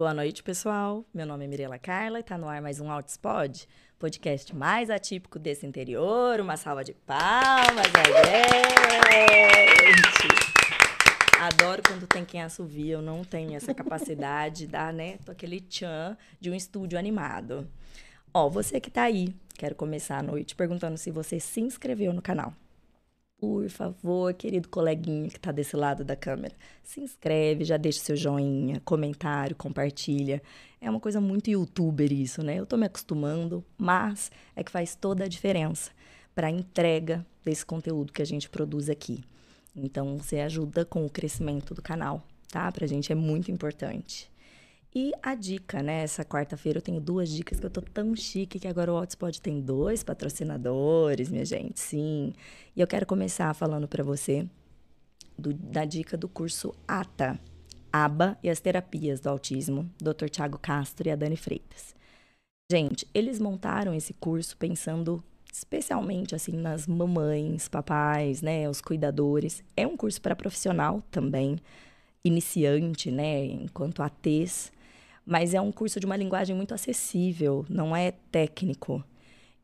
Boa noite, pessoal. Meu nome é Mirela Carla e está no ar mais um Outspod, podcast mais atípico desse interior. Uma salva de palmas, gente! Adoro quando tem quem assovia, eu não tenho essa capacidade de dar, né, aquele tchan de um estúdio animado. Ó, você que tá aí, quero começar a noite perguntando se você se inscreveu no canal. Por favor, querido coleguinha que está desse lado da câmera, se inscreve, já deixa seu joinha, comentário, compartilha. É uma coisa muito youtuber isso, né? Eu estou me acostumando, mas é que faz toda a diferença para a entrega desse conteúdo que a gente produz aqui. Então, você ajuda com o crescimento do canal, tá? Pra gente é muito importante. E a dica, né? Essa quarta-feira eu tenho duas dicas que eu tô tão chique que agora o Hotspot tem dois patrocinadores, minha gente, sim. E eu quero começar falando para você do, da dica do curso ATA, ABA e as terapias do autismo, Dr. Tiago Castro e a Dani Freitas. Gente, eles montaram esse curso pensando especialmente assim nas mamães, papais, né, os cuidadores. É um curso para profissional também, iniciante, né, enquanto ATs mas é um curso de uma linguagem muito acessível, não é técnico.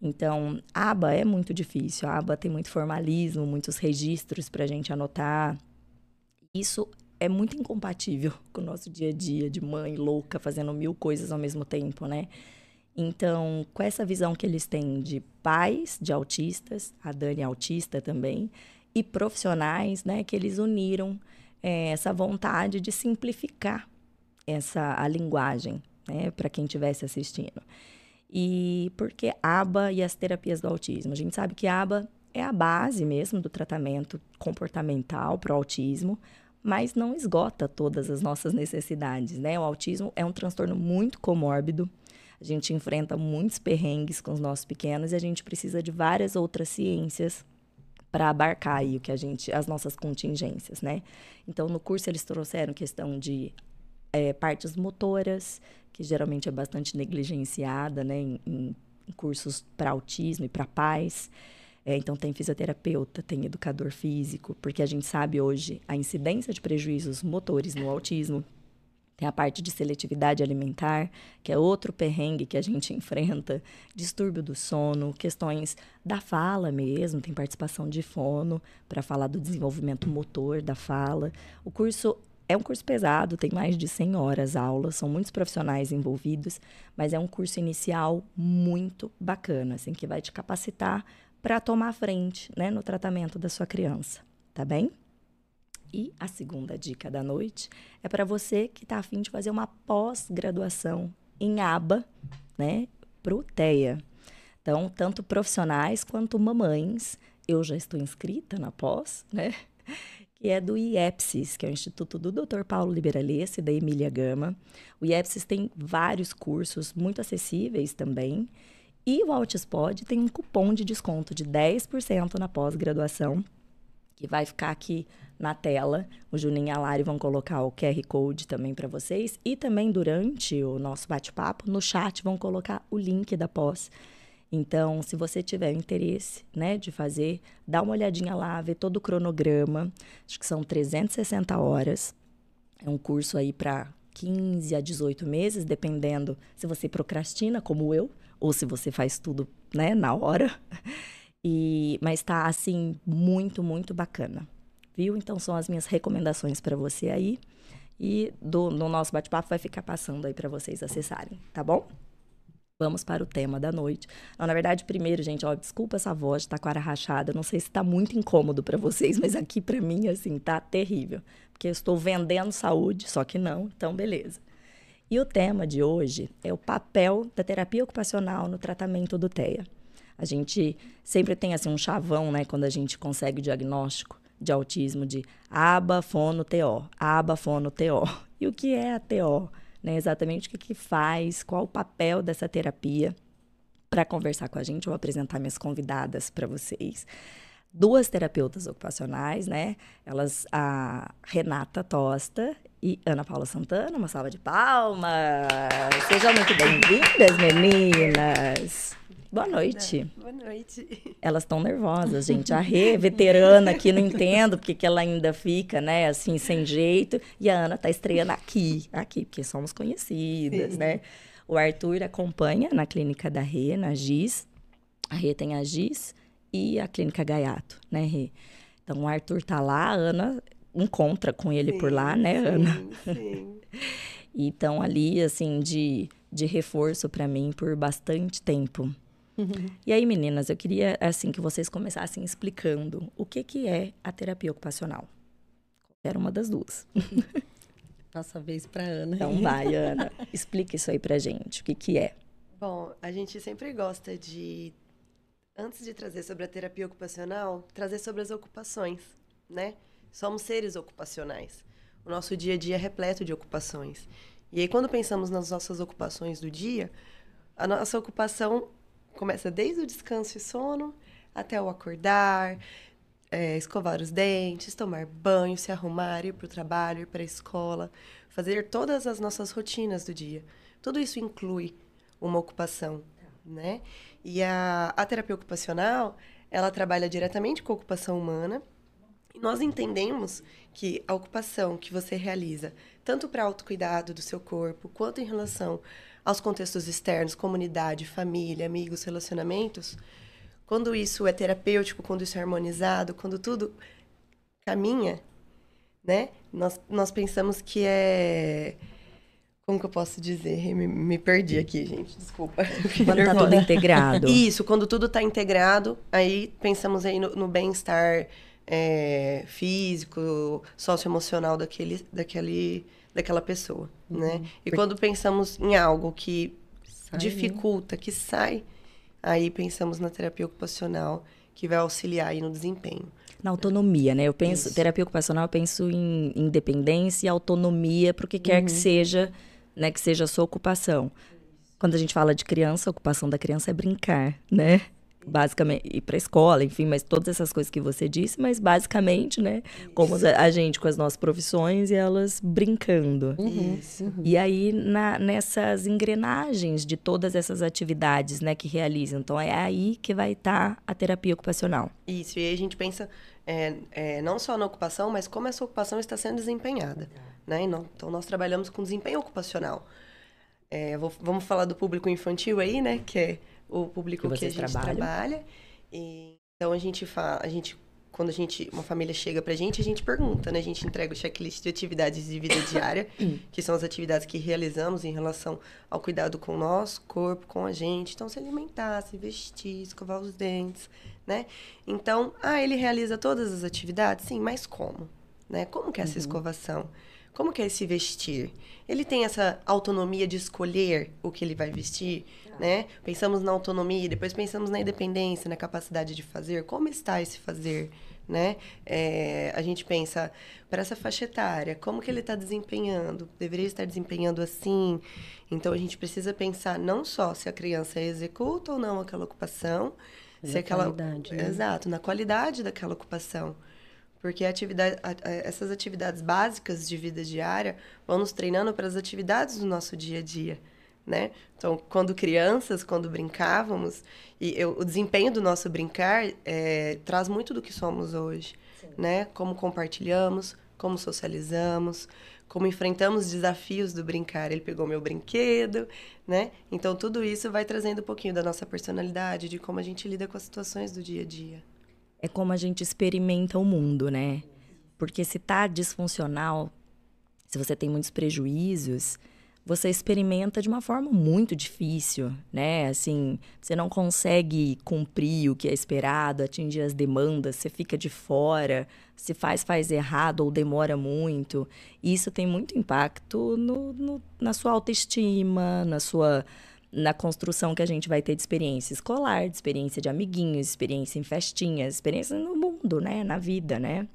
Então, aba é muito difícil, a aba tem muito formalismo, muitos registros para a gente anotar. Isso é muito incompatível com o nosso dia a dia de mãe louca fazendo mil coisas ao mesmo tempo, né? Então, com essa visão que eles têm de pais de autistas, a Dani é autista também, e profissionais, né, que eles uniram é, essa vontade de simplificar essa a linguagem, né, para quem estivesse assistindo. E porque ABA e as terapias do autismo. A gente sabe que ABA é a base mesmo do tratamento comportamental para o autismo, mas não esgota todas as nossas necessidades, né? O autismo é um transtorno muito comórbido. A gente enfrenta muitos perrengues com os nossos pequenos e a gente precisa de várias outras ciências para abarcar aí o que a gente, as nossas contingências, né? Então, no curso eles trouxeram questão de é, partes motoras, que geralmente é bastante negligenciada, né, em, em cursos para autismo e para pais. É, então, tem fisioterapeuta, tem educador físico, porque a gente sabe hoje a incidência de prejuízos motores no autismo. Tem a parte de seletividade alimentar, que é outro perrengue que a gente enfrenta, distúrbio do sono, questões da fala mesmo, tem participação de fono para falar do desenvolvimento motor da fala. O curso é um curso pesado, tem mais de 100 horas aulas, são muitos profissionais envolvidos, mas é um curso inicial muito bacana, assim, que vai te capacitar para tomar frente, né, no tratamento da sua criança, tá bem? E a segunda dica da noite é para você que está afim de fazer uma pós-graduação em aba, né, pro TEA. Então, tanto profissionais quanto mamães, eu já estou inscrita na pós, né? Que é do IEPSIS, que é o Instituto do Dr. Paulo Liberalesse, da Emília Gama. O IEPSIS tem vários cursos muito acessíveis também. E o Altispod tem um cupom de desconto de 10% na pós-graduação, que vai ficar aqui na tela. O Juninho e a Lari vão colocar o QR Code também para vocês. E também durante o nosso bate-papo, no chat, vão colocar o link da pós então, se você tiver interesse, né, de fazer, dá uma olhadinha lá, vê todo o cronograma. Acho que são 360 horas. É um curso aí para 15 a 18 meses, dependendo se você procrastina, como eu, ou se você faz tudo, né, na hora. E, mas está assim muito, muito bacana. Viu? Então são as minhas recomendações para você aí. E do, no nosso bate-papo vai ficar passando aí para vocês acessarem, tá bom? Vamos para o tema da noite. Não, na verdade, primeiro, gente, ó, desculpa essa voz de taquara rachada. Não sei se está muito incômodo para vocês, mas aqui para mim, assim, tá terrível. Porque eu estou vendendo saúde, só que não, então beleza. E o tema de hoje é o papel da terapia ocupacional no tratamento do TEA. A gente sempre tem, assim, um chavão, né, quando a gente consegue o diagnóstico de autismo de ABA, fono, TO, ABA, fono, TO. E o que é a TO? Né, exatamente o que, que faz, qual o papel dessa terapia. Para conversar com a gente, eu vou apresentar minhas convidadas para vocês. Duas terapeutas ocupacionais, né? Elas, a Renata Tosta e Ana Paula Santana. Uma salva de palmas! Sejam muito bem-vindas, meninas! Boa noite. Boa noite. Elas estão nervosas, gente. A Rê, veterana aqui, não entendo porque que ela ainda fica, né, assim, sem jeito. E a Ana tá estreando aqui, aqui, porque somos conhecidas, Sim. né? O Arthur acompanha na clínica da Rê, na GIS. A Rê tem a GIS e a clínica Gaiato, né, Rê? Então, o Arthur tá lá, a Ana encontra com ele sim, por lá, né, sim, Ana? Sim. então, ali, assim, de, de reforço para mim por bastante tempo. Uhum. E aí, meninas, eu queria, assim, que vocês começassem explicando o que, que é a terapia ocupacional. Era uma das duas. Passa a vez para Ana. Então vai, Ana. Explica isso aí pra gente. O que, que é? Bom, a gente sempre gosta de, antes de trazer sobre a terapia ocupacional, trazer sobre as ocupações, né? Somos seres ocupacionais. O nosso dia a dia é repleto de ocupações. E aí, quando pensamos nas nossas ocupações do dia, a nossa ocupação começa desde o descanso e sono até o acordar, é, escovar os dentes, tomar banho, se arrumar, ir para o trabalho, ir para a escola, fazer todas as nossas rotinas do dia. Tudo isso inclui uma ocupação, né? E a, a terapia ocupacional, ela trabalha diretamente com a ocupação humana, e nós entendemos que a ocupação que você realiza, tanto para autocuidado do seu corpo, quanto em relação aos contextos externos, comunidade, família, amigos, relacionamentos, quando isso é terapêutico, quando isso é harmonizado, quando tudo caminha, né? Nós, nós pensamos que é. Como que eu posso dizer? Me, me perdi aqui, gente. Desculpa. Quando está tudo integrado. Isso, quando tudo está integrado, aí pensamos aí no, no bem-estar é, físico, socioemocional daquele, daquele, daquela pessoa, uhum. né? E Porque... quando pensamos em algo que sai, né? dificulta, né? que sai, aí pensamos na terapia ocupacional, que vai auxiliar aí no desempenho. Na autonomia, né? Eu penso, Isso. terapia ocupacional, eu penso em independência e autonomia para o que quer uhum. que seja, né, que seja a sua ocupação. Quando a gente fala de criança, a ocupação da criança é brincar, né? Basicamente ir para a escola, enfim, mas todas essas coisas que você disse, mas basicamente, né, como a gente com as nossas profissões e elas brincando. Uhum, uhum. E aí na, nessas engrenagens de todas essas atividades, né, que realizam, então é aí que vai estar tá a terapia ocupacional. Isso. E aí a gente pensa é, é, não só na ocupação, mas como essa ocupação está sendo desempenhada, né? Então nós trabalhamos com desempenho ocupacional. É, vou, vamos falar do público infantil aí, né? Que é o público que, que a gente trabalham. trabalha. E, então a gente fala, a gente quando a gente uma família chega pra gente, a gente pergunta, né? A gente entrega o checklist de atividades de vida diária, que são as atividades que realizamos em relação ao cuidado com o nosso corpo, com a gente. Então, se alimentar, se vestir, escovar os dentes, né? Então, ah, ele realiza todas as atividades? Sim, mas como? Né? Como que é essa uhum. escovação? Como que é esse vestir? Ele tem essa autonomia de escolher o que ele vai vestir? Né? Pensamos na autonomia, depois pensamos na independência, na capacidade de fazer. Como está esse fazer, né? É, a gente pensa para essa faixa etária, como que ele está desempenhando? Deveria estar desempenhando assim? Então a gente precisa pensar não só se a criança executa ou não aquela ocupação, Mas se aquela qualidade, né? exato na qualidade daquela ocupação. Porque atividade, essas atividades básicas de vida diária vão nos treinando para as atividades do nosso dia a dia né? Então, quando crianças, quando brincávamos, e eu, o desempenho do nosso brincar é, traz muito do que somos hoje, Sim. né? Como compartilhamos, como socializamos, como enfrentamos desafios do brincar. Ele pegou meu brinquedo, né? Então, tudo isso vai trazendo um pouquinho da nossa personalidade, de como a gente lida com as situações do dia a dia. É como a gente experimenta o mundo, né? Porque se tá disfuncional, se você tem muitos prejuízos, você experimenta de uma forma muito difícil, né? Assim, você não consegue cumprir o que é esperado, atingir as demandas, você fica de fora, se faz, faz errado ou demora muito. Isso tem muito impacto no, no, na sua autoestima, na sua na construção que a gente vai ter de experiência escolar, de experiência de amiguinhos, experiência em festinhas, experiência no mundo, né? Na vida, né?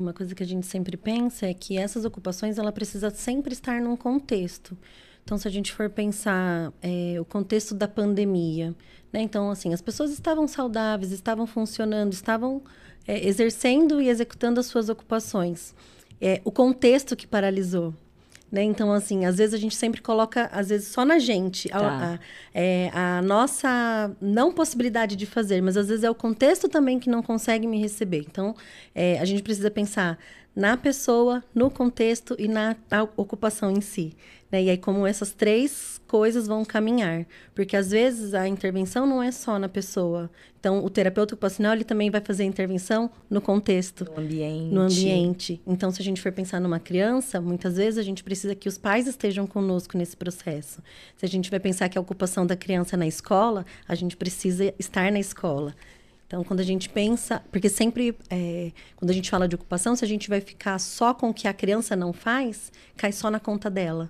Uma coisa que a gente sempre pensa é que essas ocupações ela precisa sempre estar num contexto. Então, se a gente for pensar é, o contexto da pandemia, né? Então, assim, as pessoas estavam saudáveis, estavam funcionando, estavam é, exercendo e executando as suas ocupações. É, o contexto que paralisou. Né? Então, assim, às vezes a gente sempre coloca, às vezes, só na gente, a, Tá. a- é, a nossa não possibilidade de fazer, mas às vezes é o contexto também que não consegue me receber. Então, é, a gente precisa pensar na pessoa, no contexto e na, na ocupação em si. Né? E aí, como essas três coisas vão caminhar. Porque às vezes a intervenção não é só na pessoa. Então, o terapeuta ocupacional ele também vai fazer a intervenção no contexto No ambiente. no ambiente. Então, se a gente for pensar numa criança, muitas vezes a gente precisa que os pais estejam conosco nesse processo. Se a gente vai pensar que a ocupação da criança é na escola, a gente precisa estar na escola. Então, quando a gente pensa, porque sempre, é, quando a gente fala de ocupação, se a gente vai ficar só com o que a criança não faz, cai só na conta dela.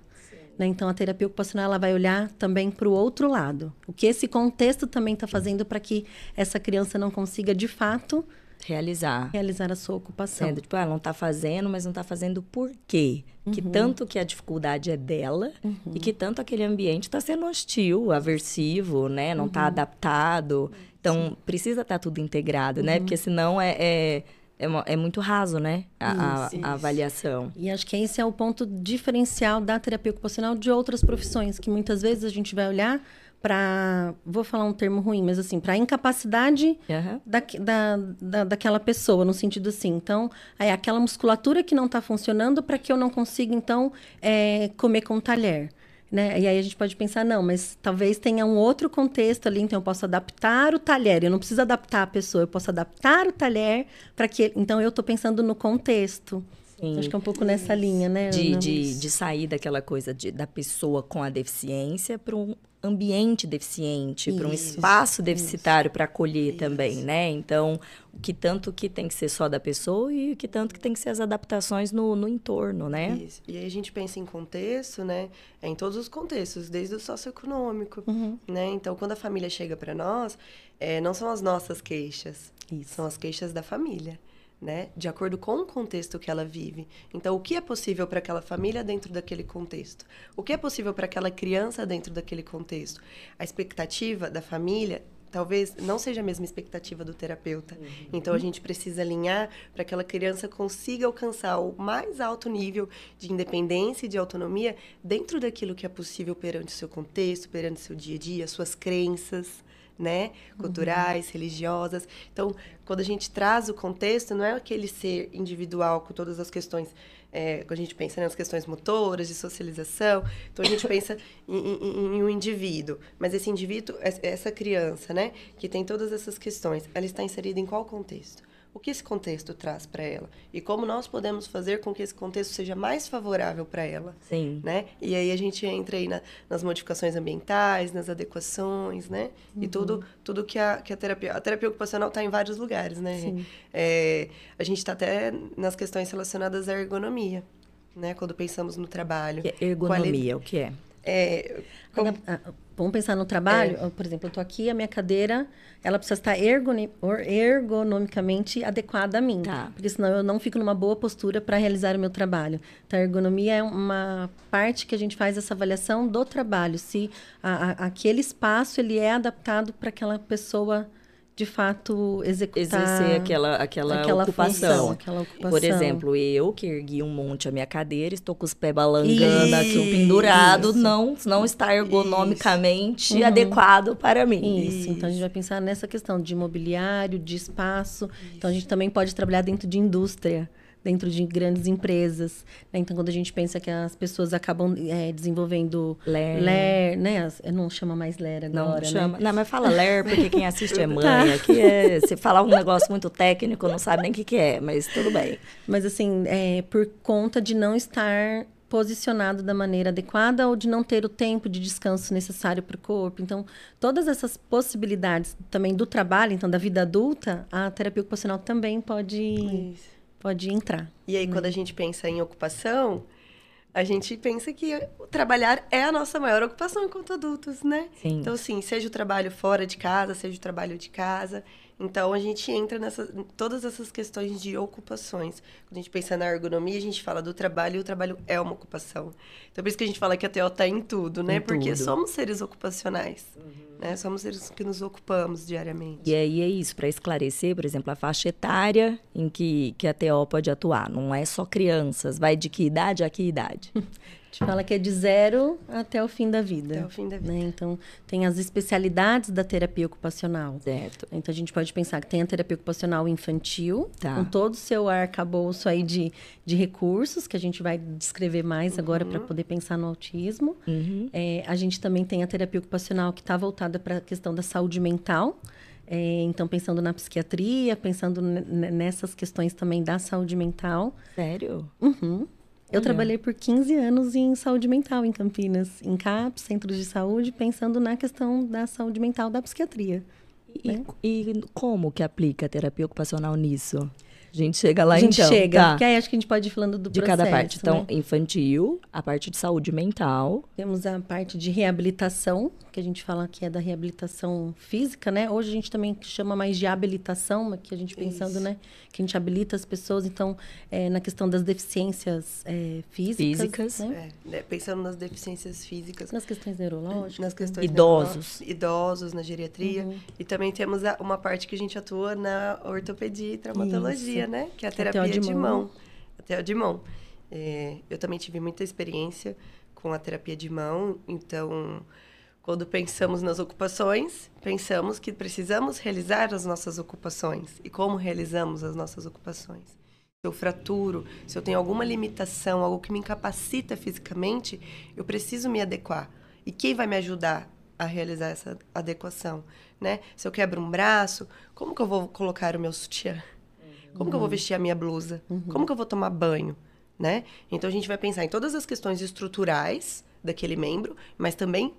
Né? Então, a terapia ocupacional ela vai olhar também para o outro lado. O que esse contexto também está fazendo para que essa criança não consiga, de fato, Realizar. realizar a sua ocupação. Sendo, tipo, ela não tá fazendo, mas não tá fazendo por quê? Que Uhum. tanto que a dificuldade é dela e que tanto aquele ambiente tá sendo hostil, aversivo, né? Não Uhum. tá adaptado. Então, precisa estar tudo integrado, Uhum. né? Porque senão é, é, é, uma- é muito raso, né? A, a- Isso, a isso. avaliação. E acho que esse é o ponto diferencial da terapia ocupacional de outras profissões, que muitas vezes a gente vai olhar para, vou falar um termo ruim, mas assim, para a incapacidade Aham. da, da, da, daquela pessoa, no sentido assim. Então, aí aquela musculatura que não está funcionando para que eu não consiga, então, é, comer com talher. Né? E aí a gente pode pensar, não, mas talvez tenha um outro contexto ali, então eu posso adaptar o talher. Eu não preciso adaptar a pessoa, eu posso adaptar o talher para que. Então eu estou pensando no contexto. Sim. Acho que é um pouco nessa linha, né? de, de, de sair daquela coisa de, da pessoa com a deficiência para um ambiente deficiente, para um Isso, espaço deficitário para acolher também, né? Então, o que tanto que tem que ser só da pessoa e o que tanto que tem que ser as adaptações no, no entorno, né? Isso. E aí a gente pensa em contexto, né? É em todos os contextos, desde o socioeconômico, né? Então, quando a família chega para nós, é, não são as nossas queixas, Isso. são as queixas da família, né? De acordo com o contexto que ela vive. Então, o que é possível para aquela família dentro daquele contexto? O que é possível para aquela criança dentro daquele contexto? A expectativa da família talvez não seja a mesma expectativa do terapeuta. Então a gente precisa alinhar para que aquela criança consiga alcançar o mais alto nível de independência e de autonomia dentro daquilo que é possível perante o seu contexto, perante o seu dia a dia, suas crenças, né, culturais, religiosas. Então, quando a gente traz o contexto, não é aquele ser individual com todas as questões é, quando a gente pensa nas questões motoras, de socialização, então a gente pensa em, em- em um indivíduo. Mas esse indivíduo, es- essa criança, né, que tem todas essas questões, ela está inserida em qual contexto? O que esse contexto traz para ela? E como nós podemos fazer com que esse contexto seja mais favorável para ela? Sim. né? E aí a gente entra aí na- nas modificações ambientais, nas adequações, né? E tudo, tudo que a, que a terapia... A terapia ocupacional está em vários lugares, né? Sim. É, a gente está até nas questões relacionadas à ergonomia, né? Quando pensamos no trabalho. Que é ergonomia, o que é? É, como- ah, Vamos pensar no trabalho? É. Por exemplo, eu tô aqui, a minha cadeira, ela precisa estar ergonomicamente adequada a mim. Tá. Porque senão eu não fico numa boa postura para realizar o meu trabalho. Então, a ergonomia é uma parte que a gente faz essa avaliação do trabalho. Se a- a- aquele espaço ele é adaptado para aquela pessoa, de fato, executar... Exercer aquela, aquela, aquela ocupação. função, aquela ocupação. Por exemplo, eu que ergui um monte a minha cadeira, estou com os pés balangando aqui, um Isso. pendurado, não, não está ergonomicamente adequado para mim. Isso. Então a gente vai pensar nessa questão de imobiliário, de espaço. Então a gente também pode trabalhar dentro de indústria, dentro de grandes empresas. né? Então quando a gente pensa que as pessoas acabam é, desenvolvendo Ler. LER, né? As- Não chama mais LER Não agora, chama. né? Não, mas fala ler, porque quem assiste é mãe. Tá. Aqui é. Se falar um negócio muito técnico, não sabe nem o que, que é, mas tudo bem. Mas assim, é, por conta de não estar posicionado da maneira adequada ou de não ter o tempo de descanso necessário para o corpo. Então, todas essas possibilidades também do trabalho, então da vida adulta, a terapia ocupacional também pode, Isso. Pode entrar. E aí, quando a gente pensa em ocupação, a gente pensa que trabalhar é a nossa maior ocupação enquanto adultos, né? Sim. Então, assim, seja o trabalho fora de casa, seja o trabalho de casa. Então, a gente entra nessas, em todas essas questões de ocupações. Quando a gente pensa na ergonomia, a gente fala do trabalho e o trabalho é uma ocupação. Então, por isso que a gente fala que a TO tá em tudo, né? Em Porque tudo. somos seres ocupacionais, né? Somos seres que nos ocupamos diariamente. E aí é isso, para esclarecer, por exemplo, a faixa etária em que, que a TO pode atuar. Não é só crianças, vai de que idade a que idade? A gente fala que é de zero até o fim da vida. Até o fim da vida. Né? Então, tem as especialidades da terapia ocupacional. Certo. Então, a gente pode pensar que tem a terapia ocupacional infantil, Tá. com todo o seu arcabouço aí de, de recursos, que a gente vai descrever mais agora para poder pensar no autismo. Uhum. É, a gente também tem a terapia ocupacional que está voltada para a questão da saúde mental. É, então, pensando na psiquiatria, pensando nessas questões também da saúde mental. Sério? Uhum. Eu Olha. trabalhei por 15 anos em saúde mental em Campinas, em CAPS, centros de saúde, pensando na questão da saúde mental da psiquiatria. E, Né? e como que aplica a terapia ocupacional nisso? A gente chega lá a gente então. chega, tá. porque aí acho que a gente pode ir falando do De processo, cada parte. Então, né? infantil, a parte de saúde mental. Temos a parte de reabilitação, que a gente fala que é da reabilitação física, né? Hoje a gente também chama mais de habilitação, que a gente pensando, Isso. né? Que a gente habilita as pessoas, então, é, na questão das deficiências é, físicas, Físicas. né? É, né, pensando nas deficiências físicas, Nas questões neurológicas. nas questões Idosos. idosos na geriatria Uhum. e também temos a- uma parte que a gente atua na ortopedia e traumatologia, Isso. Né? Que é a terapia de de mão. mão, até de mão. É, eu também tive muita experiência com a terapia de mão, então quando pensamos nas ocupações, pensamos que precisamos realizar as nossas ocupações e como realizamos as nossas ocupações. Se eu fraturo, se eu tenho alguma limitação, algo que me incapacita fisicamente, eu preciso me adequar. E quem vai me ajudar a realizar essa adequação, né? Se eu quebro um braço, como que eu vou colocar o meu sutiã? Como que eu vou vestir a minha blusa? Como que eu vou tomar banho, né? Então a gente vai pensar em todas as questões estruturais daquele membro, mas também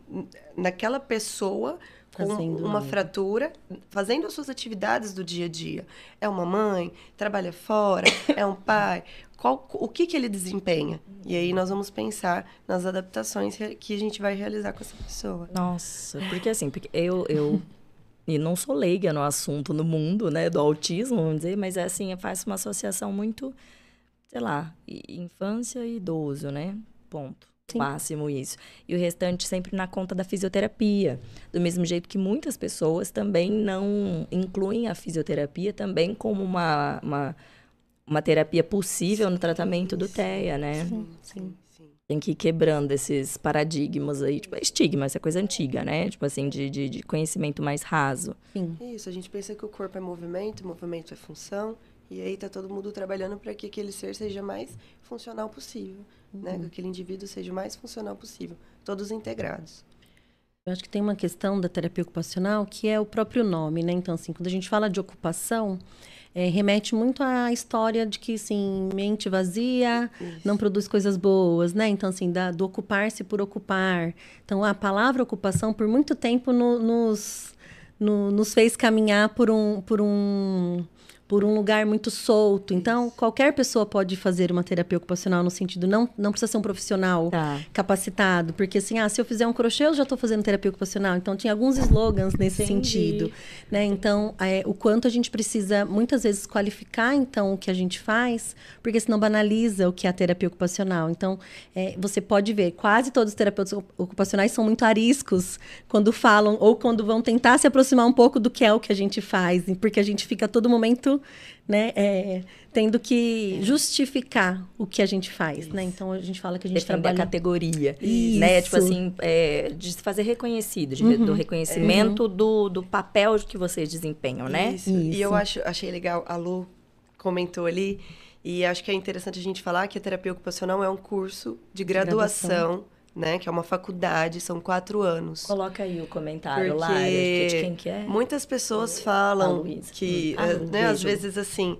naquela pessoa com Fazendo uma fratura, fazendo as suas atividades do dia a dia. É uma mãe, trabalha fora, é um pai, qual, o que, que ele desempenha? E aí nós vamos pensar nas adaptações que a gente vai realizar com essa pessoa. Nossa, porque assim, porque eu, eu e não sou leiga no assunto no mundo, né, do autismo, vamos dizer, mas é assim, eu faço uma associação muito, sei lá, infância e idoso, né? Ponto. Sim. Máximo isso. E o restante sempre na conta da fisioterapia. Do mesmo jeito que muitas pessoas também não incluem a fisioterapia também como uma, uma, uma terapia possível no tratamento do TEA, né? Sim, sim. Tem que ir quebrando esses paradigmas aí. Tipo, é estigma, essa coisa antiga, né? Tipo assim, de, de, de conhecimento mais raso. sim. Isso, a gente pensa que o corpo é movimento, movimento é função, e aí tá todo mundo trabalhando para que aquele ser seja mais funcional possível, né? Que aquele indivíduo seja o mais funcional possível, todos integrados. Eu acho que tem uma questão da terapia ocupacional que é o próprio nome, né? Então, assim, quando a gente fala de ocupação, é, remete muito à história de que, assim, mente vazia não produz coisas boas, né? Então, assim, da- do ocupar-se por ocupar. Então, a palavra ocupação, por muito tempo, no- nos, no- nos fez caminhar por um, por um por um lugar muito solto. Então, qualquer pessoa pode fazer uma terapia ocupacional no sentido não não precisa ser um profissional Tá. capacitado, porque assim, ah, se eu fizer um crochê, eu já estou fazendo terapia ocupacional. Então tinha alguns slogans nesse Entendi. sentido, né? Então, é, o quanto a gente precisa muitas vezes qualificar então o que a gente faz, porque senão banaliza o que é a terapia ocupacional. Então, é, você pode ver, quase todos os terapeutas ocu- ocupacionais são muito ariscos quando falam ou quando vão tentar se aproximar um pouco do que é o que a gente faz, porque a gente fica a todo momento, né, é, tendo que justificar o que a gente faz, né? Então a gente fala que a gente Defender trabalha a categoria. Isso. Né? Tipo assim, é, de se fazer reconhecido, de- Uhum. do reconhecimento do, do papel que vocês desempenham, né? Isso. E eu Isso. acho, achei legal, a Lu comentou ali, e acho que é interessante a gente falar que a terapia ocupacional é um curso de graduação, né? Que é uma faculdade, são quatro anos. Coloca aí o comentário lá, de quem que é. Muitas pessoas falam Luísa. que, Ah, eh, um né, às vezes assim,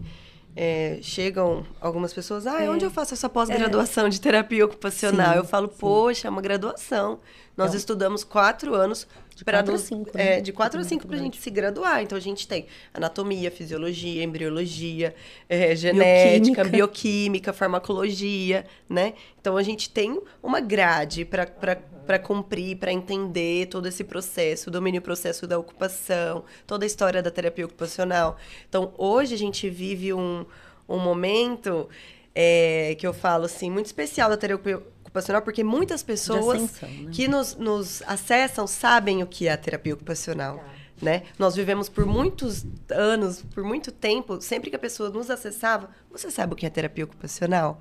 eh, chegam algumas pessoas, ah, É. onde eu faço essa pós-graduação de terapia ocupacional? Sim, eu falo, poxa, é uma graduação. Nós Então, estudamos quatro anos. De pra quatro a nos- cinco, é, né? de quatro a cinco para a gente se graduar. Então, a gente tem anatomia, fisiologia, embriologia, eh, genética, Bioquímica. bioquímica, farmacologia, né? Então, a gente tem uma grade para cumprir, para entender todo esse processo, o domínio processo da ocupação, toda a história da terapia ocupacional. Então, hoje a gente vive um, um momento é, que eu falo assim, muito especial da terapia ocupacional, porque muitas pessoas ascensão, né? que nos, nos acessam sabem o que é a terapia ocupacional. Né? Nós vivemos por muitos anos, por muito tempo, sempre que a pessoa nos acessava, você sabe o que é terapia ocupacional?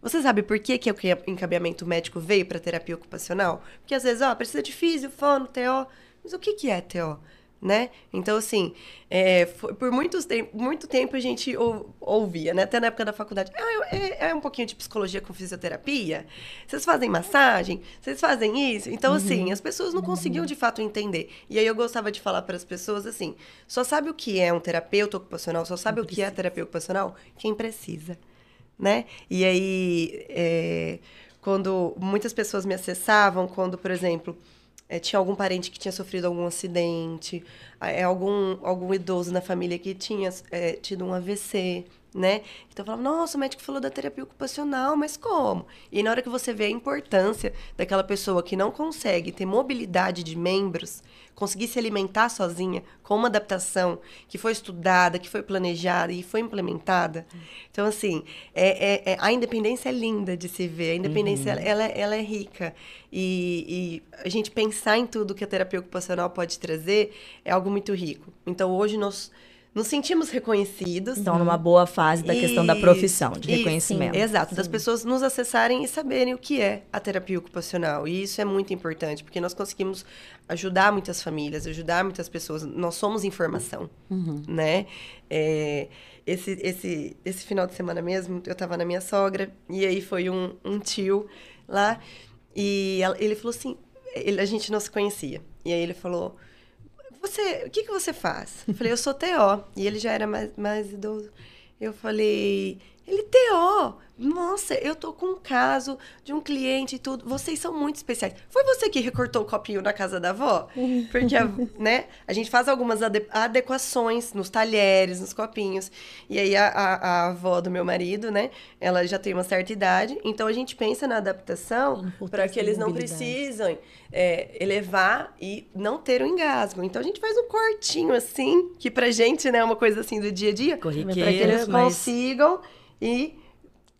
Você sabe por que, que o encaminhamento médico veio para terapia ocupacional? Porque às vezes, ó, precisa de físio, fono, TO. Mas o que, que é TO? Né? Então, assim, é, foi, por muitos te muito tempo a gente ou, ouvia, né? Até na época da faculdade, ah, é, é, um pouquinho de psicologia com fisioterapia? Vocês fazem massagem? Vocês fazem isso? Então, assim, uhum. assim, as pessoas não conseguiam de fato entender. E aí eu gostava de falar para as pessoas assim: só sabe o que é um terapeuta ocupacional, só sabe o que é terapia ocupacional quem precisa né? E aí, é, quando muitas pessoas me acessavam, quando, por exemplo, é, tinha algum parente que tinha sofrido algum acidente, é, algum, algum idoso na família que tinha é, tido um AVC, né? Então eu falava, nossa, o médico falou da terapia ocupacional, mas como? E na hora que você vê a importância daquela pessoa que não consegue ter mobilidade de membros, conseguir se alimentar sozinha, com uma adaptação que foi estudada, que foi planejada e foi implementada. Então, assim, é, é, é a independência é linda de se ver, a independência, uhum. ela, ela é rica. E, e a gente pensar em tudo que a terapia ocupacional pode trazer é algo muito rico. Então, hoje nós nos sentimos reconhecidos. Então, numa boa fase da e, questão da profissão, de reconhecimento. Sim, exato, sim. das pessoas nos acessarem e saberem o que é a terapia ocupacional. E isso é muito importante, porque nós conseguimos ajudar muitas famílias, ajudar muitas pessoas. Nós somos informação, uhum. né? É, esse, esse, esse final de semana mesmo, eu estava na minha sogra, e aí foi um, um tio lá, e ele falou assim, ele, a gente não se conhecia. E aí ele falou você, o que, que você faz? Eu falei, eu sou TO. E ele já era mais, mais idoso. Eu falei, ele TO. Nossa, eu tô com um caso de um cliente e tudo. Vocês são muito especiais. Foi você que recortou o copinho na casa da avó? Porque, a, né, a gente faz algumas adequações nos talheres, nos copinhos. E aí a, a, a, avó do meu marido, né, ela já tem uma certa idade. Então a gente pensa na adaptação para que eles não precisem é, elevar e não ter o um engasgo. Então a gente faz um cortinho assim, que pra gente, né, é uma coisa assim do dia a dia. Para que eles mas... consigam e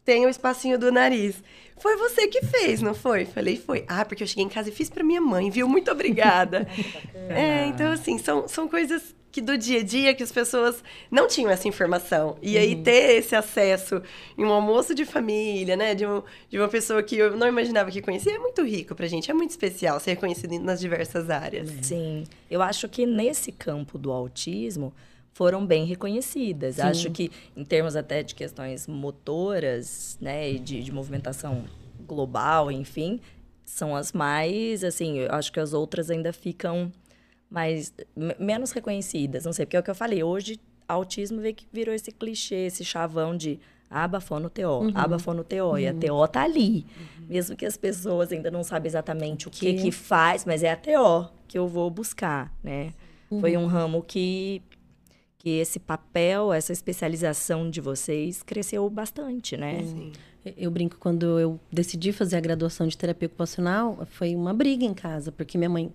tem o espacinho do nariz. Foi você que fez, não foi? Falei, foi. Ah, porque eu cheguei em casa e fiz para minha mãe, viu? Muito obrigada. é, então, assim, são, são coisas que do dia a dia que as pessoas não tinham essa informação. E aí uhum. ter esse acesso em um almoço de família, né? De, um, de uma pessoa que eu não imaginava que conhecia, é muito rico pra gente. É muito especial ser reconhecido nas diversas áreas. Sim. Eu acho que nesse campo do autismo foram bem reconhecidas. Sim. Acho que, em termos até de questões motoras, né, e de, de movimentação global, enfim, são as mais, assim, eu acho que as outras ainda ficam mais, menos reconhecidas. Não sei, porque é o que eu falei, hoje, autismo vê que virou esse clichê, esse chavão de abafou no TO, uhum. abafou no TO, uhum. e a uhum. TO tá ali. Uhum. Mesmo que as pessoas ainda não sabem exatamente o que que, que faz, mas é a TO que eu vou buscar, né? Foi um uhum. ramo que que esse papel, essa especialização de vocês cresceu bastante, né? Sim. Eu brinco quando eu decidi fazer a graduação de terapia ocupacional, foi uma briga em casa, porque minha mãe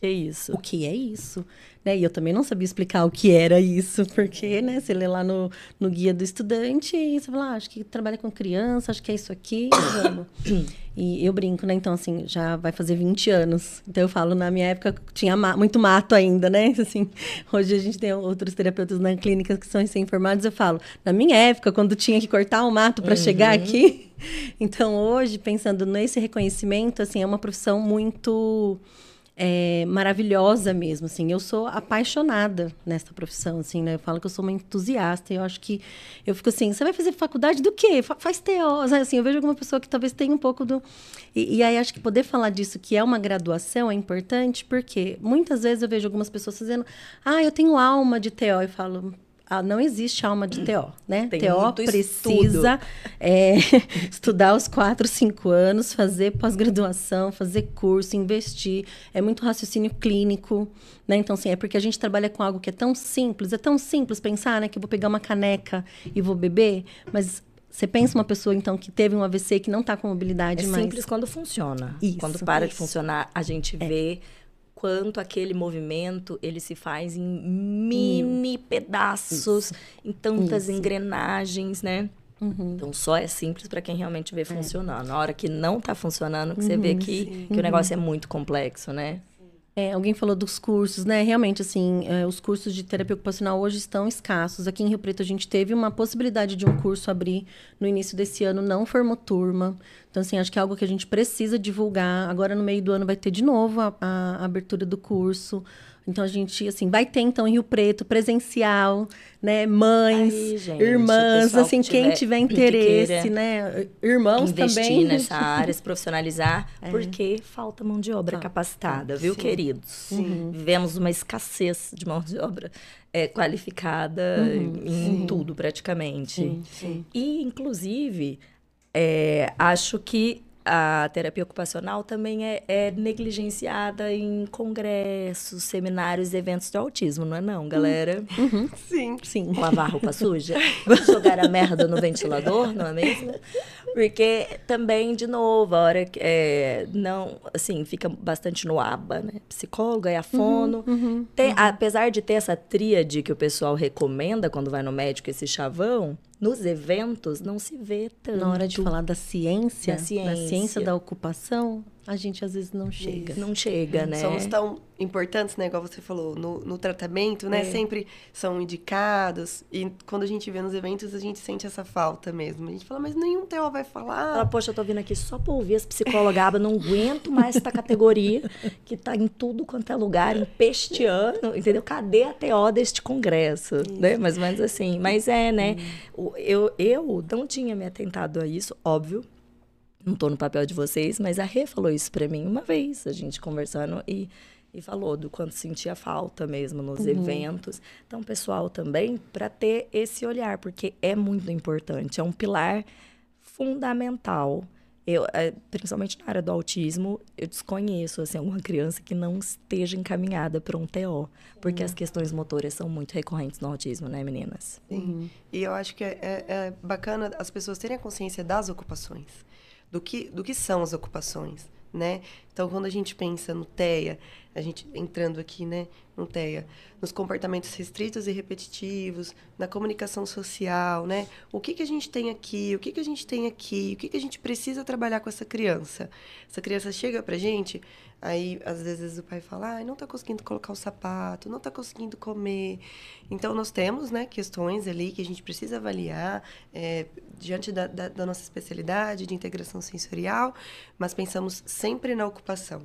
que isso? O que é isso? Né? E eu também não sabia explicar o que era isso, porque, né, você lê lá no, no guia do estudante e você fala, ah, acho que trabalha com criança, acho que é isso aqui, vamos. e eu brinco, né? Então, assim, já vai fazer 20 anos. Então, eu falo, na minha época tinha ma muito mato ainda, né? Assim, hoje a gente tem outros terapeutas na clínica que são recém-formados. Eu falo, na minha época, quando tinha que cortar o mato para uhum. chegar aqui. Então, hoje, pensando nesse reconhecimento, assim, é uma profissão muito é, maravilhosa mesmo, assim. Eu sou apaixonada nessa profissão, assim, né? Eu falo que eu sou uma entusiasta. Eu acho que eu fico assim, você vai fazer faculdade do quê? Faz TO, assim. Eu vejo alguma pessoa que talvez tenha um pouco do e, e, aí acho que poder falar disso que é uma graduação é importante porque muitas vezes eu vejo algumas pessoas dizendo, ah, eu tenho alma de TO. E falo, não existe alma de TO, né? Tem TO precisa é, estudar os quatro, cinco anos, fazer pós-graduação, fazer curso, investir. É muito raciocínio clínico, né? Então, assim, é porque a gente trabalha com algo que é tão simples, é tão simples pensar, né? Que eu vou pegar uma caneca e vou beber, mas você pensa uma pessoa, então, que teve um AVC que não está com mobilidade é mais... É simples quando funciona. Isso, quando para isso. de funcionar, a gente é. vê quanto aquele movimento ele se faz em mini pedaços, Isso. em tantas Isso. engrenagens, né? Uhum. Então só é simples para quem realmente vê é. funcionando. Na hora que não está funcionando, que uhum, você vê uhum, que, que o negócio é muito complexo, né? É, alguém falou dos cursos, né? Realmente, assim, é, os cursos de terapia ocupacional hoje estão escassos. Aqui em Rio Preto a gente teve uma possibilidade de um curso abrir no início desse ano, não formou turma. Então, assim, acho que é algo que a gente precisa divulgar. Agora, no meio do ano, vai ter de novo a, a abertura do curso. Então a gente assim vai ter então em Rio Preto presencial, né, mães, Aí, gente, irmãs, assim que quem tiver interesse, que né, irmãos investir também nessa área, se profissionalizar, é. porque falta mão de obra capacitada, viu, Sim. queridos? Sim. Vivemos uma escassez de mão de obra é, qualificada uhum. em Sim. tudo praticamente. E inclusive é, acho que a terapia ocupacional também é, é, negligenciada em congressos, seminários e eventos de autismo, não é não, galera? Uhum. Sim. Sim. Lavar roupa suja? Jogar a merda no ventilador, não é mesmo? Porque também, de novo, a hora que é, não, assim, fica bastante no aba, né? Psicóloga e a fono. Uhum, uhum, Tem, uhum. Apesar de ter essa tríade que o pessoal recomenda quando vai no médico, esse chavão, nos eventos não se vê tanto. Na hora de falar da ciência, da ciência, da, ciência da ocupação, a gente às vezes não chega. Isso. Não chega, né? Somos tão importantes, né? Igual você falou, no, no tratamento, né? É. Sempre são indicados. E quando a gente vê nos eventos, a gente sente essa falta mesmo. A gente fala, mas nenhum TO vai falar. Fala, poxa, eu tô vindo aqui só pra ouvir as psicólogas, não aguento mais essa categoria que tá em tudo quanto é lugar, empesteando, entendeu? Cadê a TO deste congresso? Né? Mais ou menos assim. Mas é, né? Hum. Eu, eu não tinha me atentado a isso, óbvio não estou no papel de vocês, mas a Rê falou isso para mim uma vez, a gente conversando e, e falou do quanto sentia falta mesmo nos uhum. eventos. Então, pessoal, também para ter esse olhar, porque é muito importante, é um pilar fundamental. Eu, é, principalmente na área do autismo, eu desconheço assim, alguma criança que não esteja encaminhada para um TO, porque uhum. as questões motoras são muito recorrentes no autismo, né, meninas? Sim. Uhum. E eu acho que é, é, é bacana as pessoas terem a consciência das ocupações do que, do que são as ocupações, né? Então, quando a gente pensa no TEA, a gente entrando aqui, né, no TEA, nos comportamentos restritos e repetitivos, na comunicação social, né? O que, que a gente tem aqui? O que, que a gente tem aqui? O que, que a gente precisa trabalhar com essa criança? Essa criança chega pra gente, Aí, às vezes, o pai fala, ah, não está conseguindo colocar o sapato, não está conseguindo comer. Então, nós temos né, questões ali que a gente precisa avaliar é, diante da, da, da, nossa especialidade de integração sensorial, mas pensamos sempre na ocupação.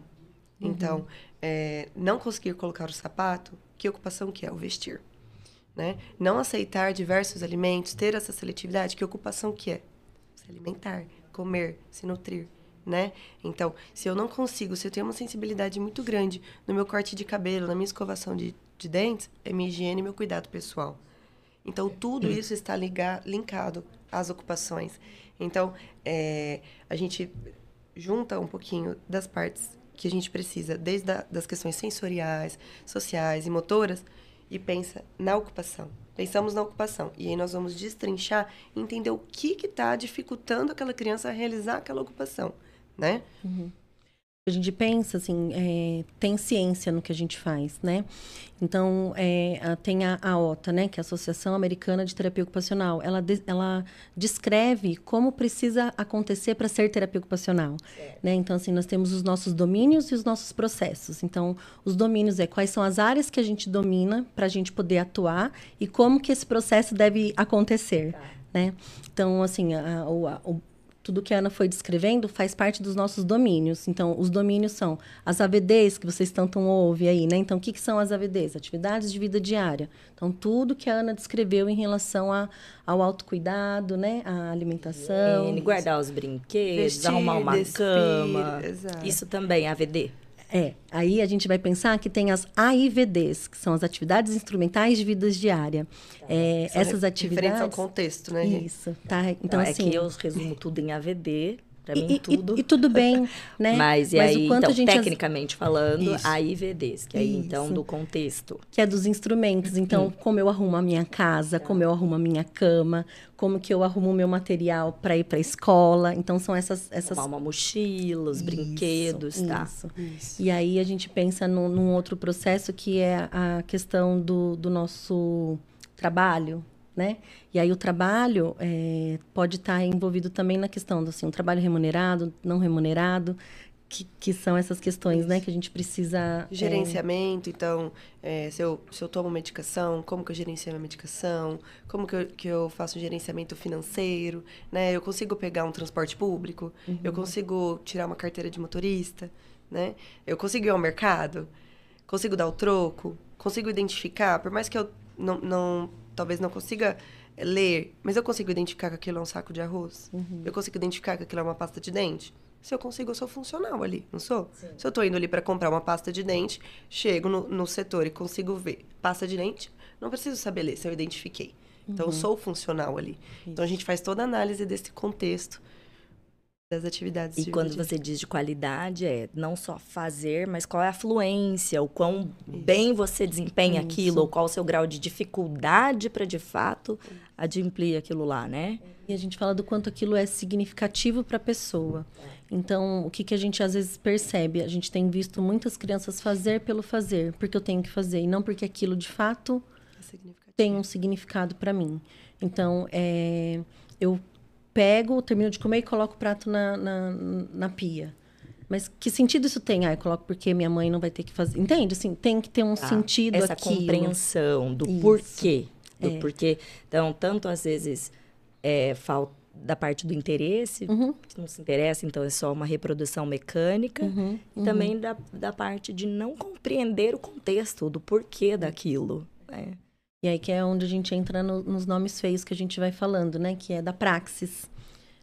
Uhum. Então, é, não conseguir colocar o sapato, que ocupação que é? O vestir. Né? Não aceitar diversos alimentos, ter essa seletividade, que ocupação que é? Se alimentar, comer, se nutrir né? Então, se eu não consigo, se eu tenho uma sensibilidade muito grande no meu corte de cabelo, na minha escovação de, de dentes, é minha higiene e meu cuidado pessoal. Então, tudo isso está ligar, linkado às ocupações. Então, é, a gente junta um pouquinho das partes que a gente precisa, desde a, das questões sensoriais, sociais e motoras, e pensa na ocupação. Pensamos na ocupação. E aí nós vamos destrinchar e entender o que está dificultando aquela criança a realizar aquela ocupação né? Uhum. A gente pensa, assim, é, tem ciência no que a gente faz, né? Então, é, tem a, OTA, né? Que é a Associação Americana de Terapia Ocupacional. Ela, de, ela descreve como precisa acontecer para ser terapia ocupacional, né? Então, assim, nós temos os nossos domínios e os nossos processos. Então, os domínios é quais são as áreas que a gente domina para a gente poder atuar e como que esse processo deve acontecer. Tá. Né? Então, assim, a, a, o, tudo que a Ana foi descrevendo faz parte dos nossos domínios. Então, os domínios são as AVDs, que vocês tanto ouvem aí, né? Então, o que, que são as AVDs? Atividades de vida diária. Então, tudo que a Ana descreveu em relação a, ao autocuidado, né? A alimentação. guardar os brinquedos, vestir, arrumar uma despir, cama. Exato. Isso também é AVD? É, aí a gente vai pensar que tem as AIVDs, que são as atividades instrumentais de vida diária. Tá. É, essas atividades. ao contexto, né? Isso, tá? Então, é assim. que eu resumo tudo em AVD. Pra mim, e, tudo. E, e, tudo bem, né? Mas, e Mas aí, então, tecnicamente falando, Isso. AIVDs, que aí, então, do contexto. Que é dos instrumentos. Então, hum. como eu arrumo a minha casa, tá. como eu arrumo a minha cama, como que eu arrumo o meu material para ir para a escola. Então, são essas... essas... uma mochila, os isso, brinquedos, tá? Isso. isso. E aí, a gente pensa num, num outro processo que é a questão do, do nosso trabalho, né? E aí o trabalho é, pode estar envolvido também na questão do assim, um trabalho remunerado, não remunerado, que, que são essas questões, né? Que a gente precisa... é, Gerenciamento, então, é, se, eu, se eu tomo medicação, como que eu gerencio a minha medicação, como que eu, que eu faço um gerenciamento financeiro, né? Eu consigo pegar um transporte público, eu consigo tirar uma carteira de motorista, né? Eu consigo ir ao mercado, consigo dar o troco, consigo identificar, por mais que eu não, não talvez não consiga ler, mas eu consigo identificar que aquilo é um saco de arroz, eu consigo identificar que aquilo é uma pasta de dente, se eu consigo, eu sou funcional ali, não sou? Se eu tô indo ali para comprar uma pasta de dente, chego no, no setor e consigo ver pasta de dente, não preciso saber ler se eu identifiquei. Então, eu sou funcional ali. Então, a gente faz toda a análise desse contexto das atividades E de quando você diz de qualidade, é não só fazer, mas qual é a fluência, o quão bem você desempenha aquilo, ou qual o seu grau de dificuldade para, de fato, adimplir aquilo lá, né? E a gente fala do quanto aquilo é significativo para a pessoa. Então, o que, que a gente às vezes percebe? A gente tem visto muitas crianças fazer pelo fazer, porque eu tenho que fazer, e não porque aquilo de fato É tem um significado para mim. Então, é, eu pego, termino de comer e coloco o prato na, na, na pia. Mas que sentido isso tem? Ah, eu coloco porque minha mãe não vai ter que fazer. Entende? Assim, tem que ter um Tá? sentido Essa aquilo. compreensão do Isso. porquê. Do É. porquê. Então, tanto às vezes é, falta da parte do interesse, Uhum. que não se interessa, então é só uma reprodução mecânica. Uhum, E também da, da parte de não compreender o contexto, do porquê daquilo. né? E aí que é onde a gente entra no- nos nomes feios que a gente vai falando, né? Que é da praxis.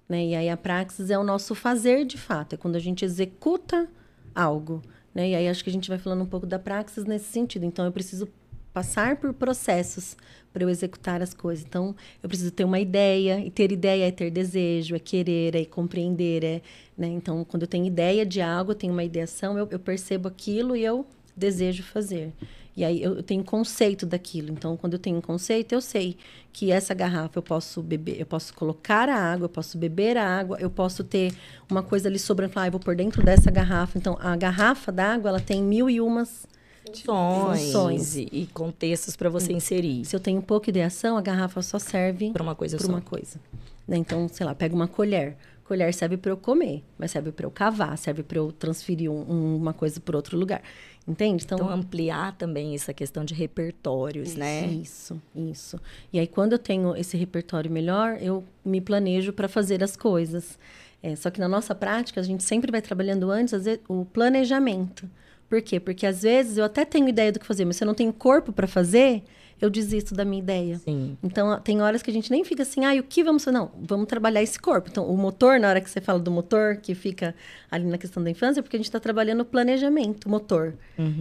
Né? E aí a praxis é o nosso fazer de fato, é quando a gente executa algo. Né? E aí acho que a gente vai falando um pouco da praxis nesse sentido. Então eu preciso passar por processos para eu executar as coisas. Então eu preciso ter uma ideia, e ter ideia é ter desejo, é querer, é compreender. É, né? Então quando eu tenho ideia de algo, eu tenho uma ideação, eu, eu percebo aquilo e eu desejo fazer. E aí eu tenho conceito daquilo. Então, quando eu tenho um conceito, eu sei que essa garrafa eu posso beber, eu posso colocar a água, eu posso beber a água, eu posso ter uma coisa ali sobrando, falar, ah, eu vou pôr dentro dessa garrafa. Então, a garrafa d'água, ela tem mil e umas. Funções, Funções. E, e contextos para você inserir Se eu tenho pouca ideação, a garrafa só serve para uma coisa para só. uma coisa. Né? Então, sei lá, pega uma colher. Colher serve para eu comer, mas serve para eu cavar, serve para eu transferir um- uma coisa para outro lugar. Entende? Então, ampliar também essa questão de repertórios, né? Isso, isso. E aí, quando eu tenho esse repertório melhor, eu me planejo para fazer as coisas. É, só que na nossa prática, a gente sempre vai trabalhando antes vezes, o planejamento. Por quê? Porque às vezes eu até tenho ideia do que fazer, mas se eu não tenho corpo para fazer, eu desisto da minha ideia. Sim. Então, tem horas que a gente nem fica assim, ah, e o que vamos fazer? Não, vamos trabalhar esse corpo. Então, o motor, na hora que você fala do motor, que fica ali na questão da infância, é porque a gente está trabalhando o planejamento, o motor.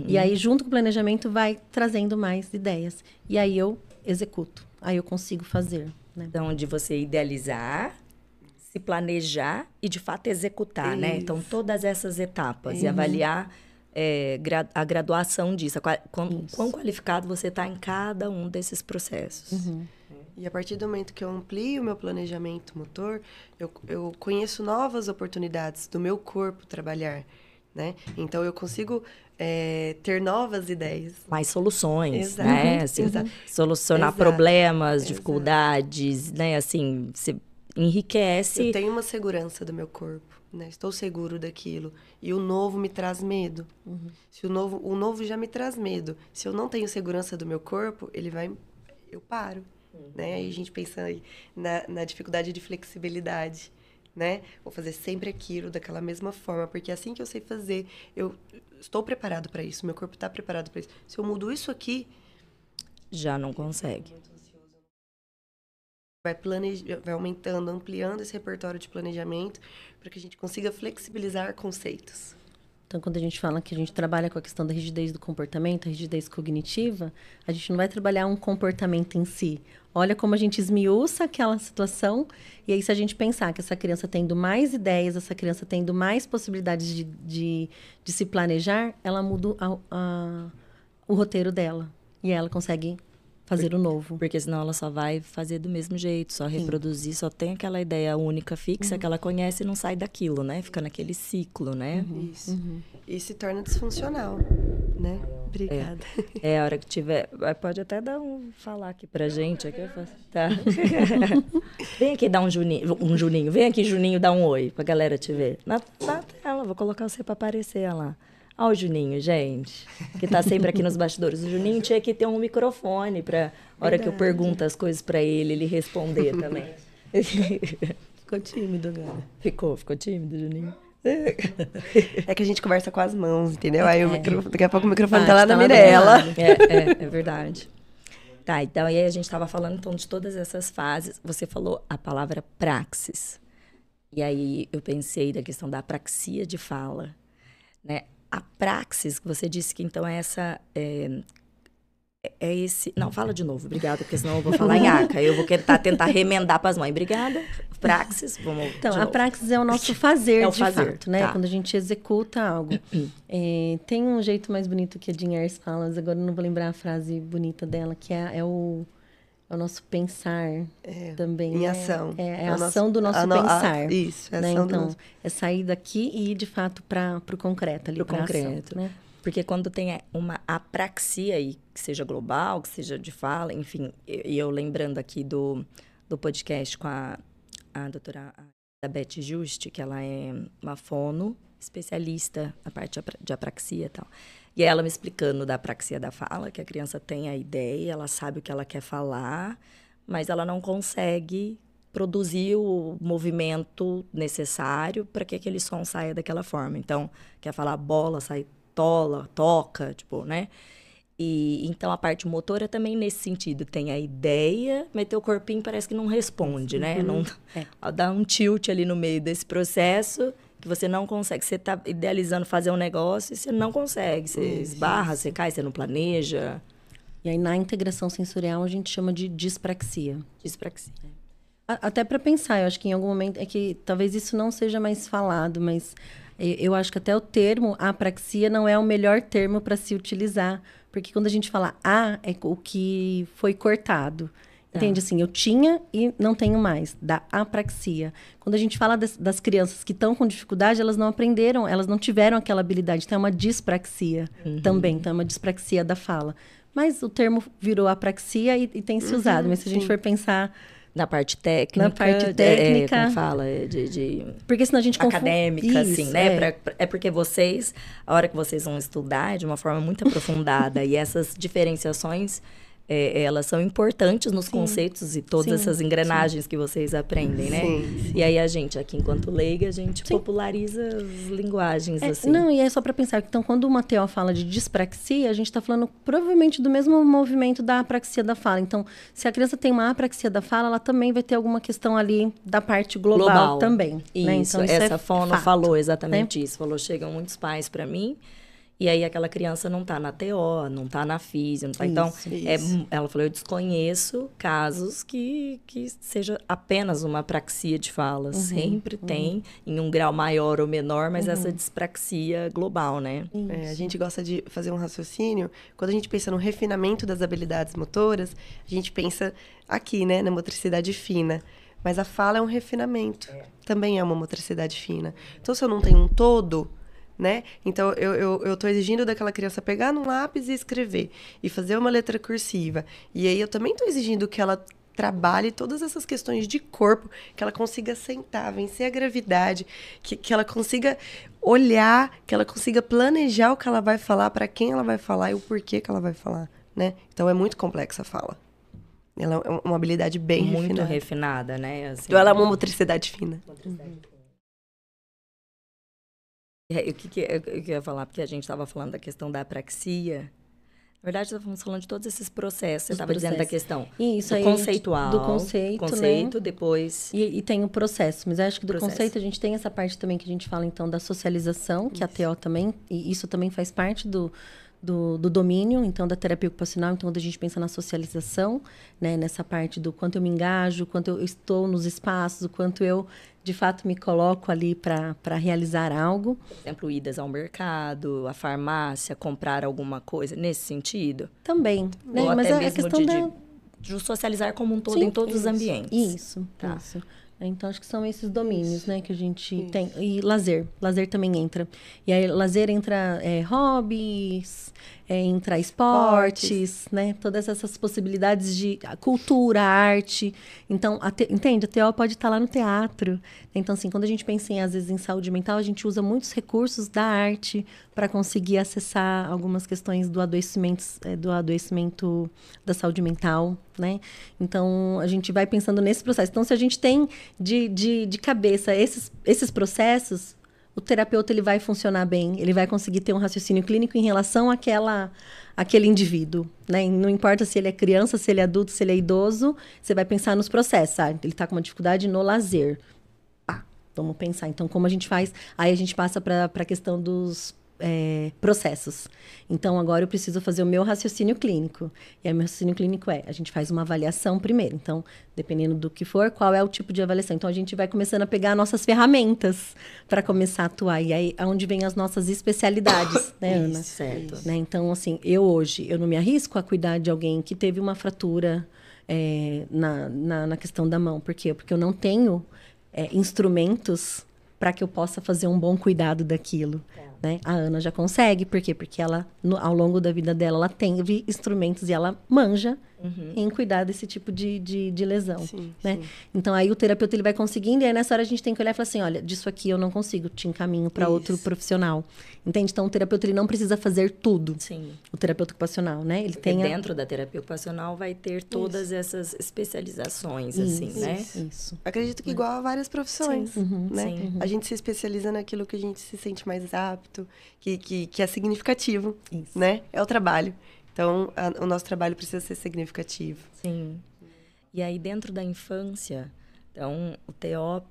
E aí, junto com o planejamento, vai trazendo mais ideias. E aí, eu executo. Aí, eu consigo fazer. Né? Então, de você idealizar, se planejar e, de fato, executar, né? Então, todas essas etapas. E avaliar é, a graduação disso. a Quão, quão qualificado você está em cada um desses processos. E a partir do momento que eu amplio o meu planejamento motor, eu, eu conheço novas oportunidades do meu corpo trabalhar, né? Então, eu consigo é, ter novas ideias. Mais soluções, Exato. né? Assim, Exato. Solucionar Exato. problemas, Exato. dificuldades, né? Assim, você enriquece. Eu tenho uma segurança do meu corpo, né? Estou seguro daquilo. E o novo me traz medo. Se o novo, o novo já me traz medo. Se eu não tenho segurança do meu corpo, ele vai, eu paro, né? Aí a gente pensa aí na, na dificuldade de flexibilidade, né? Vou fazer sempre aquilo daquela mesma forma, porque assim que eu sei fazer, eu estou preparado para isso. Meu corpo está preparado para isso. Se eu mudo isso aqui, Já não consegue. vai, planej... vai aumentando, ampliando esse repertório de planejamento para que a gente consiga flexibilizar conceitos. Então, quando a gente fala que a gente trabalha com a questão da rigidez do comportamento, a rigidez cognitiva, a gente não vai trabalhar um comportamento em si. Olha como a gente esmiuça aquela situação, e aí, se a gente pensar que essa criança tendo mais ideias, essa criança tendo mais possibilidades de, de, de se planejar, ela muda a- a- o roteiro dela. E ela consegue fazer o novo. Porque senão ela só vai fazer do mesmo jeito, só reproduzir, só tem aquela ideia única, fixa, que ela conhece e não sai daquilo, né? Fica naquele ciclo, né? Isso. E se torna disfuncional, né? Obrigada. É, a hora que tiver. vai- Pode até dar um. falar aqui pra gente. Aqui eu faço. Tá. vem aqui dar um Juninho. Um Juninho. Vem aqui, Juninho, dar um oi pra galera te ver. Na, na tela, vou colocar você para aparecer lá. Olha o Juninho, gente, que tá sempre aqui nos bastidores. O Juninho tinha que ter um microfone para hora que eu pergunto as coisas para ele, ele responder também. ficou tímido agora. Ficou, ficou tímido, Juninho. É que a gente conversa com as mãos, entendeu? Aí o microfone, daqui a pouco o microfone ah, tá lá na tá Mirella. É, é, é verdade. Tá, então aí a gente estava falando então de todas essas fases. Você falou a palavra praxis. E aí eu pensei da questão da praxia de fala, né? A praxis, você disse que então é essa é, é esse. Não, fala de novo, obrigada, porque senão eu vou falar em aca. Eu vou tentar, tentar remendar para as mães. Obrigada. Praxis, vamos. Então, a praxis é o nosso fazer, é o de fazer, fato, né? Tá. Quando a gente executa algo. é, tem um jeito mais bonito que a Jean fala, mas agora eu não vou lembrar a frase bonita dela, que é, é o. É o nosso pensar é, também. Em né? ação. É, é, é a, ação do nosso a, pensar. A, isso, é a né? ação então, do... é sair daqui e ir de fato para o concreto ali. Para o concreto. Ação, né? Porque quando tem uma apraxia aí, que seja global, que seja de fala, enfim, e eu lembrando aqui do, do podcast com a, a doutora a Beth Juste, que ela é uma fono especialista na parte de apraxia e tal. E ela me explicando da apraxia da fala, que a criança tem a ideia, ela sabe o que ela quer falar, mas ela não consegue produzir o movimento necessário para que aquele som saia daquela forma. Então, quer falar bola, sai tola, toca, tipo, né? E então a parte motora também nesse sentido tem a ideia, mas teu corpinho parece que não responde, né? Não é. dá um tilt ali no meio desse processo que você não consegue. Você está idealizando fazer um negócio e você não consegue. Você esbarra, você cai, você não planeja. E aí na integração sensorial a gente chama de dispraxia. Dispraxia. Até para pensar, eu acho que em algum momento é que talvez isso não seja mais falado, mas eu acho que até o termo apraxia não é o melhor termo para se utilizar, porque quando a gente fala a, é o que foi cortado. Tá. Entende? Assim, eu tinha e não tenho mais, da apraxia. Quando a gente fala das, das crianças que estão com dificuldade, elas não aprenderam, elas não tiveram aquela habilidade. Então, é uma dispraxia uhum. também, então é uma dispraxia da fala. Mas o termo virou apraxia e, e tem se usado. Uhum, Mas se a gente for pensar na parte técnica. Na parte técnica. É, como fala, é de, de Porque senão a gente Acadêmica, assim, Isso, assim, né? É. Pra, é porque vocês, a hora que vocês vão estudar, de uma forma muito aprofundada, e essas diferenciações é, elas são importantes nos sim. conceitos e todas sim, essas engrenagens sim. que vocês aprendem, né? E aí a gente, aqui enquanto leiga, a gente populariza as linguagens, é, assim. Não, e é só para pensar que, então, quando o Mateo fala de dispraxia, a gente está falando provavelmente do mesmo movimento da apraxia da fala. Então, se a criança tem uma apraxia da fala, ela também vai ter alguma questão ali da parte global, global. também. Isso, né? então, isso essa é fono fato, falou exatamente né? isso. Falou, chegam muitos pais para mim e aí aquela criança não está na TO, não está na física, não tá, então é, ela falou, eu desconheço casos que, que seja apenas uma praxia de fala. Uhum, Sempre uhum. tem, em um grau maior ou menor, mas uhum. essa dispraxia global, né? É, a gente gosta de fazer um raciocínio. Quando a gente pensa no refinamento das habilidades motoras, a gente pensa aqui, né, na motricidade fina. Mas a fala é um refinamento. É. Também é uma motricidade fina. Então, se eu não tenho um todo, né? Então, eu, eu, eu tô exigindo daquela criança pegar no lápis e escrever, e fazer uma letra cursiva. E aí, eu também estou exigindo que ela trabalhe todas essas questões de corpo, que ela consiga sentar, vencer a gravidade, que, que ela consiga olhar, que ela consiga planejar o que ela vai falar, para quem ela vai falar e o porquê que ela vai falar, né? Então, é muito complexa a fala. Ela é uma habilidade bem muito refinada. refinada, né? Assim, então, ela é uma motricidade fina. Motricidade. Uhum. É, o que, que eu, eu ia falar? Porque a gente estava falando da questão da apraxia. Na verdade, estávamos falando de todos esses processos. Você estava dizendo da questão Isso, do aí, conceitual. Do conceito, conceito né? depois... E, e, tem o processo. Mas acho que do processo. conceito a gente tem essa parte também que a gente fala, então, da socialização, que isso. a TO também... E isso também faz parte do, do, do, domínio, então, da terapia ocupacional. Então, quando a gente pensa na socialização, né, nessa parte do quanto eu me engajo, quanto eu estou nos espaços, o quanto eu, de fato, me coloco ali para realizar algo. Por exemplo, idas ao mercado, à farmácia, comprar alguma coisa, nesse sentido? Também. Né? Mas a, a questão de, da... de socializar como um todo Sim, em todos isso, os ambientes. Isso, tá. isso. Então, acho que são esses domínios, né, que a gente Isso. tem. E lazer. Lazer também entra. E aí, lazer entra é, hobbies, é, entrar esportes, esportes, né? Todas essas possibilidades de cultura, arte. Então, a te, entende? A TO pode estar lá no teatro. Então, assim, quando a gente pensa em, às vezes, em saúde mental, a gente usa muitos recursos da arte para conseguir acessar algumas questões do adoecimento, é, do adoecimento da saúde mental, né? Então, a gente vai pensando nesse processo. Então, se a gente tem de, de, de cabeça esses, esses processos, o terapeuta ele vai funcionar bem, ele vai conseguir ter um raciocínio clínico em relação àquela, àquele indivíduo. Né? Não importa se ele é criança, se ele é adulto, se ele é idoso, você vai pensar nos processos. Ah, ele está com uma dificuldade no lazer. Pá, vamos pensar. Então, como a gente faz? Aí a gente passa para a questão dos é, processos. Então, agora eu preciso fazer o meu raciocínio clínico. E aí, meu raciocínio clínico é: a gente faz uma avaliação primeiro. Então, dependendo do que for, qual é o tipo de avaliação. Então, a gente vai começando a pegar nossas ferramentas para começar a atuar. E aí, é onde vem as nossas especialidades, né, Ana? Isso, certo. Né? Então, assim, eu hoje, eu não me arrisco a cuidar de alguém que teve uma fratura é, na, na, na, questão da mão. Por quê? Porque eu não tenho é, instrumentos para que eu possa fazer um bom cuidado daquilo. É. Né? A Ana já consegue, por quê? Porque ela, no, ao longo da vida dela, ela teve instrumentos e ela manja uhum. em cuidar desse tipo de, de, de lesão, sim, né? Sim. Então, aí o terapeuta ele vai conseguindo e aí nessa hora a gente tem que olhar e falar assim, olha, disso aqui eu não consigo, te encaminho para outro profissional. Entende? Então, o terapeuta ele não precisa fazer tudo. Sim. O terapeuta ocupacional, né? Ele tem a... dentro da terapia ocupacional vai ter todas isso. essas especializações, isso, assim, né? Isso. Acredito que igual a várias profissões, uhum, né? Sim. A gente se especializa naquilo que a gente se sente mais apto, que, que, que é significativo, isso. né? É o trabalho. Então, a, o nosso trabalho precisa ser significativo. Sim. E aí, dentro da infância, então, o TO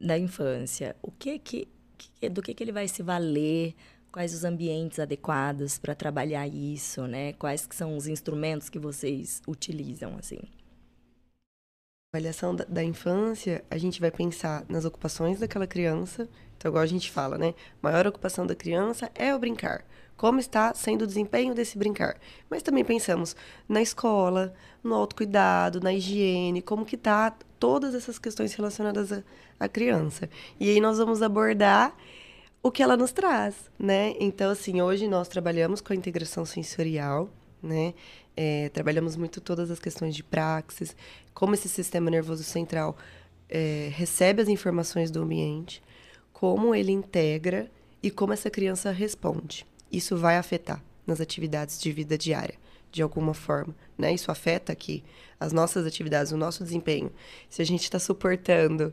da infância, o que que, que do que, que ele vai se valer? Quais os ambientes adequados para trabalhar isso, né? Quais que são os instrumentos que vocês utilizam, assim? Avaliação da, da infância, a gente vai pensar nas ocupações daquela criança. Então, igual a gente fala, né? Maior ocupação da criança é o brincar como está sendo o desempenho desse brincar. Mas também pensamos na escola, no autocuidado, na higiene, como que está todas essas questões relacionadas à criança. E aí nós vamos abordar o que ela nos traz, né? Então, assim, hoje nós trabalhamos com a integração sensorial, né? É, trabalhamos muito todas as questões de praxis, como esse sistema nervoso central é, recebe as informações do ambiente, como ele integra e como essa criança responde isso vai afetar nas atividades de vida diária, de alguma forma, né? Isso afeta aqui as nossas atividades, o nosso desempenho. Se a gente está suportando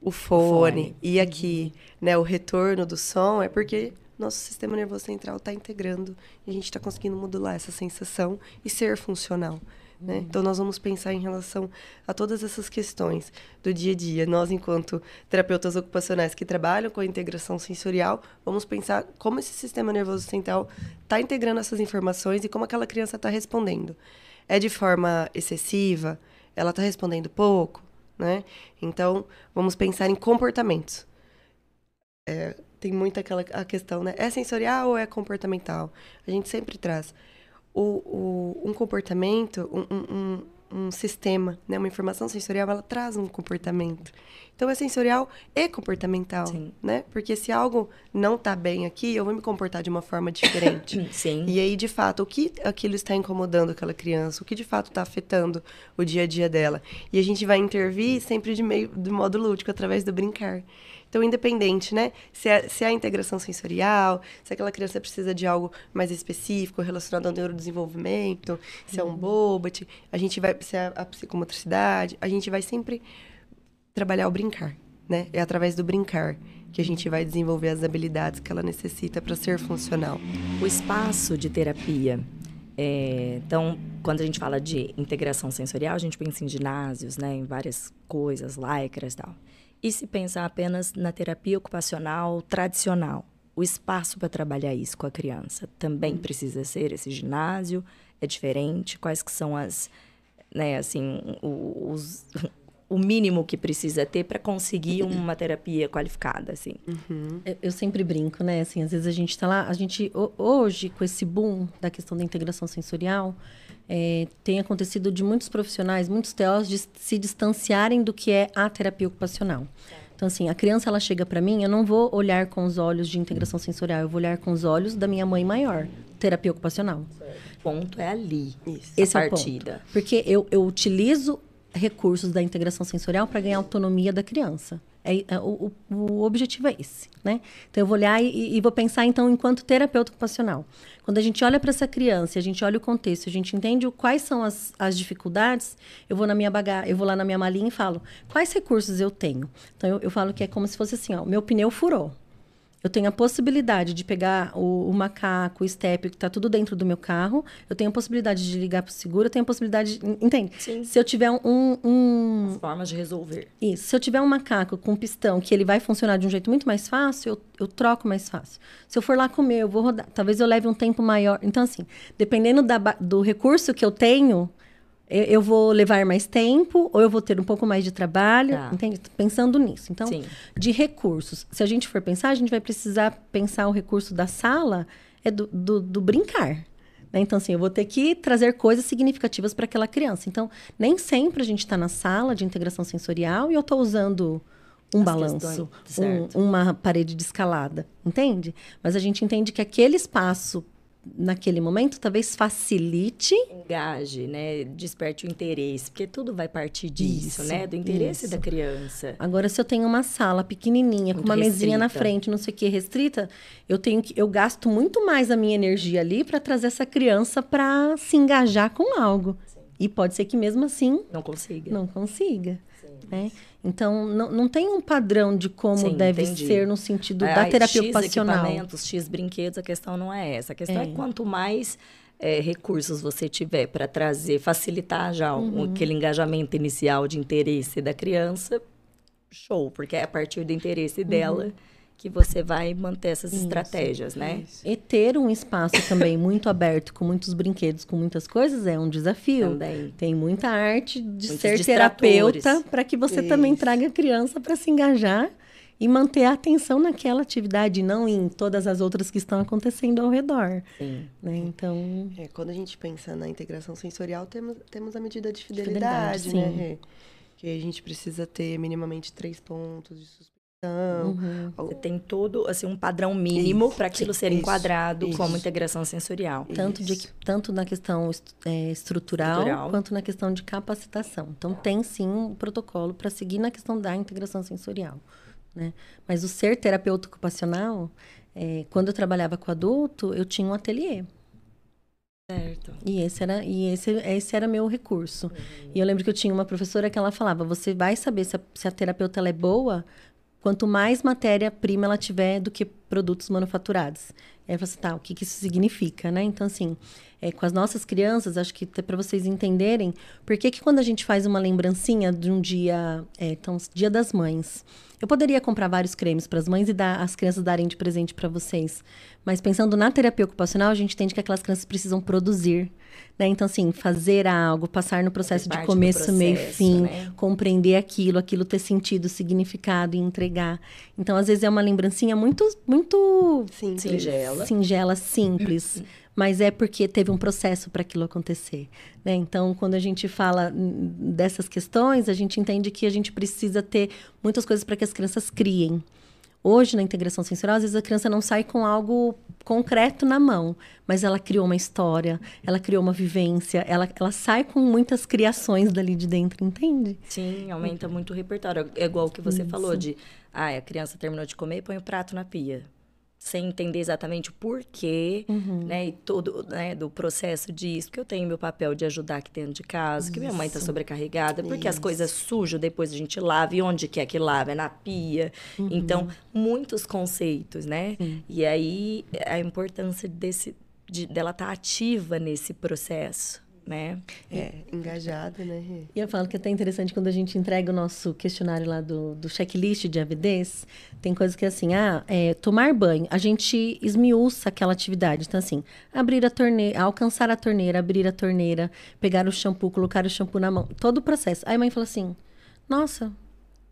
o fone, fone, e aqui, né, o retorno do som, é porque nosso sistema nervoso central está integrando e a gente está conseguindo modular essa sensação e ser funcional. Né? Uhum. Então, nós vamos pensar em relação a todas essas questões do dia a dia. Nós, enquanto terapeutas ocupacionais que trabalham com a integração sensorial, vamos pensar como esse sistema nervoso central está integrando essas informações e como aquela criança está respondendo. É de forma excessiva? Ela está respondendo pouco? Né? Então, vamos pensar em comportamentos. É, tem muito aquela a questão, né? É sensorial ou é comportamental? A gente sempre traz o, o, um comportamento, um, um, um, sistema, né? uma informação sensorial, ela traz um comportamento. Então, é sensorial e comportamental, Sim. né? Porque se algo não está bem aqui, eu vou me comportar de uma forma diferente. Sim. E aí, de fato, o que aquilo está incomodando aquela criança? O que, de fato, está afetando o dia a dia dela? E a gente vai intervir sempre de meio, de modo lúdico, através do brincar. Então, independente, né? Se é, se é a integração sensorial, se aquela criança precisa de algo mais específico relacionado ao neurodesenvolvimento, se é um uhum. BOBAT, a gente vai, se é a psicomotricidade, a gente vai sempre trabalhar o brincar, né? É através do brincar que a gente vai desenvolver as habilidades que ela necessita para ser funcional. O espaço de terapia. É, então, quando a gente fala de integração sensorial, a gente pensa em ginásios, né, em várias coisas, lycras e tal. E se pensar apenas na terapia ocupacional tradicional, o espaço para trabalhar isso com a criança também precisa ser esse ginásio? É diferente? Quais que são as, né, assim, os, o mínimo que precisa ter para conseguir uma terapia qualificada, assim. Uhum. Eu, eu, sempre brinco, né? Assim, às vezes a gente está lá, a gente hoje com esse boom da questão da integração sensorial, é, tem acontecido de muitos profissionais, muitos teóricos, de se distanciarem do que é a terapia ocupacional. Então, assim, a criança ela chega para mim, eu não vou olhar com os olhos de integração sensorial, eu vou olhar com os olhos da minha mãe maior. terapia ocupacional. O ponto é ali. Isso. Esse a é o ponto. partida. Porque eu, eu utilizo recursos da integração sensorial para ganhar autonomia da criança. É, é, o, o, objetivo é esse, né? Então, eu vou olhar e, e vou pensar, então, enquanto terapeuta ocupacional. Quando a gente olha para essa criança, a gente olha o contexto, a gente entende quais são as, as dificuldades, eu vou na minha bagagem, eu vou lá na minha malinha e falo, quais recursos eu tenho? Então, eu, eu falo que é como se fosse assim, ó, meu pneu furou eu tenho a possibilidade de pegar o, o macaco, o step, que está tudo dentro do meu carro. Eu tenho a possibilidade de ligar para o seguro. Eu tenho a possibilidade. De, entende? Sim. Se eu tiver um, um. As formas de resolver. Isso. Se eu tiver um macaco com pistão que ele vai funcionar de um jeito muito mais fácil, eu, eu troco mais fácil. Se eu for lá comer, eu vou rodar. Talvez eu leve um tempo maior. Então, assim, dependendo da, do recurso que eu tenho, eu, eu vou levar mais tempo ou eu vou ter um pouco mais de trabalho, Tá. entende? Pensando nisso. Então, Sim. de recursos. Se a gente for pensar, a gente vai precisar pensar o recurso da sala é do, do, do brincar. né? Então, assim, eu vou ter que trazer coisas significativas para aquela criança. Então, nem sempre a gente está na sala de integração sensorial e eu estou usando um As balanço, um- uma parede de escalada, entende? Mas a gente entende que aquele espaço, naquele momento, talvez facilite Engaje, né? Desperte o interesse. Porque tudo vai partir disso, Isso, né? Do interesse isso. da criança. Agora, se eu tenho uma sala pequenininha, com Muito uma mesinha na restrita. frente, não sei o que, restrita, eu tenho que, eu gasto muito mais a minha energia ali para trazer essa criança para se engajar com algo. E pode ser que mesmo assim Não consiga. não consiga. Né? Então, não, não tem um padrão de como Sim, deve entendi. ser no sentido É, da terapia X ocupacional. equipamentos, X brinquedos, a questão não é essa. A questão é, É. quanto mais é, recursos você tiver para trazer, facilitar já Uhum. aquele engajamento inicial de interesse da criança, show, porque é a partir do interesse dela Uhum. Que você vai manter essas estratégias, né? Isso. E ter um espaço também muito aberto, com muitos brinquedos, com muitas coisas, é um desafio. Também. Tem muita arte de Muitos ser terapeuta para que você também Isso. traga a criança para se engajar e manter a atenção naquela atividade, não em todas as outras que estão acontecendo ao redor. Sim. Né? Então, É, quando a gente pensa na integração sensorial, temos, temos a medida de Fidelidade, fidelidade, né? Que a gente precisa ter minimamente três pontos de suspensão. Uhum. Você tem todo assim, um padrão mínimo para aquilo ser isso, enquadrado como isso. integração sensorial. tanto, de, tanto na questão est- é, estrutural, Estrutural. quanto na questão de capacitação. Então, tem sim um protocolo para seguir na questão da integração sensorial. Né? Mas o ser terapeuta ocupacional, é, quando eu trabalhava com adulto, eu tinha um ateliê. Certo. E esse era, e esse, esse era meu recurso. E eu lembro que eu tinha uma professora que ela falava: você vai saber se a, se a terapeuta é boa quanto mais matéria-prima ela tiver do que produtos manufaturados. Aí falei assim, tá, o que, que isso significa, né? Então, assim, é, com as nossas crianças, acho que até para vocês entenderem, por que que quando a gente faz uma lembrancinha de um dia, é, então, dia das mães, eu poderia comprar vários cremes para as mães e dar, as crianças darem de presente para vocês. Mas pensando na terapia ocupacional, a gente entende que aquelas crianças precisam produzir. Né? Então, assim, fazer algo, passar no processo de começo, meio processo, fim, né? compreender aquilo, aquilo ter sentido, significado e entregar. Então, às vezes é uma lembrancinha muito, muito Singela. singela, simples, mas é porque teve um processo para aquilo acontecer. Né? Então, quando a gente fala dessas questões, a gente entende que a gente precisa ter muitas coisas para que as crianças criem. Hoje, na integração sensorial, às vezes a criança não sai com algo concreto na mão, mas ela criou uma história, ela criou uma vivência, ela, ela sai com muitas criações dali de dentro, entende? Sim, aumenta muito o repertório. É igual o que você falou de, ah, a criança terminou de comer, põe o prato na pia. Sem entender exatamente o porquê, né, e todo, né, do processo disso, que eu tenho meu papel de ajudar aqui dentro de casa, que minha mãe tá sobrecarregada, porque as Isso. coisas sujas depois a gente lava, e onde que é que lava? É na pia. Então, muitos conceitos, né? E aí, a importância desse, de, dela estar ativa nesse processo, né? É, engajada, né? E eu falo que é até interessante quando a gente entrega o nosso questionário lá do, do checklist de avidez, tem coisas que é assim, ah, é, tomar banho, a gente esmiuça aquela atividade. Então, assim, abrir a torneira, alcançar a torneira, abrir a torneira, pegar o shampoo, colocar o shampoo na mão, todo o processo. Aí a mãe fala assim, nossa,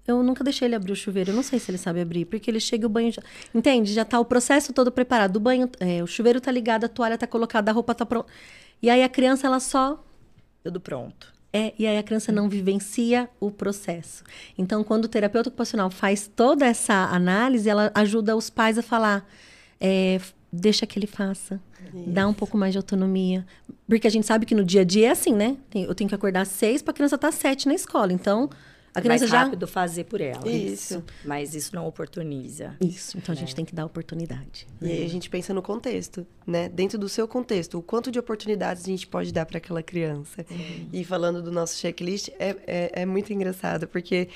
eu nunca deixei ele abrir o chuveiro, eu não sei se ele sabe abrir, porque ele chega e o banho já... Entende? Já tá o processo todo preparado, o banho, é, o chuveiro tá ligado, a toalha tá colocada, a roupa tá pronta. E aí a criança, ela só Tudo pronto. é, e aí a criança não vivencia o processo. Então, quando o terapeuta ocupacional faz toda essa análise, ela ajuda os pais a falar: é, deixa que ele faça. Isso. Dá um pouco mais de autonomia. Porque a gente sabe que no dia a dia é assim, né? Eu tenho que acordar às seis para a criança estar tá às sete na escola. Então, a criança mais já... rápido fazer por ela. Isso. Mas isso não oportuniza. Isso. Então, a gente é. tem que dar oportunidade. E aí a gente pensa no contexto, né? Dentro do seu contexto, o quanto de oportunidades a gente pode dar para aquela criança. Uhum. E falando do nosso checklist, é, é, é muito engraçado, porque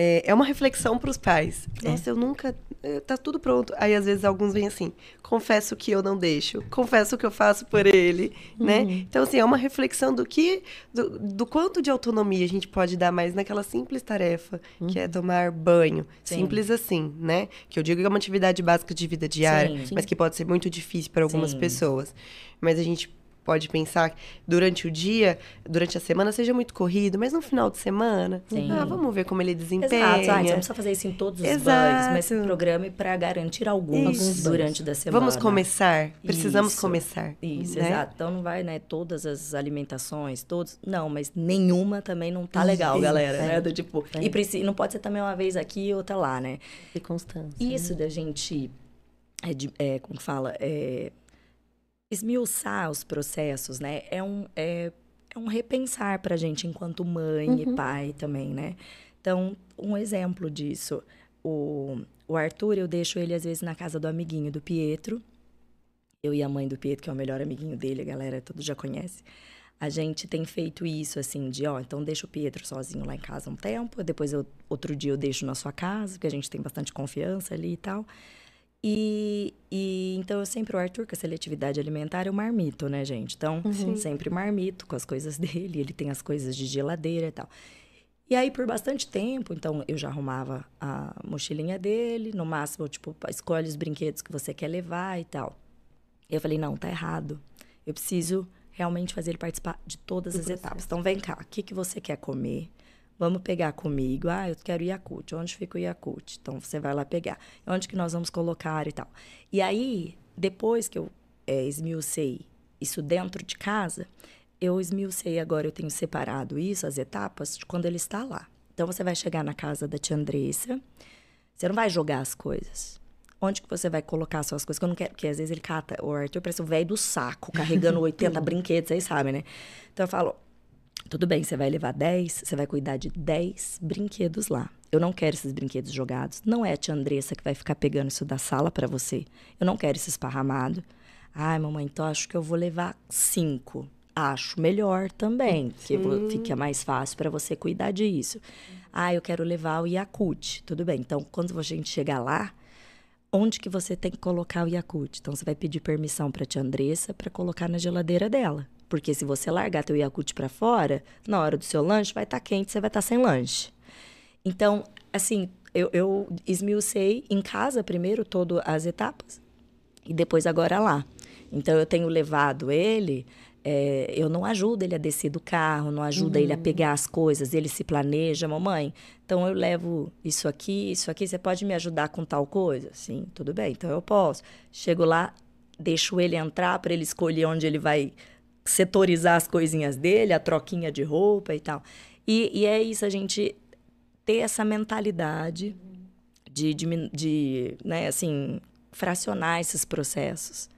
é, é uma reflexão para os pais. É. Nossa, eu nunca eh, tá tudo pronto. Aí às vezes alguns vêm assim, confesso que eu não deixo, confesso que eu faço por ele, né? uhum. né? Então assim, é uma reflexão do que do, do, quanto de autonomia a gente pode dar mais naquela simples tarefa, uhum. que é uhum. tomar banho, Sim. simples assim, né? Que eu digo que é uma atividade básica de vida diária, Sim. mas que pode ser muito difícil para algumas Sim. pessoas. Mas a gente pode pensar durante o dia, durante a semana, seja muito corrido, mas no final de semana, Sim. ah, vamos ver como ele desempenha. Exato, ah, não precisa fazer isso em todos os Exato. banhos, mas programe para garantir alguns durante da semana. Vamos começar, precisamos isso. começar. Isso, né? exato. Então não vai, né, todas as alimentações, todos, não, mas nenhuma também não tá legal, isso. galera, é. né, do tipo, é. e não pode ser também uma vez aqui e outra lá, né? E constância. Isso né? da gente é, de, é, como fala, é, esmiuçar os processos, né? É um, é, é um repensar para a gente enquanto mãe uhum. e pai também, né? Então, um exemplo disso, o, o Arthur, eu deixo ele às vezes na casa do amiguinho do Pietro. Eu e a mãe do Pietro, que é o melhor amiguinho dele, a galera todos já conhece. A gente tem feito isso, assim, de, ó, então deixa o Pietro sozinho lá em casa um tempo, depois eu, outro dia eu deixo na sua casa, porque a gente tem bastante confiança ali e tal. E, e, então eu sempre, o Arthur, com a seletividade alimentar, é o marmito, né, gente? Então, uhum. sempre marmito com as coisas dele, ele tem as coisas de geladeira e tal. E aí, por bastante tempo, então, eu já arrumava a mochilinha dele, no máximo, tipo, escolhe os brinquedos que você quer levar e tal. E eu falei, não, tá errado. Eu preciso realmente fazer ele participar de todas Do as processo. etapas. Então, vem cá, o que, que você quer comer? Vamos pegar comigo. Ah, eu quero Yakult. Onde fica o Yakult? Então, você vai lá pegar. Onde que nós vamos colocar e tal. E aí, depois que eu é, esmiucei isso dentro de casa, eu esmiucei agora, eu tenho separado isso, as etapas, de quando ele está lá. Então, você vai chegar na casa da tia Andressa, você não vai jogar as coisas. Onde que você vai colocar suas coisas? Que eu não quero, porque às vezes ele cata, o Arthur parece o velho do saco, carregando 80 brinquedos, vocês sabem, né? Então, eu falo, tudo bem, você vai levar 10, você vai cuidar de 10 brinquedos lá. Eu não quero esses brinquedos jogados. Não é a tia Andressa que vai ficar pegando isso da sala para você. Eu não quero esse esparramado. Ai, mamãe, então acho que eu vou levar cinco. Acho melhor também, que fica mais fácil para você cuidar disso. Ah, eu quero levar o Yakult. Tudo bem. Então, quando a gente chegar lá, onde que você tem que colocar o Yakult? Então, você vai pedir permissão para tia Andressa para colocar na geladeira dela. Porque se você largar teu Yakult para fora, na hora do seu lanche vai estar tá quente, você vai estar tá sem lanche. Então, assim, eu, eu esmiucei em casa primeiro todas as etapas e depois agora lá. Então, eu tenho levado ele, é, eu não ajudo ele a descer do carro, não ajudo uhum. ele a uhum. pegar as coisas, ele se planeja, mamãe. Então, eu levo isso aqui, isso aqui, você pode me ajudar com tal coisa? Sim, tudo bem, então eu posso. Chego lá, deixo ele entrar para ele escolher onde ele vai setorizar as coisinhas dele, a troquinha de roupa e tal. E, e é isso, a gente ter essa mentalidade de, de, de né, assim, fracionar esses processos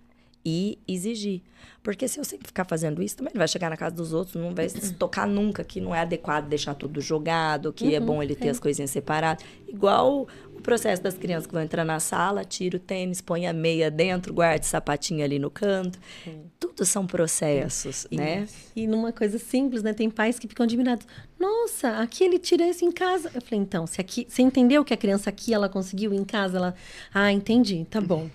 e exigir. Porque se eu sempre ficar fazendo isso, também vai chegar na casa dos outros, não vai se tocar nunca que não é adequado deixar tudo jogado, que é uhum, é bom ele ter é. as coisinhas separadas. Igual o processo das crianças que vão entrar na sala, tira o tênis, põe a meia dentro, guarda o sapatinho ali no canto. Tudo são processos, e, né? E numa coisa simples, né? Tem pais que ficam admirados. Nossa, aqui ele tira isso em casa. Eu falei, então, se aqui, você entendeu que a criança aqui ela conseguiu em casa, ela, ah, entendi, tá bom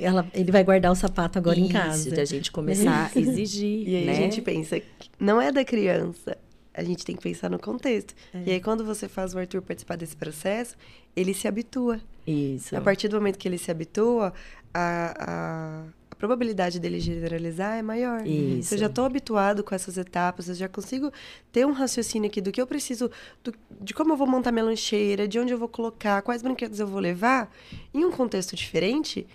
ela, ele vai guardar o sapato agora Isso, em casa. de a gente começar a exigir. e aí né? a gente pensa, não é da criança, a gente tem que pensar no contexto. É. E aí, quando você faz o Arthur participar desse processo, ele se habitua. Isso. A partir do momento que ele se habitua, a, a, a probabilidade dele generalizar é maior. Isso. Eu já estou habituado com essas etapas, eu já consigo ter um raciocínio aqui do que eu preciso, do, de como eu vou montar minha lancheira, de onde eu vou colocar, quais brinquedos eu vou levar. Em um contexto diferente,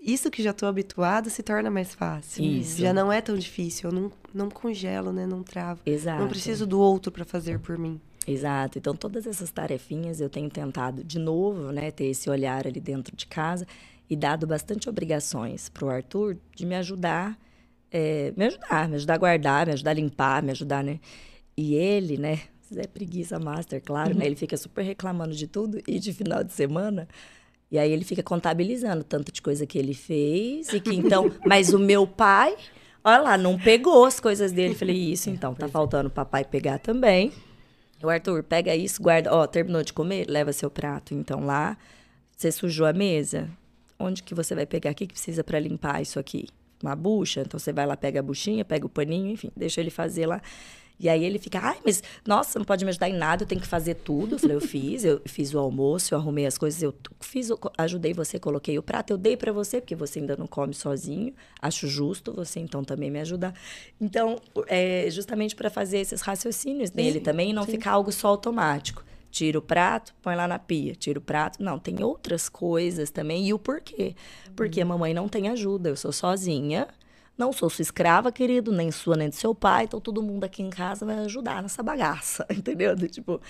isso que já estou habituado se torna mais fácil. Isso. Já não é tão difícil. Eu não, não congelo, né? Não travo. Exato. Não preciso do outro para fazer por mim. Exato. Então, todas essas tarefinhas eu tenho tentado, de novo, né? Ter esse olhar ali dentro de casa. e dado bastante obrigações pro Arthur de me ajudar, é, me ajudar, me ajudar a guardar, me ajudar a limpar, me ajudar, né? E ele, né? Zé Preguiça Master, claro, né? Ele fica super reclamando de tudo e de final de semana. E aí ele fica contabilizando tanto de coisa que ele fez e que então. Mas o meu pai, olha lá, não pegou as coisas dele. Falei, isso então, tá faltando o papai pegar também. O Arthur, pega isso, guarda. Ó, terminou de comer? Leva seu prato. Então lá, você sujou a mesa? Onde que você vai pegar? O que, que precisa para limpar isso aqui? Uma bucha? Então você vai lá, pega a buchinha, pega o paninho, enfim, deixa ele fazer lá. E aí ele fica, ai, mas nossa, não pode me ajudar em nada, eu tenho que fazer tudo. Eu falei, eu fiz, eu fiz o almoço, eu arrumei as coisas, eu fiz, ajudei você, coloquei o prato, eu dei para você, porque você ainda não come sozinho. Acho justo você então também me ajudar. Então, é justamente para fazer esses raciocínios dele sim, também e não sim. ficar algo só automático. Tira o prato, põe lá na pia. Tira o prato. Não, tem outras coisas também. E o porquê? Porque a mamãe não tem ajuda. Eu sou sozinha. Não sou sua escrava, querido, nem sua, nem do seu pai, então todo mundo aqui em casa vai ajudar nessa bagaça, entendeu? Tipo,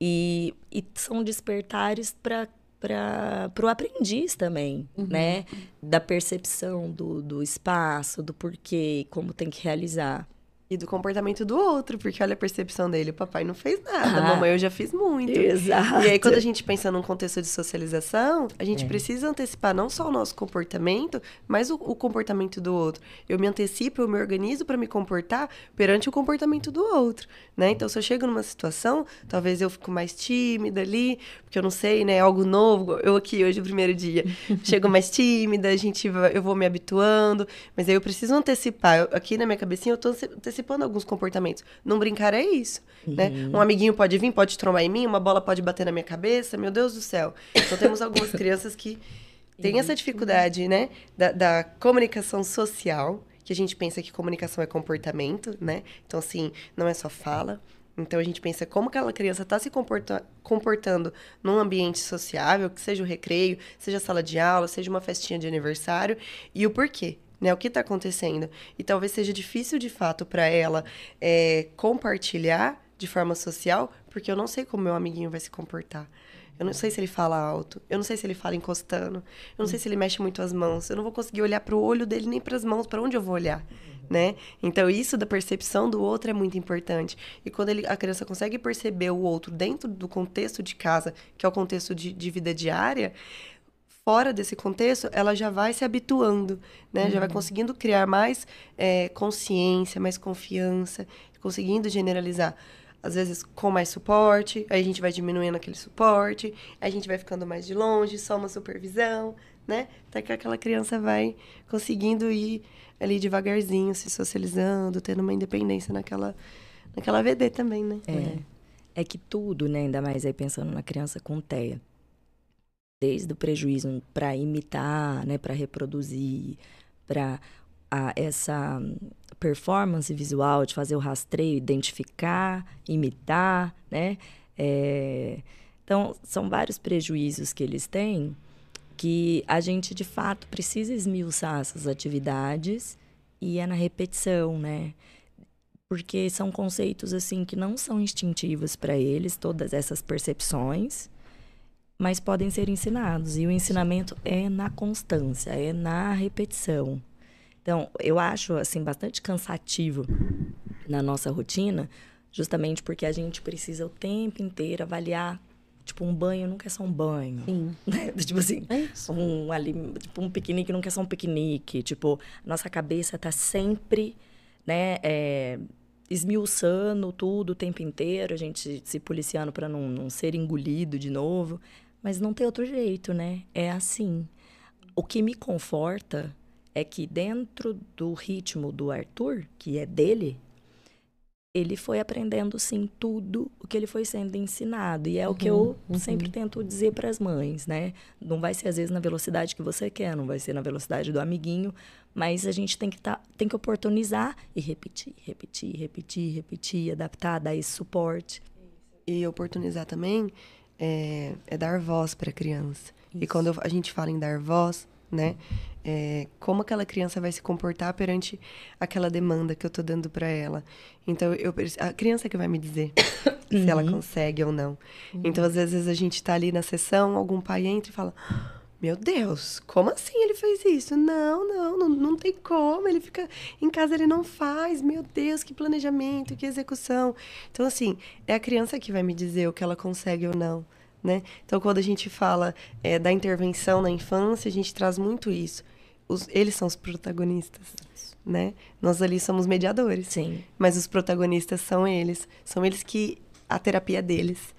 e, e são despertares para para o aprendiz também, uhum. né? Da percepção do, do espaço, do porquê, como tem que realizar. E do comportamento do outro, porque olha a percepção dele, o papai não fez nada, ah, mamãe eu já fiz muito. Exato. E aí quando a gente pensa num contexto de socialização, a gente é. precisa antecipar não só o nosso comportamento, mas o, o, comportamento do outro. Eu me antecipo, eu me organizo para me comportar perante o comportamento do outro, né? Então se eu chego numa situação, talvez eu fico mais tímida ali, porque eu não sei, né, algo novo. Eu aqui hoje o primeiro dia, chego mais tímida, a gente eu vou me habituando, mas aí eu preciso antecipar. Eu, aqui na minha cabecinha eu tô antecipando antecipando alguns comportamentos. Não brincar é isso, né? uhum. né? Um amiguinho pode vir, pode trombar em mim, uma bola pode bater na minha cabeça, meu Deus do céu. Então temos algumas crianças que têm essa dificuldade, né? Da, da comunicação social, que a gente pensa que comunicação é comportamento, né? Então, assim, não é só fala. Então, a gente pensa como aquela criança está se comporta comportando num ambiente sociável, que seja o recreio, seja a sala de aula, seja uma festinha de aniversário, e o porquê né? O que está acontecendo? E talvez seja difícil de fato para ela é, compartilhar de forma social, porque eu não sei como meu amiguinho vai se comportar. Eu não sei se ele fala alto, eu não sei se ele fala encostando, eu não sei se ele mexe muito as mãos. Eu não vou conseguir olhar para o olho dele nem para as mãos, para onde eu vou olhar, né? Então isso da percepção do outro é muito importante. E quando ele, a criança consegue perceber o outro dentro do contexto de casa, que é o contexto de, de vida diária, fora desse contexto, ela já vai se habituando, né? Uhum. Já vai uhum. conseguindo criar mais é, consciência, mais confiança, conseguindo generalizar. Às vezes com mais suporte, aí a gente vai diminuindo aquele suporte, aí a gente vai ficando mais de longe, só uma supervisão, né? Até que aquela criança vai conseguindo ir ali devagarzinho, se socializando, tendo uma independência naquela, naquela VD também, né? É. É que tudo, né? Ainda mais aí pensando na criança com TEA desde o prejuízo para imitar, né, para reproduzir, para essa performance visual de fazer o rastreio, identificar, imitar, né? É, então, são vários prejuízos que eles têm que a gente, de fato, precisa esmiuçar essas atividades e é na repetição, né? Porque são conceitos, assim, que não são instintivos para eles, todas essas percepções, mas podem ser ensinados. E o ensinamento é na constância, é na repetição. Então, eu acho assim bastante cansativo na nossa rotina, justamente porque a gente precisa o tempo inteiro avaliar Tipo, um banho nunca é só um banho. Sim. Né? Tipo assim, é um, ali, tipo, um piquenique nunca é só um piquenique. Tipo, nossa cabeça tá sempre, né, é, esmiuçando tudo o tempo inteiro, a gente se policiando para não, não ser engolido de novo. Mas não tem outro jeito, né? É assim. O que me conforta é que dentro do ritmo do Arthur, que é dele, ele foi aprendendo sim tudo o que ele foi sendo ensinado e é uhum, o que eu uhum. sempre tento dizer para as mães, né? Não vai ser às vezes na velocidade que você quer, não vai ser na velocidade do amiguinho, mas a gente tem que tá, tem que oportunizar e repetir, repetir, repetir, repetir, adaptar, dar esse suporte e oportunizar também é, é dar voz para a criança. Isso. E quando a gente fala em dar voz, né? É, como aquela criança vai se comportar perante aquela demanda que eu estou dando para ela. Então, eu, a criança que vai me dizer uhum. se ela uhum. consegue ou não. Uhum. Então, às vezes, a gente está ali na sessão, algum pai entra e fala: Meu Deus, como assim ele fez isso? Não, não, não, não tem como. Ele fica em casa, ele não faz. Meu Deus, que planejamento, que execução. Então, assim, é a criança que vai me dizer o que ela consegue ou não. Né? Então, quando a gente fala é, da intervenção na infância, a gente traz muito isso. Os, eles são os protagonistas, né? Nós ali somos mediadores. Sim. Mas os protagonistas são eles. São eles que a terapia é deles.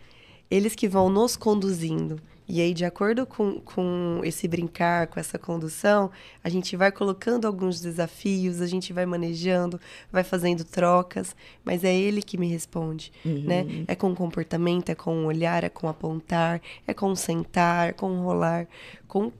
Eles que vão nos conduzindo. E aí, de acordo com, com esse brincar, com essa condução, a gente vai colocando alguns desafios, a gente vai manejando, vai fazendo trocas, mas é ele que me responde, Uhum. né? É com o comportamento, é com o olhar, é com apontar, é com sentar, com rolar, com,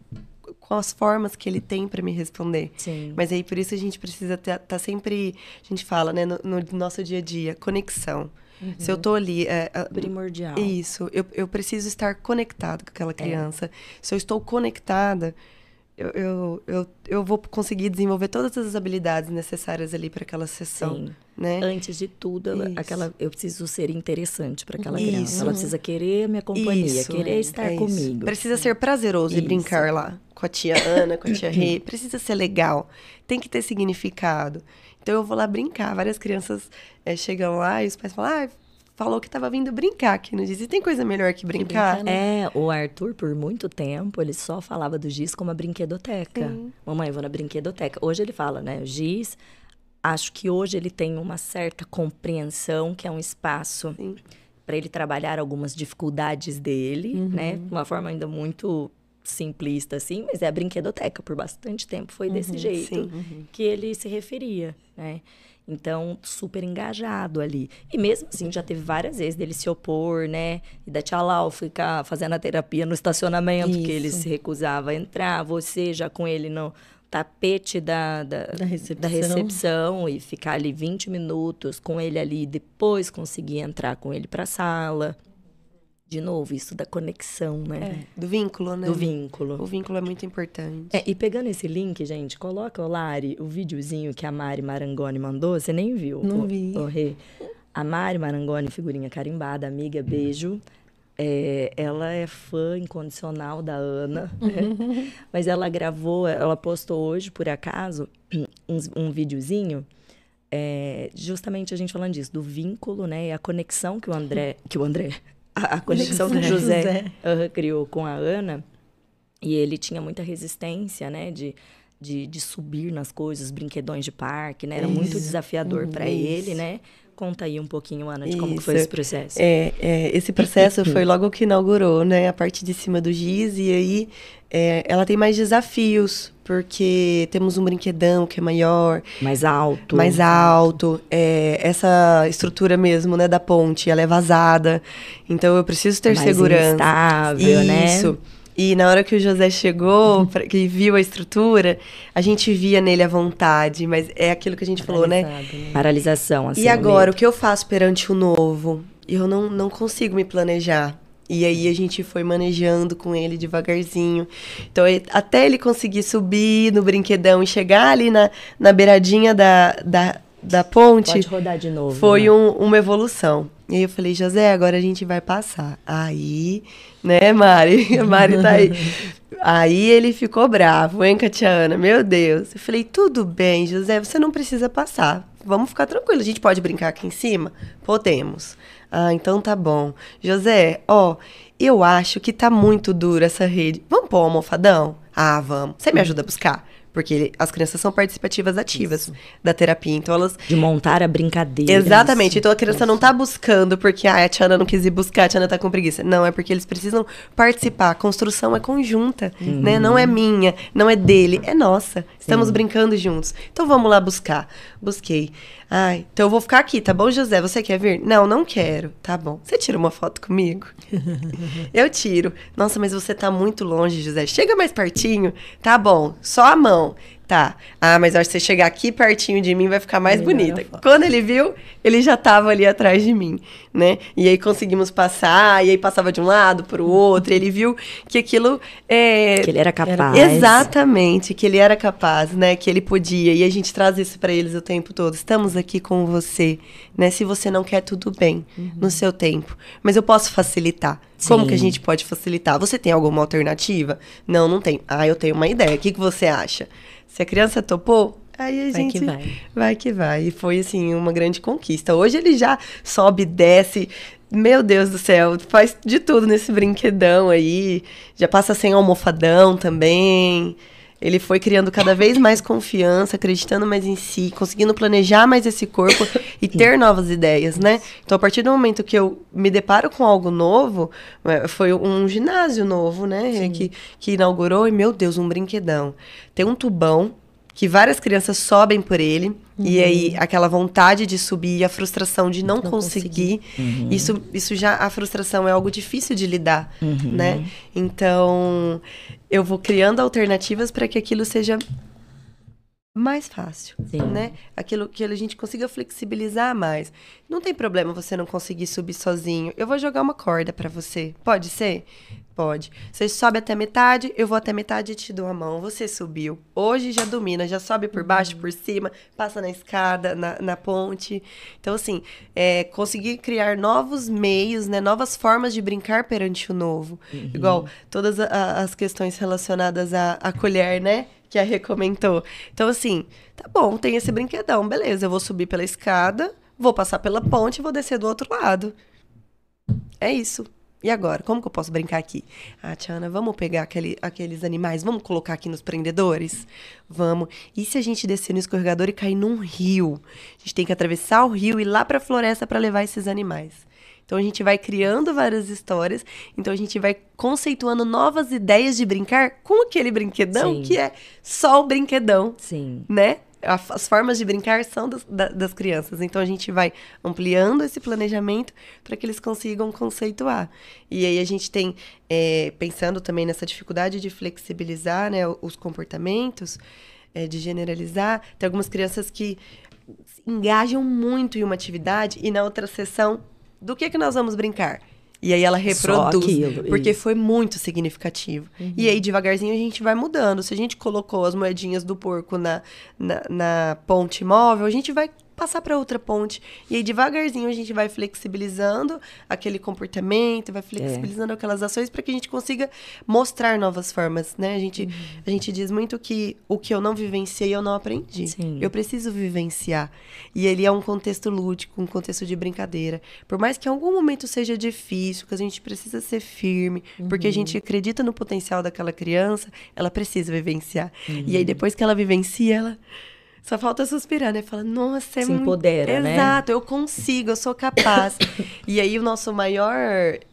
com as formas que ele tem para me responder. Sim. Mas aí, por isso, a gente precisa estar tá sempre, a gente fala, né, no, no nosso dia a dia, conexão. Se eu tô ali... é, é, Primordial. isso, eu, eu preciso estar conectado com É. aquela criança. Se eu estou conectada, eu, eu, eu, eu vou conseguir desenvolver todas as habilidades necessárias ali para aquela sessão, Sim. né? Antes de tudo, Isso. aquela, eu preciso ser interessante para aquela Isso. criança. Ela precisa querer a minha companhia, Isso, querer é, estar é comigo. Precisa ser prazeroso e Isso. brincar lá com a tia Ana, com a tia Rê. Precisa ser legal. Tem que ter significado. Então eu vou lá brincar. Várias crianças eh, chegam lá e os pais falam: ah, falou que estava vindo brincar aqui no Giz. E tem coisa melhor que brincar? brincar, né? É, o Arthur, por muito tempo, ele só falava do Giz como a brinquedoteca. Sim. Mamãe, eu vou na brinquedoteca. Hoje ele fala, né? O Giz, acho que hoje ele tem uma certa compreensão que é um espaço para ele trabalhar algumas dificuldades dele, né? De uma forma ainda muito simplista, assim, mas é a brinquedoteca. Por bastante tempo foi desse jeito sim. que ele se referia, né? Então, super engajado ali. E mesmo assim, já teve várias vezes dele se opor, né? E da tia Lau ficar fazendo a terapia no estacionamento, porque ele Isso. se recusava a entrar. Você já com ele no tapete da, da, Da recepção. da recepção e ficar ali 20 minutos com ele ali, depois conseguir entrar com ele para a sala. De novo, isso da conexão, né? Do vínculo, né? Do vínculo. O vínculo é muito importante. É, e pegando esse link, gente, coloca, o Lari, o videozinho que a Mari Marangoni mandou, você nem viu. Não ô- vi. Rê. A Mari Marangoni, figurinha carimbada, amiga, beijo. É, ela é fã incondicional da Ana, né? mas ela gravou, ela postou hoje, por acaso, um, um videozinho, é, justamente a gente falando disso, do vínculo, né, e a conexão que o André, que o André, a, a conexão que o José. José, aham, criou com a Ana, e ele tinha muita resistência, né, de, de, de subir nas coisas, brinquedões de parque, né? Era muito Isso. desafiador para Isso. ele, né? Conta aí um pouquinho, Ana, de como que foi Isso. esse processo. É, é, esse processo foi logo que inaugurou, né? A parte de cima do giz. E aí é, ela tem mais desafios, porque temos um brinquedão que é maior, Mais alto. mais alto. é, essa estrutura mesmo, né, da ponte, ela é vazada. Então eu preciso ter mais segurança. instável, né? Isso. E na hora que o José chegou, pra, que viu a estrutura, a gente via nele a vontade, mas é aquilo que a gente falou, né? Né? Paralisação, assim. E agora, o que eu faço perante o novo? Eu não, não consigo me planejar. E aí a gente foi manejando com ele devagarzinho. Então, até ele conseguir subir no brinquedão e chegar ali na, na beiradinha da, da, da ponte, Pode rodar de novo. foi né? um- uma evolução. E aí eu falei, José, agora a gente vai passar. Aí, né, Mari? Mari tá aí. Aí ele ficou bravo, hein, Catiana? Meu Deus. Eu falei, tudo bem, José, você não precisa passar. Vamos ficar tranquilo. A gente pode brincar aqui em cima? Podemos. Ah, então tá bom. José, ó, eu acho que tá muito dura essa rede. Vamos pôr um almofadão? Ah, vamos. Você me ajuda a buscar? Porque ele- as crianças são participativas ativas da terapia. Então elas De montar a brincadeira. Exatamente. Então a criança não tá buscando porque ah, a Tiana não quis ir buscar, a Tiana tá com preguiça. Não, é porque eles precisam participar. A construção é conjunta, né? Não é minha, não é dele, é nossa. Estamos brincando juntos. Então vamos lá buscar. Busquei. Ai, então eu vou ficar aqui, tá bom, José? Você quer vir? Não, não quero. Tá bom. Você tira uma foto comigo? eu tiro. Nossa, mas você tá muito longe, José. Chega mais pertinho. Tá bom, só a mão. Tá. Ah, mas acho que você chegar aqui pertinho de mim vai ficar mais Melhor bonita. Quando ele viu, ele já tava ali atrás de mim, né? E aí conseguimos passar, e aí passava de um lado pro outro, e ele viu que aquilo é, Que ele era capaz. Exatamente, que ele era capaz, né? Que ele podia. E a gente traz isso pra eles o tempo todo. Estamos aqui com você, né? Se você não quer, tudo bem, no seu tempo. Mas eu posso facilitar. Como Sim. que a gente pode facilitar? Você tem alguma alternativa? Não, não tem. Ah, eu tenho uma ideia. O que, que você acha? Se a criança topou, aí a Vai gente que vai. vai que vai. E foi, assim, uma grande conquista. Hoje ele já sobe, desce. Meu Deus do céu, faz de tudo nesse brinquedão aí. Já passa sem almofadão também. Ele foi criando cada vez mais confiança, acreditando mais em si, conseguindo planejar mais esse corpo e ter novas ideias, né? Então, a partir do momento que eu me deparo com algo novo, eh, foi um ginásio novo, né? Que, que inaugurou, e meu Deus, um brinquedão. Tem um tubão que várias crianças sobem por ele, e aí aquela vontade de subir e a frustração de não, Não conseguir. Isso, isso já, a frustração é algo difícil de lidar, Uhum. né? Então, eu vou criando alternativas para que aquilo seja mais fácil, Sim. né? Aquilo que a gente consiga flexibilizar mais. Não tem problema você não conseguir subir sozinho. Eu vou jogar uma corda para você. Pode ser? Pode. Você sobe até metade, eu vou até metade e te dou a mão. Você subiu. Hoje já domina, já sobe por baixo, por cima, passa na escada, na, na ponte. Então, assim, é, conseguir criar novos meios, né? Novas formas de brincar perante o novo. Igual todas a- as questões relacionadas à, à colher, né? Que a Rê comentou. Então, assim, tá bom, tem esse brinquedão, beleza. Eu vou subir pela escada, vou passar pela ponte e vou descer do outro lado. É isso. E agora? Como que eu posso brincar aqui? Ah, Tiana, vamos pegar aquele- aqueles animais, vamos colocar aqui nos prendedores? Vamos. E se a gente descer no escorregador e cair num rio? A gente tem que atravessar o rio e ir lá para a floresta para levar esses animais. Então a gente vai criando várias histórias, então a gente vai conceituando novas ideias de brincar com aquele brinquedão Sim. que é só o brinquedão Sim. né? As formas de brincar são das, da- das crianças. Então a gente vai ampliando esse planejamento para que eles consigam conceituar. E aí a gente tem, é, pensando também nessa dificuldade de flexibilizar né, os comportamentos, é, de generalizar, tem algumas crianças que engajam muito em uma atividade e na outra sessão, do que, que nós vamos brincar? E aí ela reproduz, aquilo, porque isso. foi muito significativo. E aí, devagarzinho, a gente vai mudando. Se a gente colocou as moedinhas do porco na, na, na ponte móvel, a gente vai passar para outra ponte. E aí, devagarzinho, a gente vai flexibilizando aquele comportamento, vai flexibilizando aquelas ações para que a gente consiga mostrar novas formas, né? A gente, a gente diz muito que o que eu não vivenciei, eu não aprendi. Sim. Eu preciso vivenciar. E ele é um contexto lúdico, um contexto de brincadeira. Por mais que em algum momento seja difícil, que a gente precisa ser firme, porque a gente acredita no potencial daquela criança, ela precisa vivenciar. E aí, depois que ela vivencia, ela. Só falta suspirar, né? Fala, nossa, é Se muito... empodera, né? Exato, eu consigo, eu sou capaz. e aí, o nosso maior...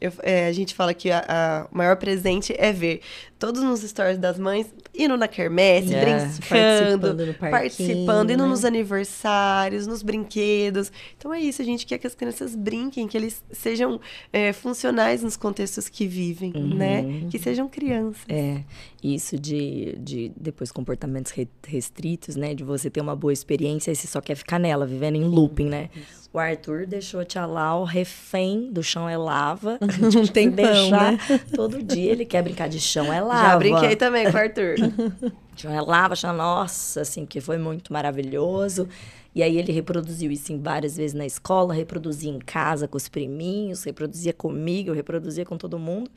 eu- é, a gente fala que o maior presente é ver todos nos stories das mães indo na quermesse, É, brincando, participando participando, indo né? nos aniversários, nos brinquedos. Então é isso, a gente quer que as crianças brinquem, que eles sejam é, funcionais nos contextos que vivem, né? Que sejam crianças. É, isso de, de depois comportamentos re- restritos, né? De você ter uma boa experiência e você só quer ficar nela, vivendo em looping, né? O Arthur deixou a tia Lau refém do chão é lava. Um tempão, deixar né? todo dia ele quer brincar de chão é lava. Já brinquei também com o Arthur. Chão é lava, chão, nossa, assim, que foi muito maravilhoso. E aí ele reproduziu isso em várias vezes na escola, reproduzia em casa com os priminhos, reproduzia comigo, reproduzia com todo mundo.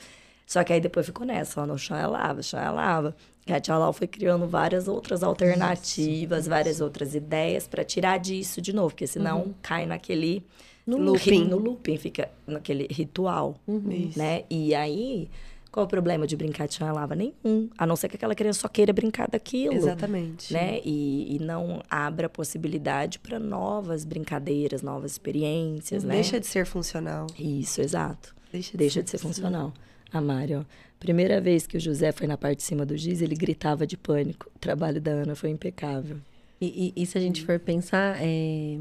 Só que aí depois ficou nessa, ó, no chão é lava, chão é lava. E a tia Lau foi criando várias outras alternativas, várias outras ideias para tirar disso de novo, porque senão cai naquele No looping. no looping, fica naquele ritual, Isso. né? E aí, qual o problema de brincar de chão é lava? Nenhum. A não ser que aquela criança só queira brincar daquilo. Exatamente. Né? E, e não abra possibilidade para novas brincadeiras, novas experiências, né? Deixa de ser funcional. Isso, exato. Deixa de Deixa de ser funcional. A Mari, ó. Primeira vez que o José foi na parte de cima do giz, ele gritava de pânico. O trabalho da Ana foi impecável. E, e- e se a gente for pensar, é,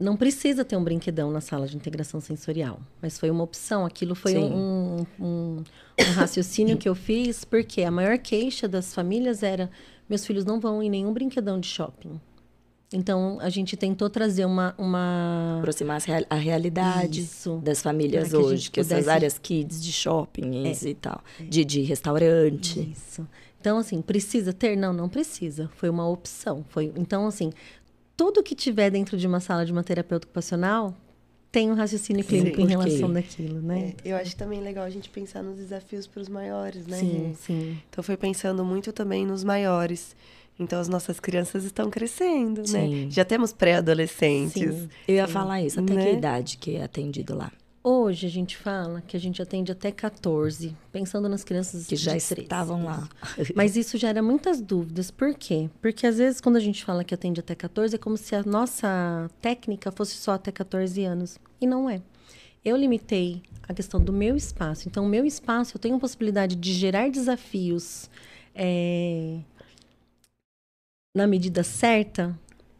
não precisa ter um brinquedão na sala de integração sensorial, mas foi uma opção. Aquilo foi um, um- um raciocínio que eu fiz, porque a maior queixa das famílias era meus filhos não vão em nenhum brinquedão de shopping. Então, a gente tentou trazer uma... uma... Aproximar a realidade Isso. das famílias que hoje, que essas pudesse- áreas kids de shoppings e tal, de, de restaurante. Isso. Então, assim, precisa ter? Não, não precisa. Foi uma opção. Foi, então, assim, tudo que tiver dentro de uma sala de uma terapeuta ocupacional tem um raciocínio clínico Sim, em relação daquilo, né? É, eu acho também legal a gente pensar nos desafios para os maiores, né? sim, sim. Então foi pensando muito também nos maiores. Então as nossas crianças estão crescendo, Sim. né? Já temos pré-adolescentes. Sim. Eu ia falar isso, até que Né? idade que é atendido lá? Hoje a gente fala que a gente atende até 14, pensando nas crianças Que já de 13. estavam lá. Mas isso gera muitas dúvidas. Por quê? Porque às vezes quando a gente fala que atende até 14, é como se a nossa técnica fosse só até 14 anos. E não é. Eu limitei a questão do meu espaço. Então, o meu espaço, eu tenho a possibilidade de gerar desafios é, na medida certa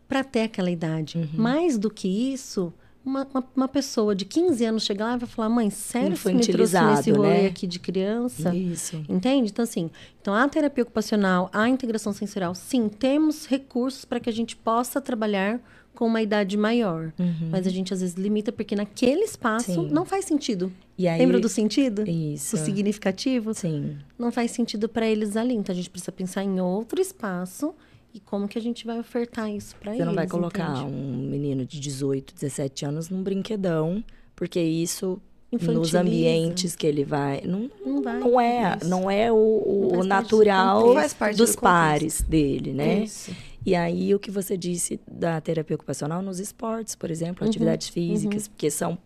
para ter aquela idade. Uhum. Mais do que isso, uma, uma, uma pessoa de 15 anos chega lá e vai falar: mãe, sério que me trouxe nesse rolê né? aqui de criança? Isso. Entende? Então, assim, então a terapia ocupacional, a integração sensorial, sim, temos recursos para que a gente possa trabalhar com uma idade maior. Mas a gente às vezes limita porque naquele espaço Sim. não faz sentido. Aí, Lembra do sentido? Isso. O significativo? Sim. Não faz sentido para eles ali. Então a gente precisa pensar em outro espaço e como que a gente vai ofertar isso para eles. Você não vai colocar entende? um menino de 18, 17 anos num brinquedão, porque isso nos ambientes que ele vai, não, Não vai. não é, Isso. não é o, o Não do natural parte dos do pares dele, né? Isso. E aí o que você disse da terapia ocupacional nos esportes, por exemplo, Uhum, atividades físicas, porque são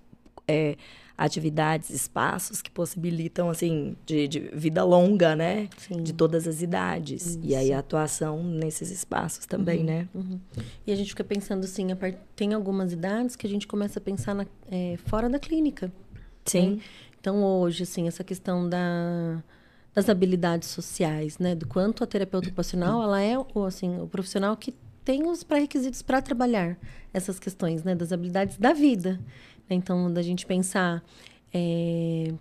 é, atividades, espaços que possibilitam assim de, de vida longa, né? Sim. De todas as idades. E aí a atuação nesses espaços também, né? Uhum. E a gente fica pensando assim, tem algumas idades que a gente começa a pensar na- é, fora da clínica. Sim. Então, hoje, assim, essa questão da, das habilidades sociais, né? Do quanto a terapeuta ocupacional, ela é o, assim, o profissional que tem os pré-requisitos para trabalhar essas questões, né? Das habilidades da vida. Então, da gente pensar é,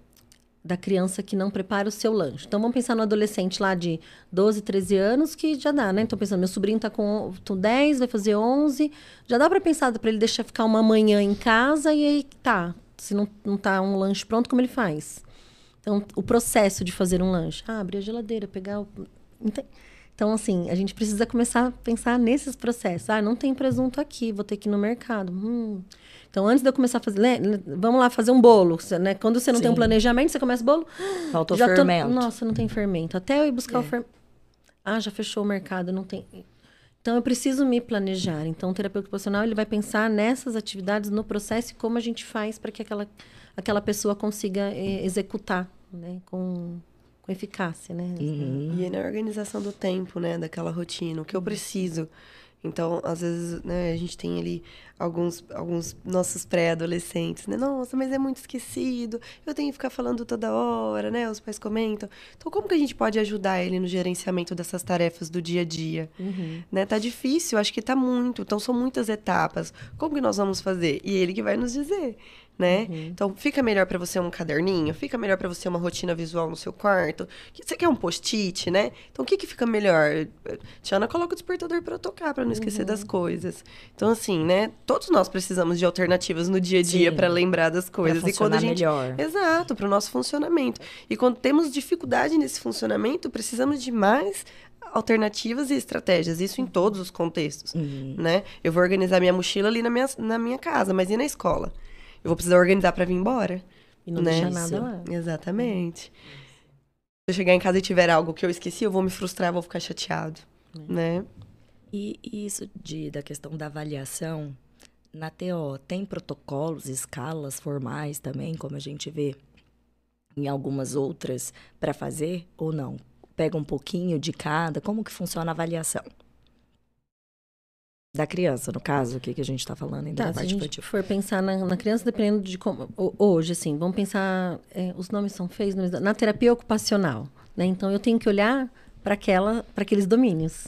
da criança que não prepara o seu lanche. Então, vamos pensar no adolescente lá de 12, 13 anos, que já dá, né? Então, pensando, meu sobrinho tá com com 10, vai fazer 11. Já dá para pensar para ele deixar ficar uma manhã em casa e aí tá. Se não, não tá um lanche pronto, como ele faz? Então, o processo de fazer um lanche. Ah, abrir a geladeira, pegar o... Então, assim, a gente precisa começar a pensar nesses processos. Ah, não tem presunto aqui, vou ter que ir no mercado. Hum. Então, antes de eu começar a fazer... né, Vamos lá fazer um bolo, né? Quando você não tem um Sim. planejamento, você começa o bolo... Faltou já tô- fermento. Nossa, não tem fermento. Até eu ir buscar o É. fermento... Ah, já fechou o mercado, não tem... Então, eu preciso me planejar. Então, o terapeuta ocupacional, ele vai pensar nessas atividades, no processo e como a gente faz para que aquela, aquela pessoa consiga eh, executar, né? Com, com eficácia, né? Uhum. E na organização do tempo, né? Daquela rotina, o que eu preciso. Então, às vezes, né, a gente tem ali alguns, alguns nossos pré-adolescentes, né? Nossa, mas é muito esquecido. Eu tenho que ficar falando toda hora, né? Os pais comentam. Então, como que a gente pode ajudar ele no gerenciamento dessas tarefas do dia a dia? Uhum. Né? Tá difícil, acho que tá muito. Então, são muitas etapas. Como que nós vamos fazer? E ele que vai nos dizer, né? Então, fica melhor para você um caderninho? Fica melhor para você uma rotina visual no seu quarto? Você quer um post-it, né? Então, o que que fica melhor? Tiana coloca o despertador para tocar, para não esquecer das coisas. Então, assim, né? Todos nós precisamos de alternativas no dia a dia para lembrar das coisas. E quando a gente melhor. Exato, para o nosso funcionamento. E quando temos dificuldade nesse funcionamento, precisamos de mais alternativas e estratégias, isso em todos os contextos, Uhum. né? Eu vou organizar minha mochila ali na minha, na minha casa, mas e na escola? Eu vou precisar organizar para vir embora, E não né? deixar Isso. nada lá. Exatamente. Se eu chegar em casa e tiver algo que eu esqueci, eu vou me frustrar, vou ficar chateado, né? E e isso de, da questão da avaliação, na TO, tem protocolos, escalas formais também, como a gente vê em algumas outras, para fazer ou não? Pega um pouquinho de cada? Como que funciona a avaliação? Da criança, no caso, o que, que a gente está falando ainda Tá, da se a parte gente infantil. for pensar na, na criança, dependendo de como. ho- Hoje, assim, vamos pensar. é, os nomes são feios, nomes na terapia ocupacional. Né? Então, eu tenho que olhar para aqueles domínios.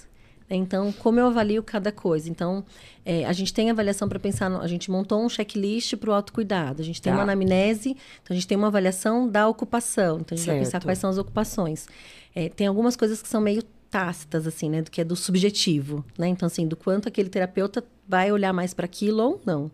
né? Então, como eu avalio cada coisa? Então, é, a gente tem avaliação para pensar. no- a gente montou um checklist para o autocuidado. A gente tem Tá. uma anamnese, então a gente tem uma avaliação da ocupação. Então, a gente vai pensar Certo. quais são as ocupações. É, tem algumas coisas que são meio tácitas, assim, né? Do que é do subjetivo, né? Então, assim, do quanto aquele terapeuta vai olhar mais para aquilo ou não.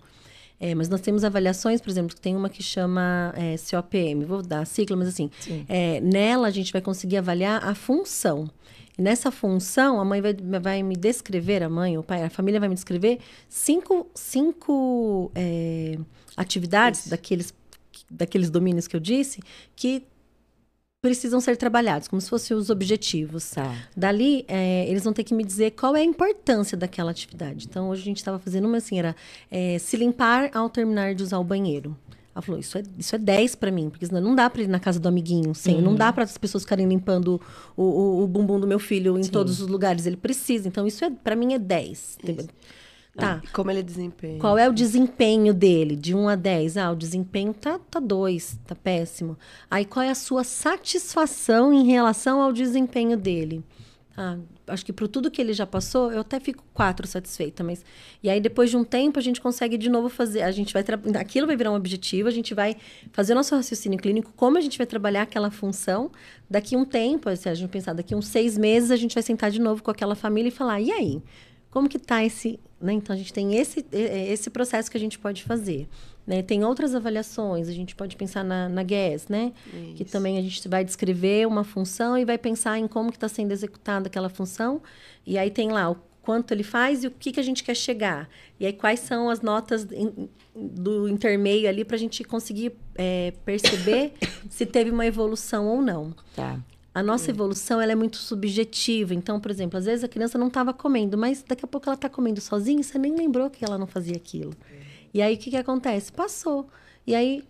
É, mas nós temos avaliações, por exemplo, tem uma que chama é, COPM, vou dar a sigla, mas assim, é, nela a gente vai conseguir avaliar a função. E nessa função, a mãe vai, vai me descrever, a mãe, o pai, a família vai me descrever cinco, cinco é, atividades daqueles, daqueles domínios que eu disse que precisam ser trabalhados, como se fossem os objetivos. Tá. Dali, é, eles vão ter que me dizer qual é a importância daquela atividade. Então, hoje a gente estava fazendo uma assim, era é, se limpar ao terminar de usar o banheiro. Ela falou, isso é, isso é 10 para mim, porque senão não dá para ir na casa do amiguinho, sem, Uhum. não dá para as pessoas ficarem limpando o, o, o bumbum do meu filho em todos os lugares. Ele precisa. Então, isso é para mim é 10. Tá. E como ele desempenha. Qual é o desempenho dele? De 1 a 10. Ah, o desempenho tá, tá 2, tá péssimo. Aí qual é a sua satisfação em relação ao desempenho dele? Ah, acho que por tudo que ele já passou, eu até fico 4 satisfeita, mas e aí depois de um tempo a gente consegue de novo fazer, a gente vai tra- aquilo vai virar um objetivo, a gente vai fazer o nosso raciocínio clínico, como a gente vai trabalhar aquela função. Daqui um tempo, se a gente pensar daqui uns seis meses, a gente vai sentar de novo com aquela família e falar: "E aí? como que tá esse, né? Então a gente tem esse esse processo que a gente pode fazer, né? Tem outras avaliações, a gente pode pensar na, na GAS, né? Que Isso. também a gente vai descrever uma função e vai pensar em como que está sendo executada aquela função e aí tem lá o quanto ele faz e o que que a gente quer chegar e aí quais são as notas em- do intermeio ali para a gente conseguir eh, perceber se teve uma evolução ou não. Tá. A nossa evolução ela é muito subjetiva. Então, por exemplo, às vezes a criança não estava comendo, mas daqui a pouco ela está comendo sozinha e você nem lembrou que ela não fazia aquilo. E aí o que, que acontece? Passou. E aí,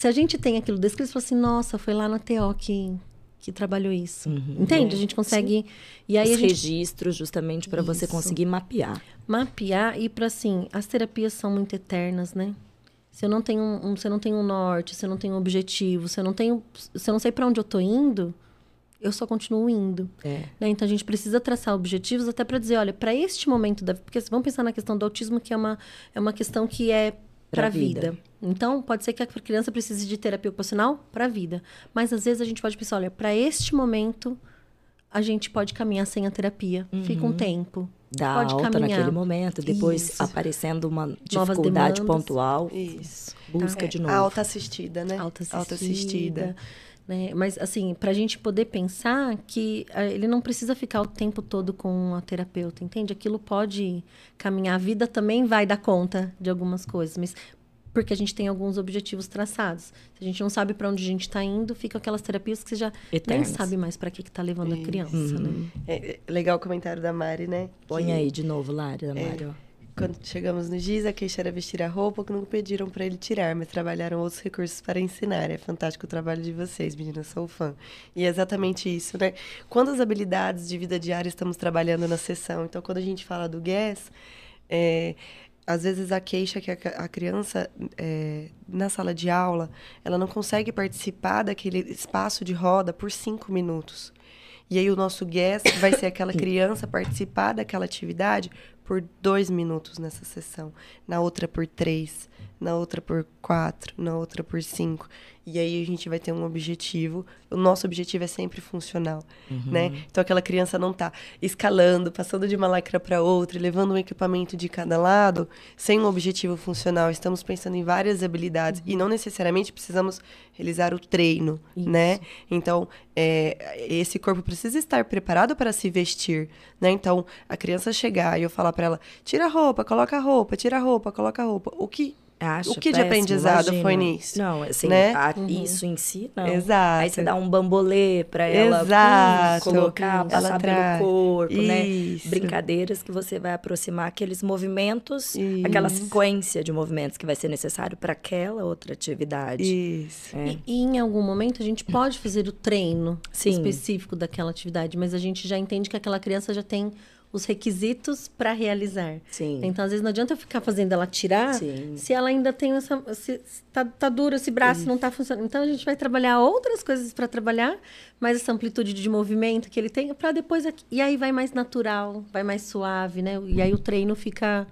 se a gente tem aquilo descrito, você fala assim, nossa, foi lá na TO que, que trabalhou isso. Entende? A gente consegue. E aí Os gente registros, justamente para você conseguir mapear. mapear e para assim, as terapias são muito eternas, né? Se eu não tenho um, se eu não tenho um norte, se eu não tenho um objetivo, se eu não tenho, se eu não sei para onde eu tô indo, eu só continuo indo. É. né? Então a gente precisa traçar objetivos até para dizer, olha, para este momento da, porque vamos pensar na questão do autismo que é uma é uma questão que é para a vida. vida. Então pode ser que a criança precise de terapia ocupacional para a vida, mas às vezes a gente pode pensar, olha, para este momento a gente pode caminhar sem a terapia, fica um tempo. Dá pode alta caminhar. naquele momento, depois Isso. aparecendo uma dificuldade pontual, Isso. busca É, de novo. A alta assistida, né? alta assistida. Autoassistida. Né? Mas, assim, para a gente poder pensar que ah, ele não precisa ficar o tempo todo com a terapeuta, entende? Aquilo pode caminhar. A vida também vai dar conta de algumas coisas, mas porque a gente tem alguns objetivos traçados. Se a gente não sabe para onde a gente está indo, fica aquelas terapias que você já Eternas. nem sabe mais para que está levando a criança, Uhum. né? É, é legal o comentário da Mari, né? Põe Que aí de novo, Lara, Mário. Quando chegamos no GIS, a queixa era vestir a roupa que nunca pediram para ele tirar, mas trabalharam outros recursos para ensinar. É fantástico o trabalho de vocês, meninas, sou fã. E é exatamente isso, né? Quantas habilidades de vida diária estamos trabalhando na sessão? Então, quando a gente fala do GAS, é, às vezes a queixa que a criança, é, na sala de aula, ela não consegue participar daquele espaço de roda por cinco minutos. E aí o nosso guest vai ser aquela criança participar daquela atividade por dois minutos nessa sessão, na outra por três, na outra por quatro, na outra por cinco. E aí a gente vai ter um objetivo. O nosso objetivo é sempre funcional, né? Então aquela criança não tá escalando, passando de uma lacra para outra, levando um equipamento de cada lado, sem um objetivo funcional. Estamos pensando em várias habilidades e não necessariamente precisamos realizar o treino, né? Então, é, esse corpo precisa estar preparado para se vestir, né? Então, a criança chegar e eu falar para ela: tira a roupa, coloca a roupa, tira a roupa, coloca a roupa. O que Acho O que de péssimo, aprendizado imagina. foi nisso? Não, assim, Né? a- isso em si, não. Exato. Aí você dá um bambolê pra ela Exato. hum, colocar, Ela passar traz. pelo corpo, né? Isso. Brincadeiras que você vai aproximar aqueles movimentos, Isso. aquela sequência de movimentos que vai ser necessário para aquela outra atividade. Isso. É. E, e em algum momento a gente pode fazer o treino Sim. específico daquela atividade, mas a gente já entende que aquela criança já tem os requisitos para realizar. Sim. Então, às vezes, não adianta eu ficar fazendo ela tirar Sim. se ela ainda tem essa. Se, se tá, tá duro esse braço, não tá funcionando. Então, a gente vai trabalhar outras coisas para trabalhar, mais essa amplitude de movimento que ele tem, para depois. E aí vai mais natural, vai mais suave, né? E aí o treino fica.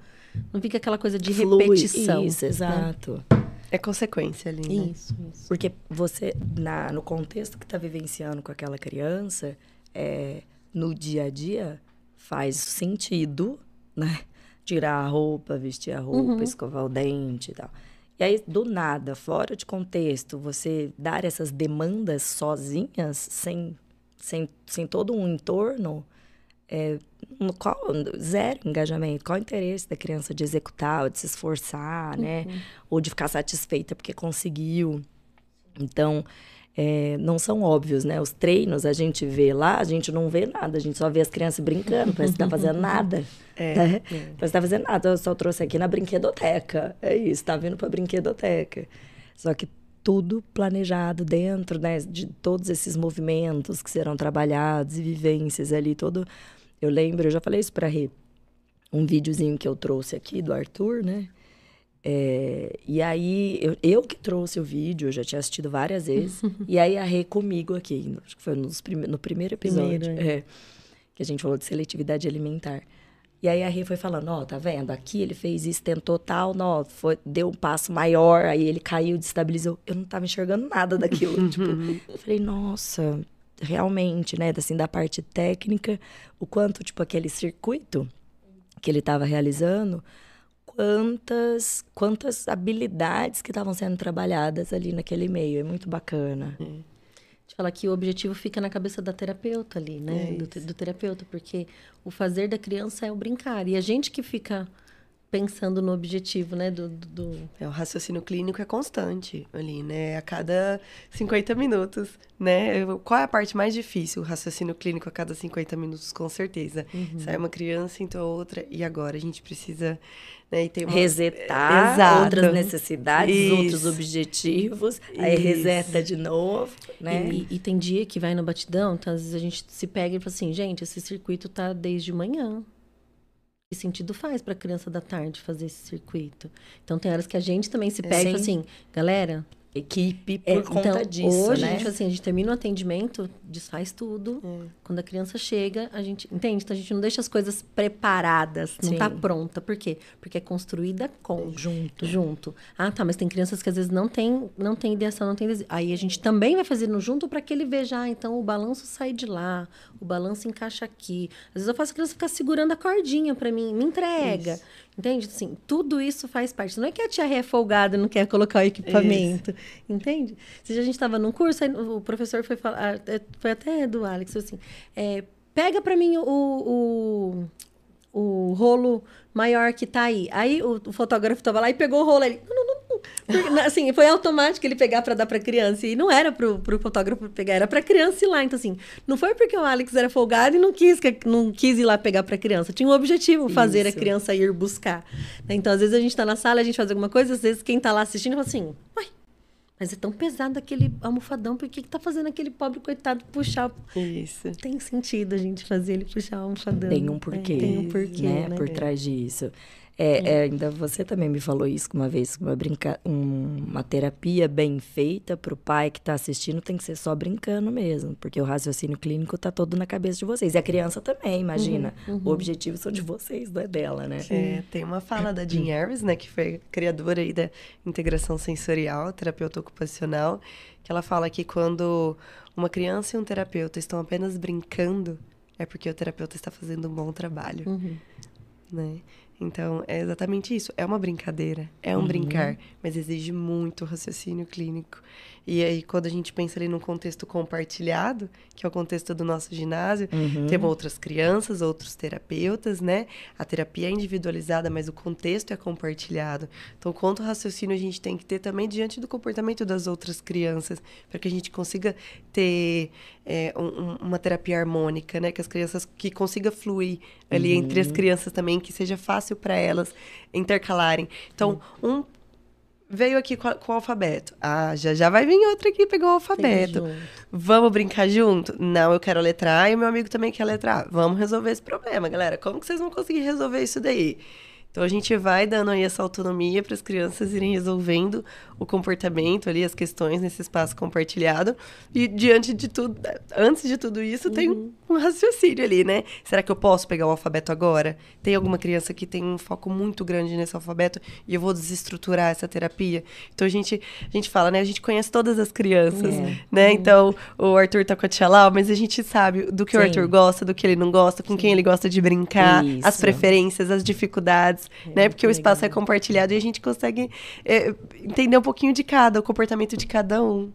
Não fica aquela coisa de Flui. repetição. Isso, né? exato. É consequência ali, né? Isso, isso. Porque você, na, no contexto que está vivenciando com aquela criança, é, no dia a dia faz sentido, né? Tirar a roupa, vestir a roupa, Uhum. escovar o dente e tal. E aí, do nada, fora de contexto, você dar essas demandas sozinhas, sem, sem, sem todo um entorno, é, no qual, zero engajamento. Qual o interesse da criança de executar, ou de se esforçar, né? Ou de ficar satisfeita porque conseguiu. Então, é, não são óbvios, né? Os treinos a gente vê lá, a gente não vê nada, a gente só vê as crianças brincando, parece que tá fazendo nada. É, né? Parece que tá fazendo nada, eu só trouxe aqui na brinquedoteca. É isso, tá vindo pra brinquedoteca. Só que tudo planejado dentro, né, de todos esses movimentos que serão trabalhados e vivências ali, todo... Eu lembro, eu já falei isso pra Rê, um videozinho que eu trouxe aqui do Arthur, né? É, e aí, eu, eu que trouxe o vídeo, eu já tinha assistido várias vezes. e aí, a Rê comigo aqui, acho que foi nos prime no primeiro episódio, Primeiro, é, que a gente falou de seletividade alimentar. E aí, a Rê foi falando: Ó, tá vendo? Aqui ele fez isso, tentou tal, não, foi, deu um passo maior, aí ele caiu, destabilizou. Eu não tava enxergando nada daquilo. tipo, eu falei: Nossa, realmente, né? Assim, da parte técnica, o quanto, tipo, aquele circuito que ele estava realizando, quantas, quantas habilidades que estavam sendo trabalhadas ali naquele meio. É muito bacana. Te falar que o objetivo fica na cabeça da terapeuta ali, né? É do, do terapeuta, porque o fazer da criança é o brincar. E a gente que fica pensando no objetivo, né? Do, do- do- É, o raciocínio clínico é constante ali, né? A cada 50 minutos, né? Qual é a parte mais difícil? O raciocínio clínico a cada 50 minutos, com certeza. Sai uma criança, então outra, e agora a gente precisa, né? E tem uma... Resetar Exato. outras necessidades, Isso. outros objetivos, aí Isso. reseta de novo, né? E, e tem dia que vai no batidão, então às vezes a gente se pega e fala assim, gente, esse circuito tá desde manhã. Que sentido faz para a criança da tarde fazer esse circuito? Então tem horas que a gente também se pega e fala Sim. assim, galera, Equipe por É, conta então, disso, hoje, né? a gente, assim, a gente termina o atendimento, desfaz tudo. Quando a criança chega, a gente. Entende? Então a gente não deixa as coisas preparadas, não tá Sim. pronta. Por quê? Porque é construída com. Junto. Junto. Ah, tá, mas tem crianças que às vezes não tem, não tem ideação, não tem desejo. Aí a gente também vai fazendo junto para que ele veja, ah, então o balanço sai de lá, o balanço encaixa aqui. Às vezes eu faço a criança ficar segurando a cordinha para mim, me entrega. Entende? Assim, tudo isso faz parte. Não é que a tia Ré é folgada e não quer colocar o equipamento. Entende? Se a gente estava num curso, o professor foi falar, ah, é, foi até do Alex, assim, é, pega para mim o, o, o rolo maior que tá aí. Aí o, o fotógrafo tava lá e pegou o rolo. Ele, não, não, não. Porque, assim, foi automático ele pegar para dar para criança. E não era pro, pro fotógrafo pegar, era para criança ir lá. Então, assim, não foi porque o Alex era folgado e não quis, que- não quis ir lá pegar para criança. Tinha um objetivo, fazer a Isso. criança ir buscar. né? Então, às vezes a gente tá na sala, a gente faz alguma coisa, às vezes quem tá lá assistindo fala assim, uai, mas é tão pesado aquele almofadão, por que, que tá fazendo aquele pobre coitado puxar? Isso. Tem sentido a gente fazer ele puxar o almofadão. Tem um porquê, Tem um porquê, né, né? por trás disso. É, é, ainda você também me falou isso uma vez, uma, brinca... um- uma terapia bem feita para o pai que está assistindo tem que ser só brincando mesmo, porque o raciocínio clínico tá todo na cabeça de vocês. E a criança também, imagina. O objetivo são de vocês, não é dela, né? É, tem uma fala da Jean Harris, né, que foi criadora aí da integração sensorial, terapeuta ocupacional, que ela fala que quando uma criança e um terapeuta estão apenas brincando, é porque o terapeuta está fazendo um bom trabalho, Uhum. né? Então, é exatamente isso. É uma brincadeira, é um brincar, mas exige muito raciocínio clínico. E aí, quando a gente pensa ali num contexto compartilhado, que é o contexto do nosso ginásio, temos outras crianças, outros terapeutas, né? A terapia é individualizada, mas o contexto é compartilhado. Então, quanto raciocínio a gente tem que ter também diante do comportamento das outras crianças, para que a gente consiga ter é, um- um- uma terapia harmônica, né? Que as crianças que consiga fluir ali entre as crianças também, que seja fácil para elas intercalarem. Então, um veio aqui com, a- com o alfabeto. Ah, já já vai vir outro aqui pegar o alfabeto. Vamos brincar junto? Não, eu quero a letra A e o meu amigo também quer a letra A. Vamos resolver esse problema, galera. Como que vocês vão conseguir resolver isso daí? Então a gente vai dando aí essa autonomia para as crianças irem resolvendo o comportamento ali, as questões nesse espaço compartilhado. E diante de tudo, antes de tudo isso, tem um raciocínio ali, né? Será que eu posso pegar o alfabeto agora? Tem alguma criança que tem um foco muito grande nesse alfabeto e eu vou desestruturar essa terapia? Então a gente, a gente fala, né? A gente conhece todas as crianças, É. né? Então o Arthur tá com a tia Lau, mas a gente sabe do que o Sim. Arthur gosta, do que ele não gosta, com quem ele gosta de brincar, as Isso. preferências, as dificuldades, né? Porque o espaço é compartilhado e a gente consegue é, entender um pouquinho de cada, o comportamento de cada um.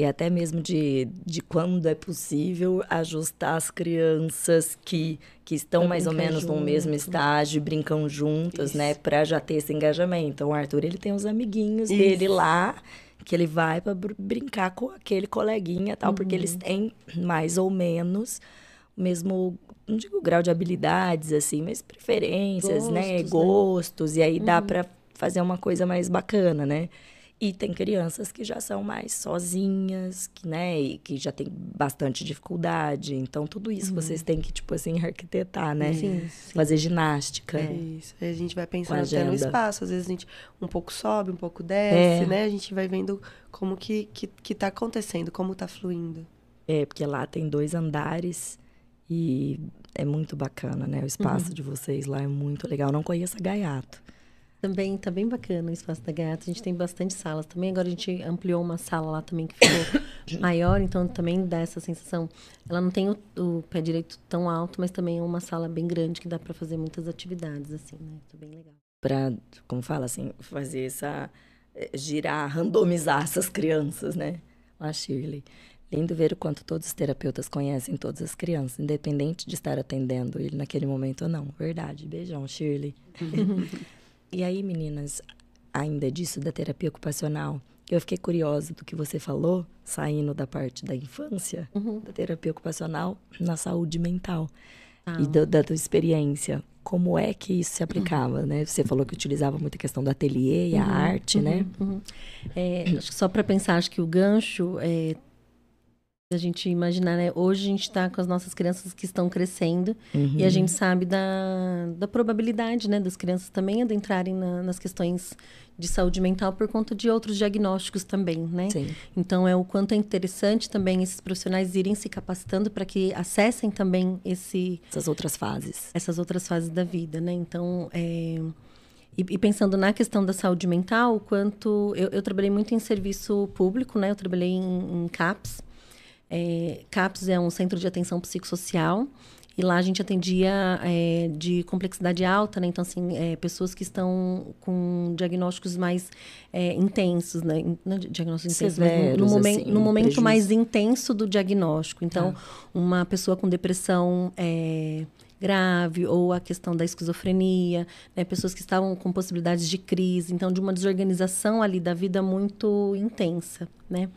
E até mesmo de, de quando é possível ajustar as crianças que, que estão Pra mais ou menos no junto. mesmo estágio, e brincam juntas, né? Isso. Pra já ter esse engajamento. Então, o Arthur, ele tem os amiguinhos Isso. dele lá, que ele vai pra br- brincar com aquele coleguinha e tal, porque eles têm mais ou menos o mesmo, não digo grau de habilidades, assim, mas preferências, né? Gostos, né? Gostos. E aí dá pra fazer uma coisa mais bacana, né? E tem crianças que já são mais sozinhas, que, né, e que já tem bastante dificuldade. Então, tudo isso vocês têm que, tipo assim, arquitetar, né? Sim, sim. Fazer ginástica. Isso. Aí a gente vai pensando até no espaço. Às vezes a gente um pouco sobe, um pouco desce, É. né? A gente vai vendo como que, que, que tá acontecendo, como tá fluindo. É, porque lá tem dois andares e é muito bacana, né? O espaço de vocês lá é muito legal. Não conheço a Gaiato. Também tá bem bacana o espaço da Gaiato. A gente tem bastante salas também. Agora a gente ampliou uma sala lá também que ficou maior, então também dá essa sensação. Ela não tem o, o pé direito tão alto, mas também é uma sala bem grande que dá para fazer muitas atividades, assim, né? Tá bem legal. Pra, como fala assim, fazer essa. eh, girar, randomizar essas crianças, né? A Shirley. Lindo ver o quanto todos os terapeutas conhecem todas as crianças, independente de estar atendendo ele naquele momento ou não. Verdade. Beijão, Shirley. e aí, meninas, ainda disso da terapia ocupacional, eu fiquei curiosa do que você falou, saindo da parte da infância, da terapia ocupacional na saúde mental e do- da tua experiência. Como é que isso se aplicava, né? Você falou que utilizava muito a questão do ateliê e a arte, né? Uhum. É, acho que só para pensar, acho que o gancho é a gente imaginar, né? Hoje a gente está com as nossas crianças que estão crescendo Uhum. e a gente sabe da, da probabilidade, né, das crianças também adentrarem na- nas questões de saúde mental por conta de outros diagnósticos também, né? Sim. Então é o quanto é interessante também esses profissionais irem se capacitando para que acessem também esse Essas outras fases. essas outras fases da vida, né? Então, é, e, e pensando na questão da saúde mental, o quanto eu, eu trabalhei muito em serviço público, né? Eu trabalhei em, em CAPS. É, CAPS é um centro de atenção psicossocial e lá a gente atendia é, de complexidade alta, né? Então, assim, é, pessoas que estão com diagnósticos mais é, intensos, né? Não diagnósticos intensos, mas no- no, Severos, momen- assim, no momento prejuízo. mais intenso do diagnóstico. Então, Tá. uma pessoa com depressão é, grave ou a questão da esquizofrenia, né? pessoas que estavam com possibilidades de crise, então de uma desorganização ali da vida muito intensa, né?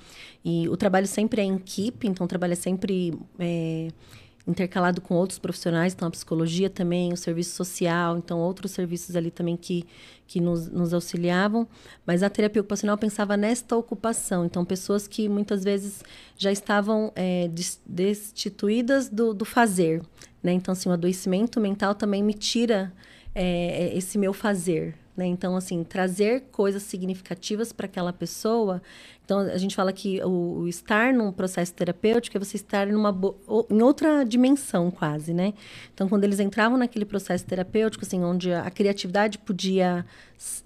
E o trabalho sempre é em equipe, então o trabalho é sempre é, intercalado com outros profissionais, então a psicologia também, o serviço social, então outros serviços ali também que, que nos, nos auxiliavam. Mas a terapia ocupacional pensava nesta ocupação, então pessoas que muitas vezes já estavam é, des- destituídas do, do fazer, né? Então, assim, o adoecimento mental também me tira é, esse meu fazer, né? Então, assim, trazer coisas significativas para aquela pessoa. Então, a gente fala que o, o estar num processo terapêutico é você estar numa em outra dimensão, quase, né? Então, quando eles entravam naquele processo terapêutico, assim, onde a, a criatividade podia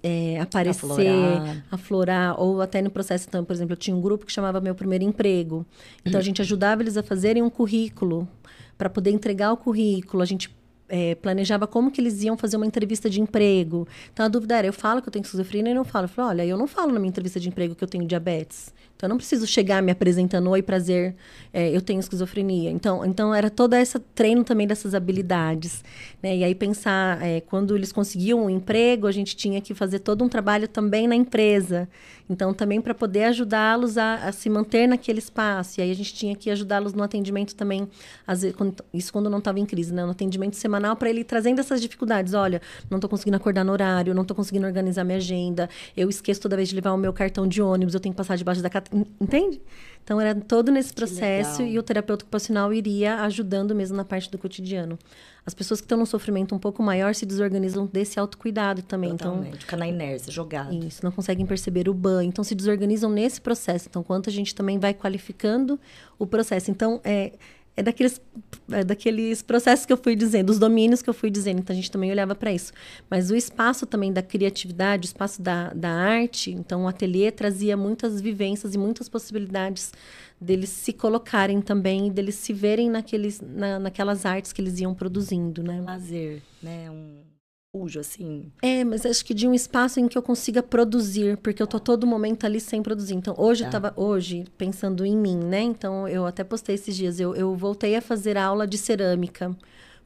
é, aparecer, Aflorar. aflorar, ou até no processo, então, por exemplo, eu tinha um grupo que chamava Meu Primeiro Emprego. Então, a gente ajudava eles a fazerem um currículo para poder entregar o currículo. A gente é, planejava como que eles iam fazer uma entrevista de emprego. Então, a dúvida era, eu falo que eu tenho esquizofrenia e não falo. Eu falo, olha, eu não falo na minha entrevista de emprego que eu tenho diabetes. Então, eu não preciso chegar me apresentando, oi, prazer, é, eu tenho esquizofrenia. Então, então, era todo esse treino também dessas habilidades. Né? E aí, pensar, é, quando eles conseguiam um emprego, a gente tinha que fazer todo um trabalho também na empresa. Então, também para poder ajudá-los a, a se manter naquele espaço. E aí, a gente tinha que ajudá-los no atendimento também, vezes, quando- isso quando não estava em crise, né? No atendimento semanal, para ele trazendo essas dificuldades. Olha, não estou conseguindo acordar no horário, não estou conseguindo organizar minha agenda, eu esqueço toda vez de levar o meu cartão de ônibus, eu tenho que passar debaixo da cata. Entende? Então, era todo nesse processo e o terapeuta ocupacional iria ajudando mesmo na parte do cotidiano. As pessoas que estão num sofrimento um pouco maior se desorganizam desse autocuidado também. Então, Totalmente. Fica na inércia, jogado. isso, não conseguem perceber o banho. Então, se desorganizam nesse processo. Então, quanto a gente também vai qualificando o processo. Então, é, é daqueles, é daqueles processos que eu fui dizendo, os domínios que eu fui dizendo. Então a gente também olhava para isso. Mas o espaço também da criatividade, o espaço da, da arte, então o ateliê trazia muitas vivências e muitas possibilidades deles se colocarem também, deles se verem naqueles, na, naquelas artes que eles iam produzindo, né? Lazer, né? Um refúgio, assim. É, mas acho que de um espaço em que eu consiga produzir, porque eu tô todo momento ali sem produzir. Então, hoje tá. eu tava, hoje, pensando em mim, né? Então, eu até postei esses dias, eu, eu voltei a fazer aula de cerâmica.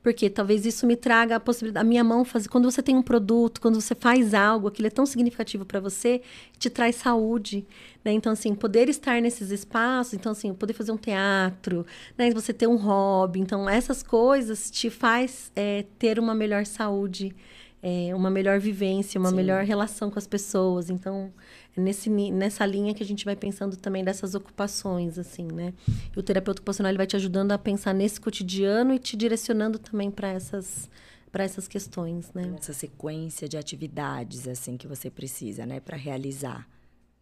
Porque talvez isso me traga a possibilidade. A minha mão fazer. Quando você tem um produto, quando você faz algo, aquilo é tão significativo para você, te traz saúde. Né? Então, assim, poder estar nesses espaços, então, assim, poder fazer um teatro, né? Você ter um hobby. Então, essas coisas te faz é, ter uma melhor saúde é, uma melhor vivência, uma Sim. melhor relação com as pessoas. Então, nesse, nessa linha que a gente vai pensando também dessas ocupações, assim, né? E o terapeuta ocupacional ele vai te ajudando a pensar nesse cotidiano e te direcionando também para essas para essas questões, né? Essa sequência de atividades assim que você precisa, né, para realizar,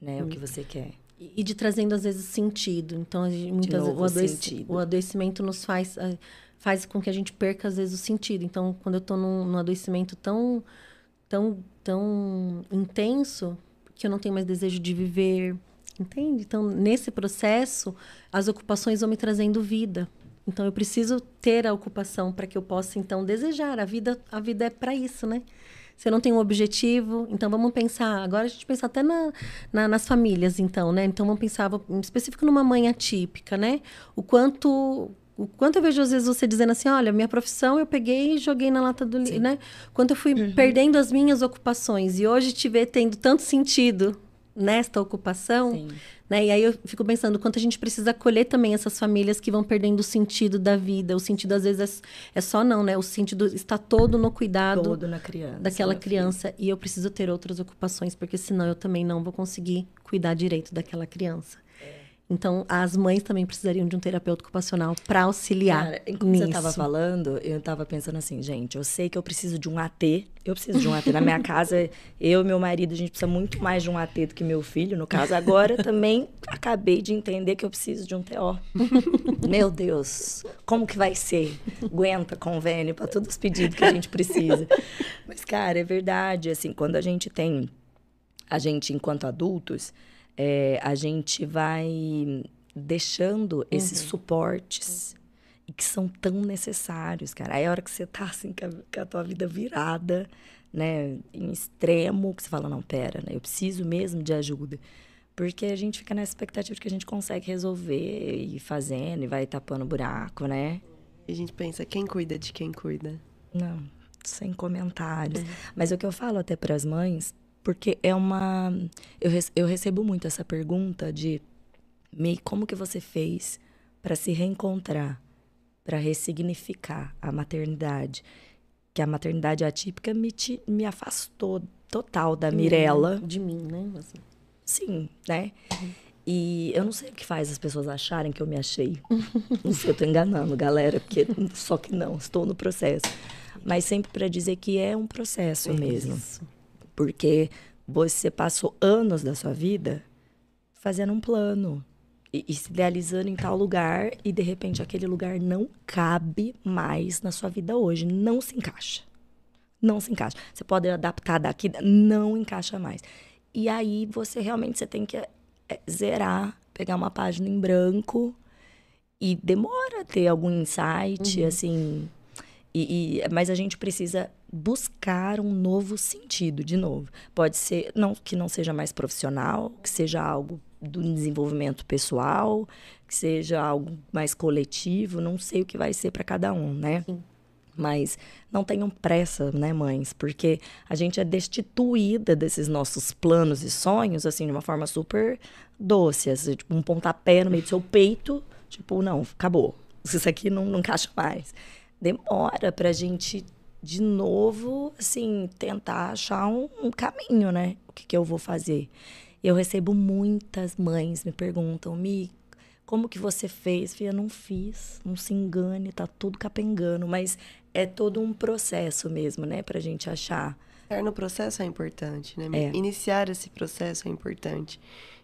né, hum. o que você quer. E, de trazendo às vezes sentido. Então, gente, muitas vezes o, adoec o adoecimento nos faz faz com que a gente perca às vezes o sentido. Então, quando eu estou num, num adoecimento tão tão tão intenso que eu não tenho mais desejo de viver, entende? Então, nesse processo, as ocupações vão me trazendo vida. Então, eu preciso ter a ocupação para que eu possa então desejar. A vida, a vida é para isso, né? Você não tem um objetivo, então vamos pensar. Agora a gente pensa até na, na, nas famílias, então, né? Então vamos pensar, em específico numa mãe atípica, né? O quanto o quanto eu vejo às vezes você dizendo assim, olha, minha profissão eu peguei e joguei na lata do lixo, né? Quanto eu fui uhum. perdendo as minhas ocupações e hoje te ver tendo tanto sentido nesta ocupação, Sim. né? E aí eu fico pensando quanto a gente precisa acolher também essas famílias que vão perdendo o sentido da vida. O sentido às vezes é, é só não, né? O sentido está todo no cuidado todo na criança, daquela criança filha. e eu preciso ter outras ocupações porque senão eu também não vou conseguir cuidar direito daquela criança. Então, as mães também precisariam de um terapeuta ocupacional para auxiliar. Cara, enquanto nisso. você estava falando, eu estava pensando assim, gente, eu sei que eu preciso de um AT. Eu preciso de um AT. Na minha casa, eu e meu marido, a gente precisa muito mais de um AT do que meu filho, no caso. Agora também acabei de entender que eu preciso de um TO. meu Deus, como que vai ser? Aguenta convênio para todos os pedidos que a gente precisa. Mas, cara, é verdade. Assim, quando a gente tem. A gente, enquanto adultos é, a gente vai deixando esses uhum. suportes e que são tão necessários, cara. Aí a hora que você tá assim com a, com a tua vida virada, né, em extremo, que você fala, não, pera, né, eu preciso mesmo de ajuda. Porque a gente fica nessa expectativa de que a gente consegue resolver e fazendo e vai tapando buraco, né? E a gente pensa, quem cuida de quem cuida? Não, sem comentários. É. Mas o que eu falo até para as mães porque é uma. Eu, eu recebo muito essa pergunta de. Me, como que você fez para se reencontrar, para ressignificar a maternidade? Que a maternidade atípica me, te, me afastou total da Mirella. De mim, né? Assim. Sim, né? Uhum. E eu não sei o que faz as pessoas acharem que eu me achei. não sei, eu tô enganando, galera, porque só que não, estou no processo. Mas sempre para dizer que é um processo é mesmo. Isso. Porque você passou anos da sua vida fazendo um plano e, e, se idealizando em tal lugar e de repente aquele lugar não cabe mais na sua vida hoje, não se encaixa. Não se encaixa. Você pode adaptar daqui, não encaixa mais. E aí você realmente você tem que é, zerar, pegar uma página em branco e demora ter algum insight, uhum. assim. E, e, mas a gente precisa buscar um novo sentido, de novo. Pode ser não que não seja mais profissional, que seja algo do desenvolvimento pessoal, que seja algo mais coletivo, não sei o que vai ser para cada um, né? Sim. Mas não tenham pressa, né, mães? Porque a gente é destituída desses nossos planos e sonhos, assim, de uma forma super doce. Assim, tipo, um pontapé no meio do seu peito, tipo, não, acabou. Isso aqui não, não encaixa mais. Demora pra gente de novo, assim, tentar achar um, um caminho, né? O que, que eu vou fazer. Eu recebo muitas mães me perguntam, Mi, como que você fez? Filha, não fiz, não se engane, tá tudo capengando, mas é todo um processo mesmo, né, pra gente achar Estar no processo é importante, né? É. Iniciar esse processo é importante.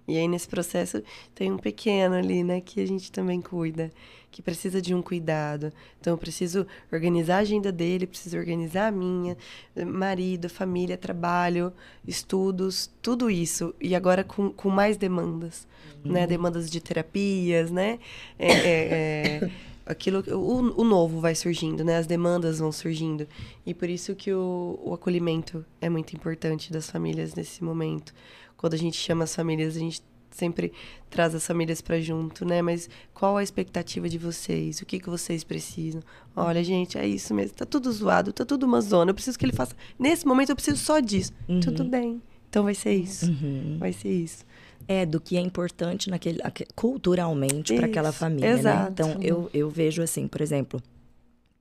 E aí, nesse processo, tem um pequeno ali, né, que a gente também cuida, que precisa de um cuidado. Então, eu preciso organizar a agenda dele, preciso organizar a minha, marido, família, trabalho, estudos, tudo isso. E agora com, com mais demandas, né? Demandas de terapias, né? É, é, é, aquilo, o, o novo vai surgindo, né? As demandas vão surgindo. E por isso que o, o acolhimento é muito importante das famílias nesse momento quando a gente chama as famílias, a gente sempre traz as famílias para junto, né? Mas qual a expectativa de vocês? O que, que vocês precisam? Olha, gente, é isso mesmo. Tá tudo zoado, tá tudo uma zona. Eu preciso que ele faça. Nesse momento eu preciso só disso. Uhum. Tudo bem. Então vai ser isso. Uhum. Vai ser isso. É, do que é importante naquele, aque- culturalmente para aquela família, né? exato. Então, eu, eu vejo assim, por exemplo,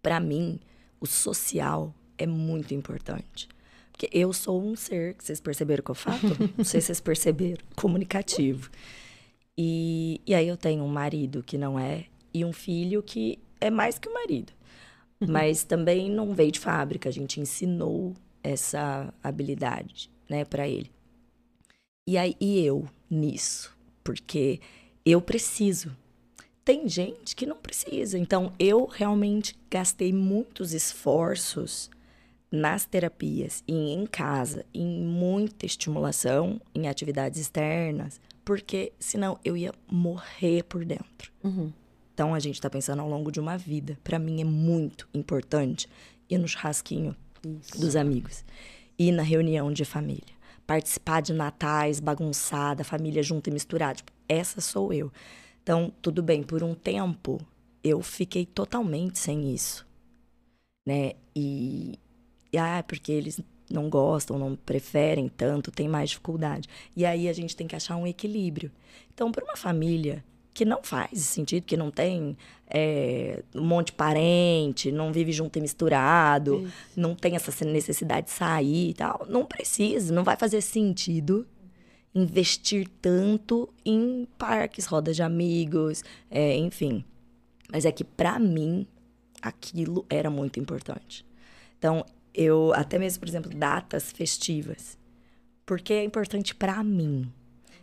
para mim, o social é muito importante. Porque eu sou um ser, que vocês perceberam que eu falo? Não sei se vocês perceberam, comunicativo. E, e aí eu tenho um marido que não é, e um filho que é mais que o marido. Mas também não veio de fábrica, a gente ensinou essa habilidade, né, para ele. E aí e eu nisso, porque eu preciso. Tem gente que não precisa. Então eu realmente gastei muitos esforços nas terapias e em casa, em muita estimulação, em atividades externas, porque senão eu ia morrer por dentro. Uhum. Então a gente tá pensando ao longo de uma vida. Para mim é muito importante ir no churrasquinho Isso. dos amigos, ir na reunião de família, participar de natais, bagunçada, família junta e misturada. Tipo, essa sou eu. Então, tudo bem, por um tempo eu fiquei totalmente sem isso, né? E, e ah, porque eles não gostam, não preferem tanto, tem mais dificuldade. E aí a gente tem que achar um equilíbrio. Então, para uma família que não faz sentido, que não tem é, um monte de parente, não vive junto e misturado, Isso. não tem essa necessidade de sair e tal, não precisa, não vai fazer sentido investir tanto em parques, rodas de amigos, é, enfim. Mas é que para mim aquilo era muito importante. Então, eu até mesmo, por exemplo, datas festivas, porque é importante para mim.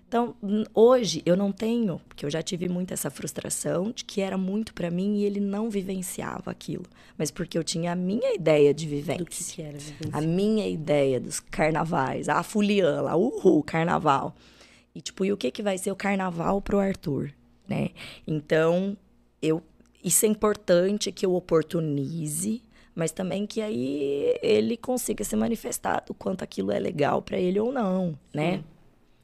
Então, hoje eu não tenho, porque eu já tive muito essa frustração de que era muito para mim e ele não vivenciava aquilo, mas porque eu tinha a minha ideia de vivência Do que, que era vivenciar. a minha ideia dos carnavais, a fulian lá, uhul, carnaval. E tipo, e o que que vai ser o carnaval pro Arthur, né? Então, eu isso é importante que eu oportunize, mas também que aí ele consiga se manifestar do quanto aquilo é legal para ele ou não, né?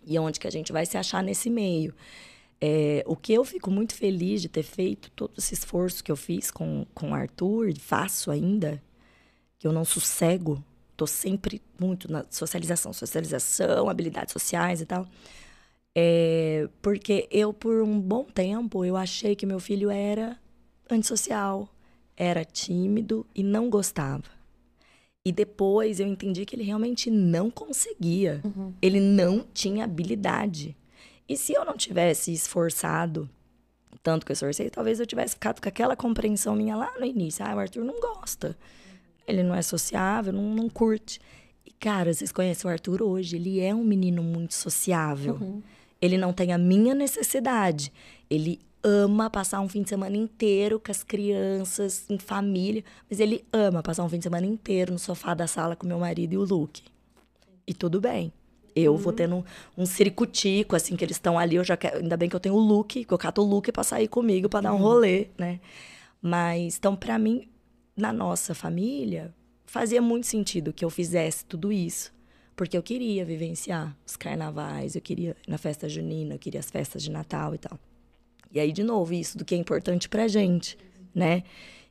E onde que a gente vai se achar nesse meio. É, o que eu fico muito feliz de ter feito todo esse esforço que eu fiz com, com o Arthur, e faço ainda, que eu não sossego, tô sempre muito na socialização, socialização, habilidades sociais e tal. É, porque eu, por um bom tempo, eu achei que meu filho era antissocial, era tímido e não gostava. E depois eu entendi que ele realmente não conseguia. Ele não tinha habilidade. E se eu não tivesse esforçado tanto que eu esforcei, talvez eu tivesse ficado com aquela compreensão minha lá no início. Ah, o Arthur não gosta. Ele não é sociável, não, não curte. E, cara, vocês conhecem o Arthur hoje. Ele é um menino muito sociável. Ele não tem a minha necessidade. Ele ama passar um fim de semana inteiro com as crianças, em família. Mas ele ama passar um fim de semana inteiro no sofá da sala com meu marido e o Luke. E tudo bem. Eu vou tendo um, um ciricutico, assim, que eles estão ali. Eu já quero, ainda bem que eu tenho o Luke, que eu cato o Luke pra sair comigo, pra dar um rolê, né? Mas, então, pra mim, na nossa família, fazia muito sentido que eu fizesse tudo isso. Porque eu queria vivenciar os carnavais, eu queria na festa junina, eu queria as festas de Natal e tal. E aí, de novo, isso do que é importante pra gente, né?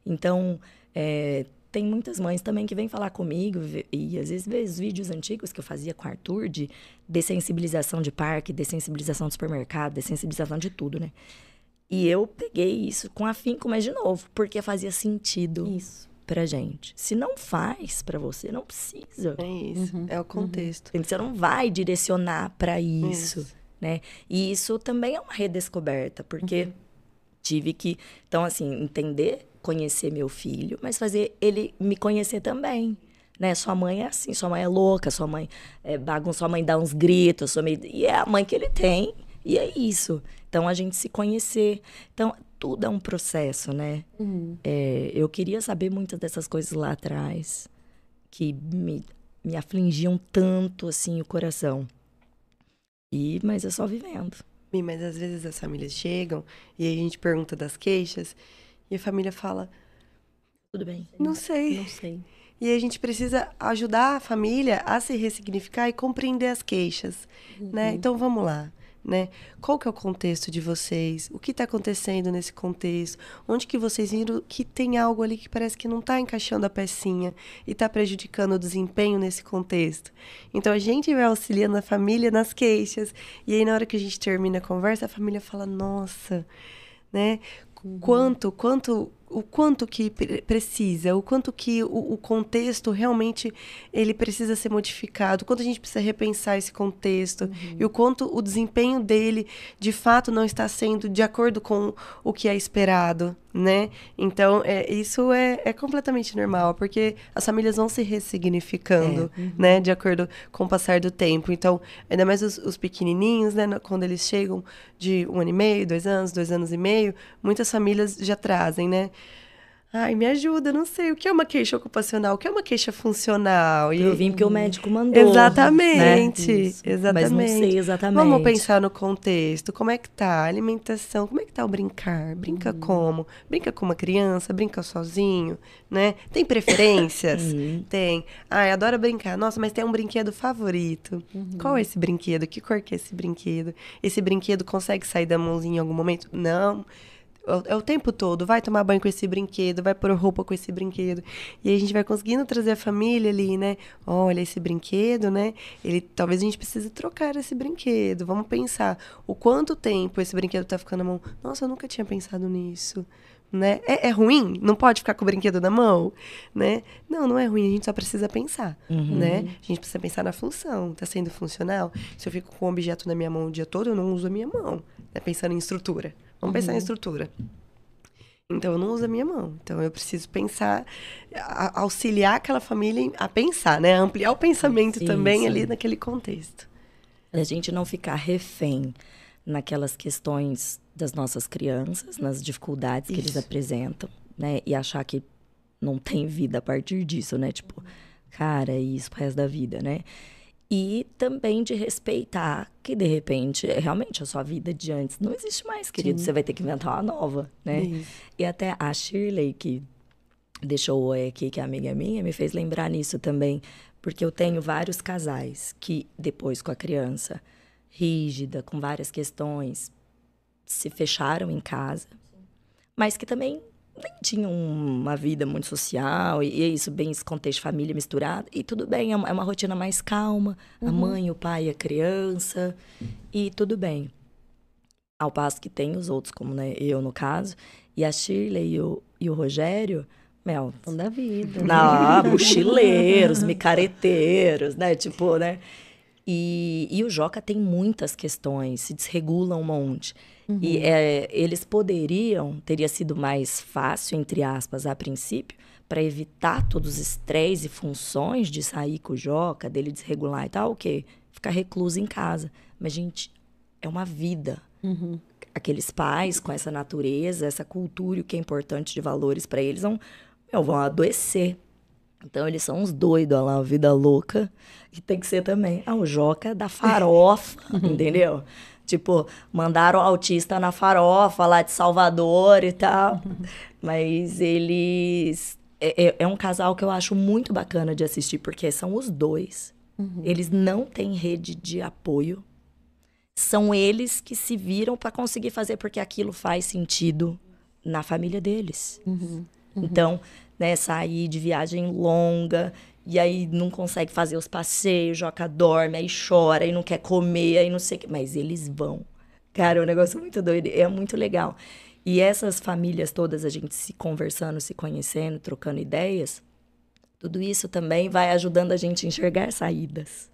Então, é, tem muitas mães também que vêm falar comigo e às vezes vê os vídeos antigos que eu fazia com o Arthur de dessensibilização de parque, dessensibilização de supermercado, dessensibilização de tudo, né? E eu peguei isso com afinco, mas de novo, porque fazia sentido Isso. pra gente. Se não faz pra você, não precisa. É isso. É o contexto. Você não vai direcionar pra isso, Isso. Né? E isso também é uma redescoberta, porque tive que, então assim, entender, conhecer meu filho, mas fazer ele me conhecer também. né? Sua mãe é assim, sua mãe é louca, sua mãe é bagunça, sua mãe dá uns gritos, sua mãe... e é a mãe que ele tem, e é isso. Então, a gente se conhecer. Então, tudo é um processo, né? Uhum. É, eu queria saber muitas dessas coisas lá atrás, que me, me afligiam tanto, assim, o coração. E, mas é só vivendo. Mi, Mas às vezes as famílias chegam e a gente pergunta das queixas e a família fala, Tudo bem. não sei. Não sei. E a gente precisa ajudar a família a se ressignificar e compreender as queixas, né? Então vamos lá, né? Qual que é o contexto de vocês? O que está acontecendo nesse contexto? Onde que vocês viram que tem algo ali que parece que não está encaixando a pecinha e está prejudicando o desempenho nesse contexto? Então a gente vai auxiliando a família nas queixas e aí na hora que a gente termina a conversa, a família fala: "Nossa, né? Quanto, quanto, o quanto que pre- precisa, o quanto que o, o contexto realmente ele precisa ser modificado, o quanto a gente precisa repensar esse contexto e o quanto o desempenho dele de fato não está sendo de acordo com o que é esperado, né? Então é, isso é, é completamente normal, porque as famílias vão se ressignificando, né, de acordo com o passar do tempo. Então ainda mais os, os pequenininhos, né, quando eles chegam de um ano e meio, dois anos, dois anos e meio, muitas famílias já trazem, né? Ai, me ajuda, não sei o que é uma queixa ocupacional, o que é uma queixa funcional. E Eu vim porque o médico mandou. Exatamente, né? Exatamente. Mas não sei exatamente. Vamos pensar no contexto, como é que tá a alimentação, como é que tá o brincar, brinca Uhum. como? Brinca com uma criança, brinca sozinho, né? Tem preferências? Uhum. Tem. Ai, adora brincar. Nossa, mas tem um brinquedo favorito. Uhum. Qual é esse brinquedo? Que cor que é esse brinquedo? Esse brinquedo consegue sair da mãozinha em algum momento? Não. É o- É o tempo todo. Vai tomar banho com esse brinquedo, vai pôr roupa com esse brinquedo. E aí a gente vai conseguindo trazer a família ali, né? Olha, esse brinquedo, né? Ele talvez a gente precise trocar esse brinquedo. Vamos pensar o quanto tempo esse brinquedo tá ficando na mão. Nossa, eu nunca tinha pensado nisso. Né? É, é ruim? Não pode ficar com o brinquedo na mão? Né? Não, não é ruim, a gente só precisa pensar. Né? A gente precisa pensar na função. Tá sendo funcional? Se eu fico com um objeto na minha mão o dia todo, eu não uso a minha mão. Né? Pensando em estrutura. Vamos pensar em estrutura. Então, eu não uso a minha mão. Então, eu preciso pensar, a- auxiliar aquela família a pensar, né? Ampliar o pensamento Sim, também sim. ali naquele contexto. A gente não ficar refém naquelas questões das nossas crianças, nas dificuldades que eles Isso. apresentam, né? E achar que não tem vida a partir disso, né? Tipo, cara, é isso pro resto da vida, né? E também de respeitar que, de repente, é realmente a sua vida de antes não existe mais, querido. Você vai ter que inventar uma nova, né? E até a Shirley, que deixou o oi aqui, que é amiga minha, me fez lembrar nisso também. Porque eu tenho vários casais que, depois com a criança rígida, com várias questões, se fecharam em casa, mas que também nem tinham uma vida muito social, e, e é isso, bem esse contexto de família misturado. E tudo bem, é uma, é uma rotina mais calma, a mãe, o pai, a criança, e tudo bem. Ao passo que tem os outros, como né, eu no caso, e a Shirley e o, e o Rogério, Mel, Então da vida. na, mochileiros, micareteiros, né? Tipo, né? E, e o Joca tem muitas questões, se desregula um monte. E é, eles poderiam, teria sido mais fácil, entre aspas, a princípio, para evitar todos os estresses e funções de sair com o Joca, dele desregular e tal, o quê? Ficar recluso em casa. Mas, gente, é uma vida. Aqueles pais com essa natureza, essa cultura, e o que é importante de valores para eles, vão, meu, vão adoecer. Então, eles são uns doidos, olha lá, vida louca. E tem que ser também. Ah, o Joca da farofa, entendeu? Tipo, mandaram o autista na farofa lá de Salvador e tal. Mas eles. É, é- é um casal que eu acho muito bacana de assistir, porque são os dois. Eles não têm rede de apoio. São eles que se viram para conseguir fazer, porque aquilo faz sentido na família deles. Então, né, sair de viagem longa, e aí não consegue fazer os passeios, Joca dorme, aí chora, aí não quer comer, aí não sei o que. Mas eles vão. Cara, é um negócio muito doido, é muito legal. E essas famílias todas, a gente se conversando, se conhecendo, trocando ideias, tudo isso também vai ajudando a gente a enxergar saídas.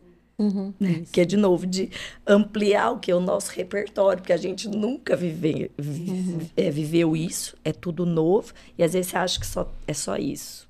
Né? Que é, de novo, de ampliar o que é o nosso repertório, porque a gente nunca vive, vi- é, viveu isso, é tudo novo, e às vezes você acha que só, é só isso.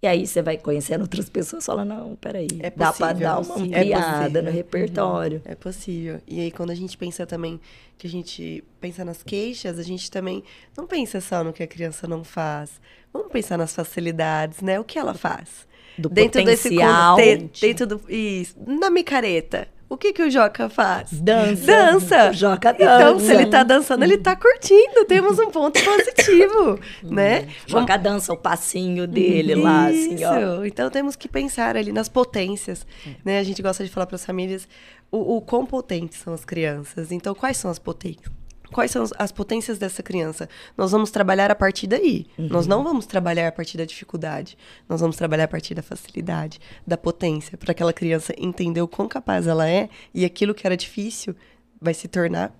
E aí você vai conhecendo outras pessoas e fala, não, peraí, É dá pra possível, dar é uma possível. ampliada É possível. no repertório. É possível. E aí, quando a gente pensa também, que a gente pensa nas queixas, a gente também não pensa só no que a criança não faz. Vamos pensar nas facilidades, né? O que ela faz? Do dentro potencial. desse conte- dentro do isso, na micareta. O que que o Joca faz? Dança. Dança. O Joca Então, dança. se ele tá dançando, ele tá curtindo. Temos um ponto positivo, né? Joca dança o passinho dele lá, assim, ó. Isso. Então temos que pensar ali nas potências, né? A gente gosta de falar para as famílias o, o quão potentes são as crianças. Então, quais são as potências? Quais são as- as potências dessa criança? Nós vamos trabalhar a partir daí. Nós não vamos trabalhar a partir da dificuldade. Nós vamos trabalhar a partir da facilidade, da potência, para aquela criança entender o quão capaz ela é e aquilo que era difícil vai se tornar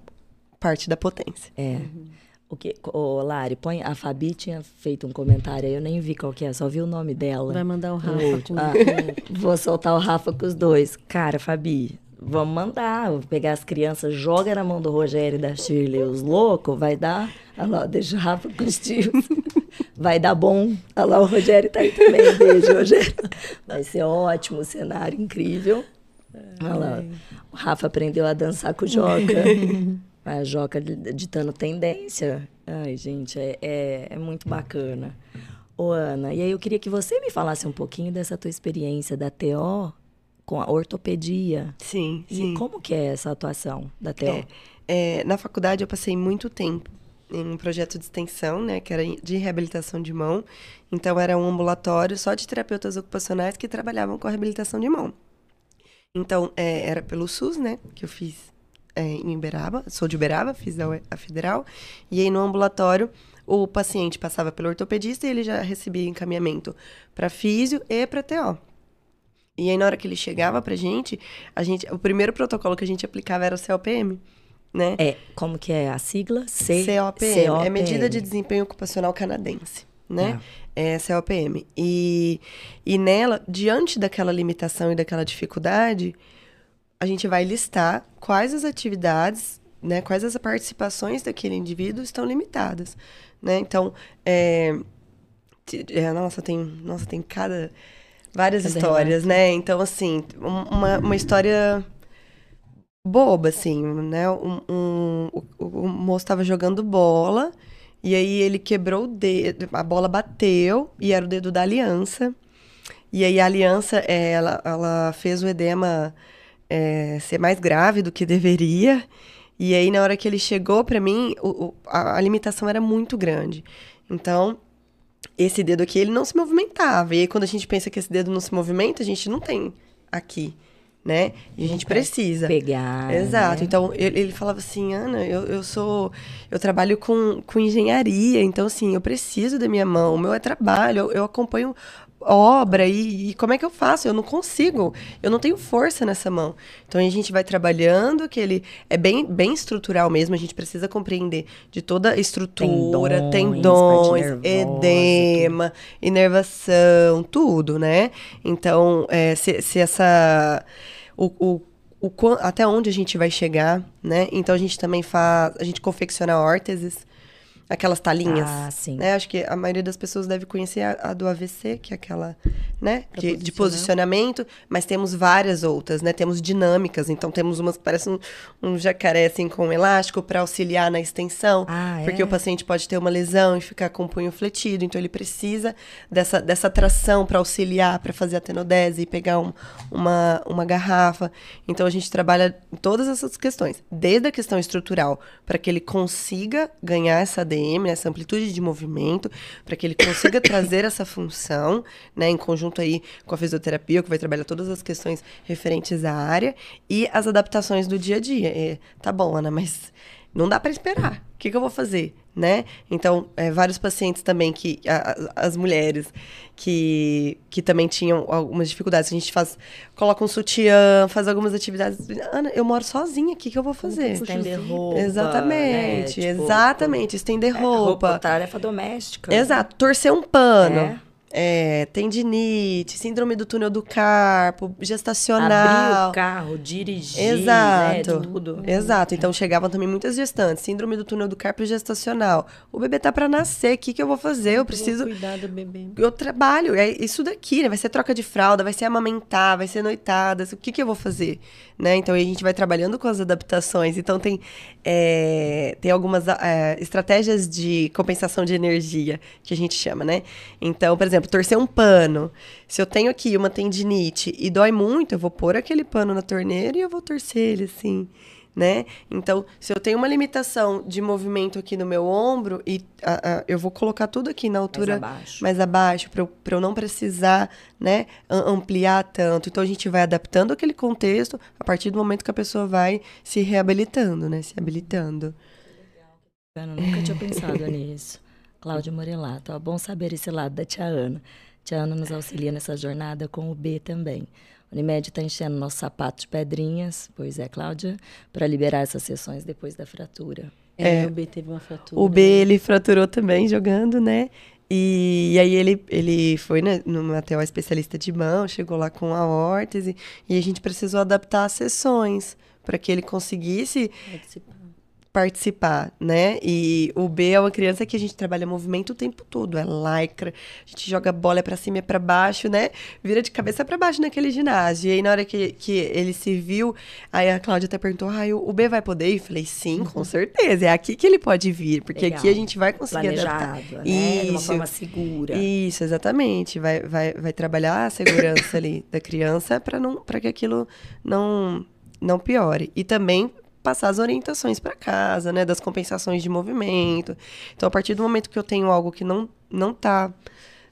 parte da potência. É. O que, ô, Lari, põe. A Fabi tinha feito um comentário aí, eu nem vi qual que é, só vi o nome dela. Vai mandar o Rafa com Ah, vou soltar o Rafa com os dois. Cara, Fabi, vamos mandar. Vou pegar as crianças, joga na mão do Rogério e da Shirley, os loucos, vai dar. Olha lá, deixa o Rafa com os tios. Vai dar bom. Olha lá, o Rogério tá aí também. Beijo, Rogério. Vai ser ótimo, cenário incrível. Olha lá, o Rafa aprendeu a dançar com o Joca. A Joca ditando tendência. Ai, gente, é, é, é muito bacana. Ô, Ana, e aí eu queria que você me falasse um pouquinho dessa tua experiência da TO com a ortopedia. Sim, E sim. como que é essa atuação da TO? É, é, na faculdade eu passei muito tempo em um projeto de extensão, né, que era de reabilitação de mão. Então era um ambulatório só de terapeutas ocupacionais que trabalhavam com a reabilitação de mão. Então é, era pelo SUS, né, que eu fiz é, em Uberaba, sou de Uberaba, fiz a federal. E aí no ambulatório o paciente passava pelo ortopedista e ele já recebia encaminhamento para físio e para TO. E aí, na hora que ele chegava pra gente, a gente, o primeiro protocolo que a gente aplicava era o COPM, né? É, como que é a sigla? C COPM, é Medida de Desempenho Ocupacional Canadense, né? É COPM. E, e nela, diante daquela limitação e daquela dificuldade, a gente vai listar quais as atividades, né? Quais as participações daquele indivíduo estão limitadas, né? Então, é, é, nossa, tem, nossa, tem cada várias Cada histórias, né? Então, assim, um- uma, uma história boba, assim, né? Um, um- o, o moço estava jogando bola e aí ele quebrou o dedo, a bola bateu e era o dedo da aliança. E aí a aliança, é, ela, ela fez o edema é, ser mais grave do que deveria. E aí, na hora que ele chegou pra mim, o- o- a, a limitação era muito grande. Então, esse dedo aqui, ele não se movimentava. E aí, quando a gente pensa que esse dedo não se movimenta, a gente não tem aqui, né? E a gente precisa. Pegar. Exato. né? Então, ele, ele falava assim, Ana, eu, eu sou... Eu trabalho com, com engenharia, então, assim, eu preciso da minha mão. O meu é trabalho, eu, eu acompanho obra e, e como é que eu faço? Eu não consigo, eu não tenho força nessa mão. Então, a gente vai trabalhando, que ele é bem, bem estrutural mesmo, a gente precisa compreender de toda a estrutura, Tendões, tendões, nervosa, edema, inervação, tudo, né? Então, é, se, se essa... O, o, o, até onde a gente vai chegar, né? Então, a gente também faz... A gente confecciona órteses, aquelas talinhas. Ah, sim. né? Acho que a maioria das pessoas deve conhecer a, a do AVC, que é aquela, né? De, de posicionamento, mas temos várias outras, né? Temos dinâmicas, então temos umas que parecem um, um jacaré, assim, com um elástico para auxiliar na extensão. Ah, Porque é? o paciente pode ter uma lesão e ficar com o punho fletido, então ele precisa dessa, dessa tração para auxiliar, para fazer a tenodese e pegar um- uma, uma garrafa. Então a gente trabalha todas essas questões, desde a questão estrutural, para que ele consiga ganhar essa DM, essa amplitude de movimento, para que ele consiga trazer essa função, né, em conjunto aí com a fisioterapia, que vai trabalhar todas as questões referentes à área e as adaptações do dia a dia. É, tá bom, Ana, mas não dá para esperar. O que, que eu vou fazer, né? Então, é, vários pacientes também que a- as mulheres que, que também tinham algumas dificuldades, a gente faz coloca um sutiã, faz algumas atividades. Ana, eu moro sozinha, o que, que eu vou fazer? Estender roupa. Exatamente, né? Tipo, exatamente, estender é, roupa. tarefa doméstica. Exato, torcer um pano. É. é, tendinite, síndrome do túnel do carpo, gestacional. Abrir o carro, dirigir, Exato. né? Tudo. Exato. Então chegavam também muitas gestantes, síndrome do túnel do carpo gestacional. O bebê tá para nascer, o que, que eu vou fazer? Eu preciso. Cuidar do bebê. Eu trabalho, é isso daqui, né? Vai ser troca de fralda, vai ser amamentar, vai ser noitadas, o que, que eu vou fazer? Né? Então a gente vai trabalhando com as adaptações. Então tem, é, tem algumas é, estratégias de compensação de energia que a gente chama, né? Então, por exemplo, torcer um pano. Se eu tenho aqui uma tendinite e dói muito, eu vou pôr aquele pano na torneira e eu vou torcer ele assim né? Então, se eu tenho uma limitação de movimento aqui no meu ombro e a, a, eu vou colocar tudo aqui na altura Mais abaixo. para eu, pra eu não precisar, né, am- ampliar tanto. Então a gente vai adaptando aquele contexto a partir do momento que a pessoa vai se reabilitando, né, se habilitando. Eu nunca tinha pensado nisso. Cláudia Morelato, ó, bom saber esse lado da Tia Ana. Tia Ana nos auxilia nessa jornada com o B também. O Unimed está enchendo nosso sapato de pedrinhas, pois é, Cláudia, para liberar essas sessões depois da fratura. É, o B teve uma fratura. O B ele fraturou também jogando, né? E, e aí ele, ele foi né, numa TO especialista de mão, chegou lá com a órtese e a gente precisou adaptar as sessões para que ele conseguisse Participar. né? E o B é uma criança que a gente trabalha movimento o tempo todo, é lycra, a gente joga bola para cima e para baixo, né? Vira de cabeça para baixo naquele ginásio. E aí na hora que, que ele se viu, aí a Cláudia até perguntou: "Ah, o B vai poder?" E falei: "Sim, com certeza. É aqui que ele pode vir, porque Legal. aqui a gente vai conseguir Planejado, adaptar." né? De uma Isso. forma segura. Isso, exatamente. Vai, vai, vai trabalhar a segurança ali da criança para não para que aquilo não não piore. E também passar as orientações para casa, né, das compensações de movimento. Então, a partir do momento que eu tenho algo que não não tá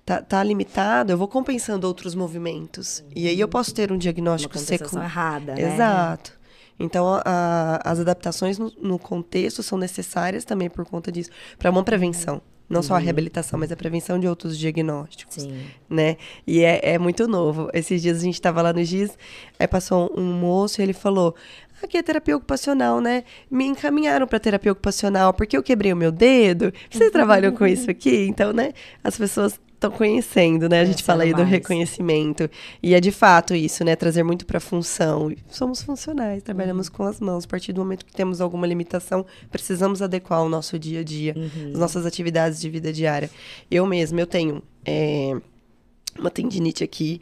tá, tá limitado, eu vou compensando outros movimentos. E aí eu posso ter um Uma diagnóstico compensação secundário. errada, né? Exato. Então, a- a- as adaptações no, no contexto são necessárias também por conta disso, para uma prevenção. Não só a reabilitação, mas a prevenção de outros diagnósticos, Sim. né? E é, é muito novo. Esses dias a gente estava lá no GIS, aí passou um moço e ele falou: Aqui é terapia ocupacional, né? Me encaminharam para terapia ocupacional porque eu quebrei o meu dedo. Vocês trabalham com isso aqui? Então, né? As pessoas estão conhecendo, né? A gente fala aí do mais. reconhecimento. E é de fato isso, né? Trazer muito para função. Somos funcionais, trabalhamos com as mãos. A partir do momento que temos alguma limitação, precisamos adequar o nosso dia a dia, as nossas atividades de vida diária. Eu mesma, eu tenho é, uma tendinite aqui.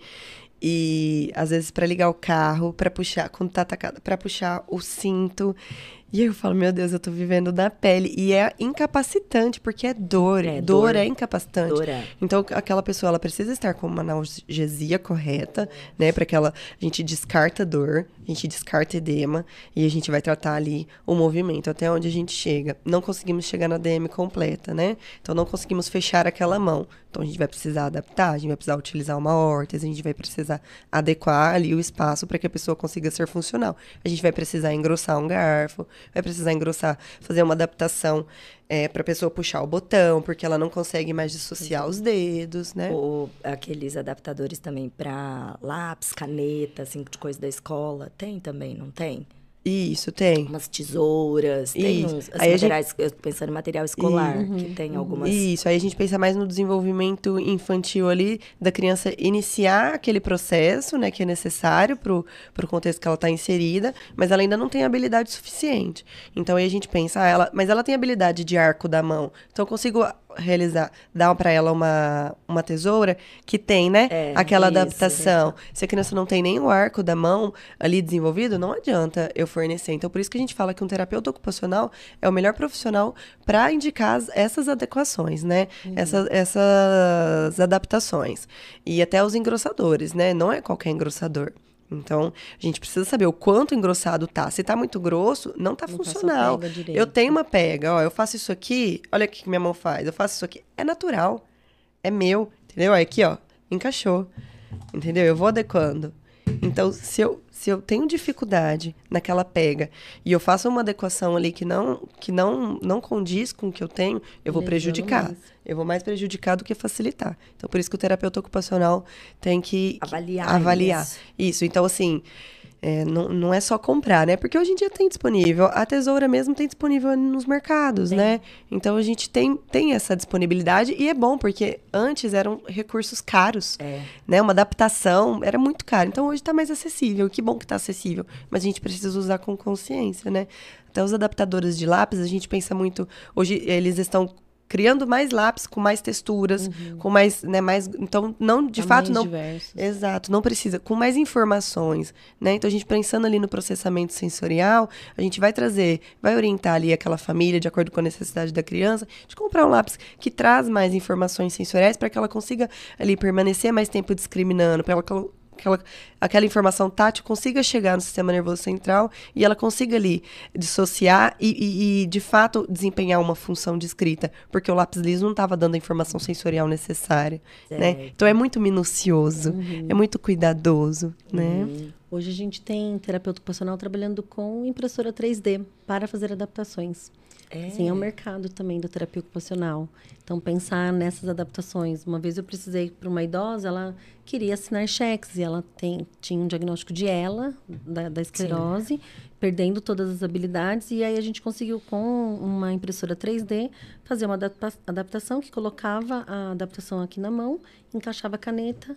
E às vezes para ligar o carro, para puxar, quando tá atacada, para puxar o cinto. E aí eu falo, meu Deus, eu tô vivendo da pele. E é incapacitante, porque é dor. É, dor, dor. é incapacitante. Dor é. Então, aquela pessoa, ela precisa estar com uma analgesia correta, né? Para que ela, a gente descarta dor, a gente descarta edema e a gente vai tratar ali o movimento até onde a gente chega. Não conseguimos chegar na DM completa, né? Então, não conseguimos fechar aquela mão. Então, a gente vai precisar adaptar, a gente vai precisar utilizar uma órtese, a gente vai precisar adequar ali o espaço para que a pessoa consiga ser funcional. A gente vai precisar engrossar um garfo, vai precisar engrossar, fazer uma adaptação é, para a pessoa puxar o botão, porque ela não consegue mais dissociar os dedos, né? Ou aqueles adaptadores também para lápis, caneta, assim, de coisa da escola. Tem também, não tem? Isso, tem. Umas tesouras, tem uns Aí a gente- materiais, eu tô pensando em material escolar, que tem algumas. Isso, aí a gente pensa mais no desenvolvimento infantil ali, da criança iniciar aquele processo, né, que é necessário pro, pro contexto que ela está inserida, mas ela ainda não tem habilidade suficiente. Então aí a gente pensa, ah, ela, mas ela tem habilidade de arco da mão, então eu consigo realizar, dar para ela uma, uma tesoura que tem, né, É, aquela isso, adaptação. Se a criança não tem nem o arco da mão ali desenvolvido, não adianta eu fornecer. Então, por isso que a gente fala que um terapeuta ocupacional é o melhor profissional para indicar as- essas adequações, né? Essas, essas adaptações. E até os engrossadores, né? Não é qualquer engrossador. Então, a gente precisa saber o quanto engrossado tá. Se tá muito grosso, não tá Não tá funcional. Eu tenho uma pega, ó, eu faço isso aqui, olha o que que minha mão faz. Eu faço isso aqui, é natural. É meu, entendeu? Aí Aqui, ó, encaixou. Entendeu? Eu vou adequando. Então, se eu, se eu tenho dificuldade naquela pega e eu faço uma adequação ali que não que não não condiz com o que eu tenho, eu vou prejudicar. mais. Eu vou mais prejudicar do que facilitar. Então, por isso que o terapeuta ocupacional tem que que Avaliar avaliar. isso. Isso. Então, assim, é, não, não é só comprar, né? Porque hoje em dia tem disponível. A tesoura mesmo tem disponível nos mercados, tem. né? Então a gente tem, tem essa disponibilidade e é bom, porque antes eram recursos caros. É. Né? Uma adaptação era muito caro. Então hoje está mais acessível. Que bom que está acessível. Mas a gente precisa usar com consciência, né? Até os adaptadores de lápis, a gente pensa muito. Hoje eles estão criando mais lápis com mais texturas, uhum. com mais, né, mais, então não de fato não diversos. Exato, não precisa, com mais informações, né? Então a gente pensando ali no processamento sensorial, a gente vai trazer, vai orientar ali aquela família de acordo com a necessidade da criança, de comprar um lápis que traz mais informações sensoriais para que ela consiga ali permanecer mais tempo discriminando, para ela aquela, aquela informação tátil consiga chegar no sistema nervoso central e ela consiga ali dissociar e, e, e de fato desempenhar uma função de escrita, porque o lápis liso não estava dando a informação sensorial necessária, né? Então é muito minucioso, uhum. é muito cuidadoso, uhum. né? Hoje a gente tem terapeuta ocupacional trabalhando com impressora 3D para fazer adaptações. É. Sim, é o mercado também da terapia ocupacional. Então, pensar nessas adaptações. Uma vez eu precisei para uma idosa, ela queria assinar cheques e ela tem, tinha um diagnóstico de ela, da, da esclerose, Sim. perdendo todas as habilidades. E aí a gente conseguiu, com uma impressora 3D, fazer uma adapta adaptação que colocava a adaptação aqui na mão, encaixava a caneta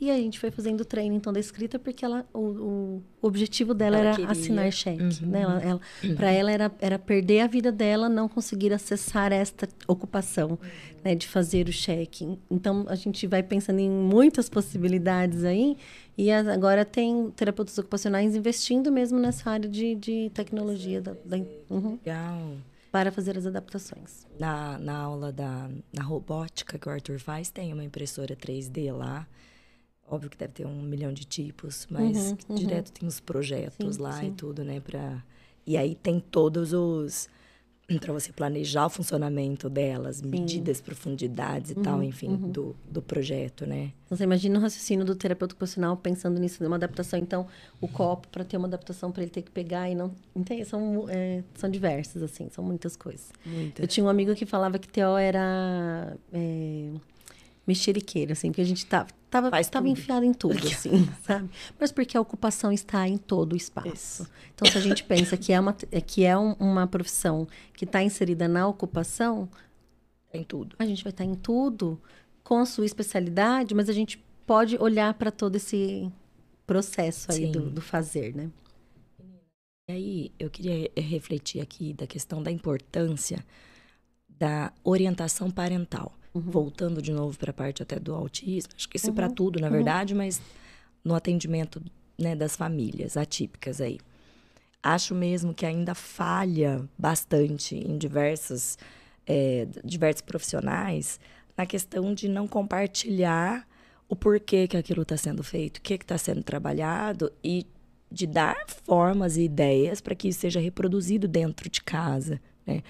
e a gente foi fazendo treino, então, da escrita, porque ela, o, o objetivo dela ela era queria. assinar cheque. Uhum. Né? Ela, ela, uhum. Para ela era, era perder a vida dela, não conseguir acessar esta ocupação né, de fazer o cheque. Então, a gente vai pensando em muitas possibilidades aí. E agora tem terapeutas ocupacionais investindo mesmo nessa área de, de tecnologia. Da, da uhum, Legal. Para fazer as adaptações. Na, na aula da na robótica que o Arthur faz, tem uma impressora 3D lá Óbvio que deve ter um milhão de tipos, mas uhum, uhum. direto tem os projetos sim, lá sim. e tudo, né? Pra... E aí tem todos os. para você planejar o funcionamento delas, sim. medidas, profundidades e uhum, tal, enfim, uhum. do, do projeto, né? Então, você imagina o raciocínio do terapeuta ocupacional pensando nisso, uma adaptação. Então, o copo, para ter uma adaptação, para ele ter que pegar e não. Entende? São, é, são diversas, assim, são muitas coisas. Muitas. Eu tinha um amigo que falava que TO era. É mexeriqueira, assim, porque a gente tá, tava, tava, tava enfiado em tudo, assim, sabe? Mas porque a ocupação está em todo o espaço. Isso. Então, se a gente pensa que é uma, é, que é um, uma profissão que está inserida na ocupação, em tudo. A gente vai estar tá em tudo com a sua especialidade, mas a gente pode olhar para todo esse processo aí do, do, fazer, né? E aí, eu queria refletir aqui da questão da importância da orientação parental. Uhum. Voltando de novo para a parte até do autismo, acho que isso uhum. para tudo, na uhum. verdade, mas no atendimento né, das famílias atípicas aí. Acho mesmo que ainda falha bastante em diversos, é, diversos profissionais na questão de não compartilhar o porquê que aquilo está sendo feito, o que está sendo trabalhado e de dar formas e ideias para que isso seja reproduzido dentro de casa. Né?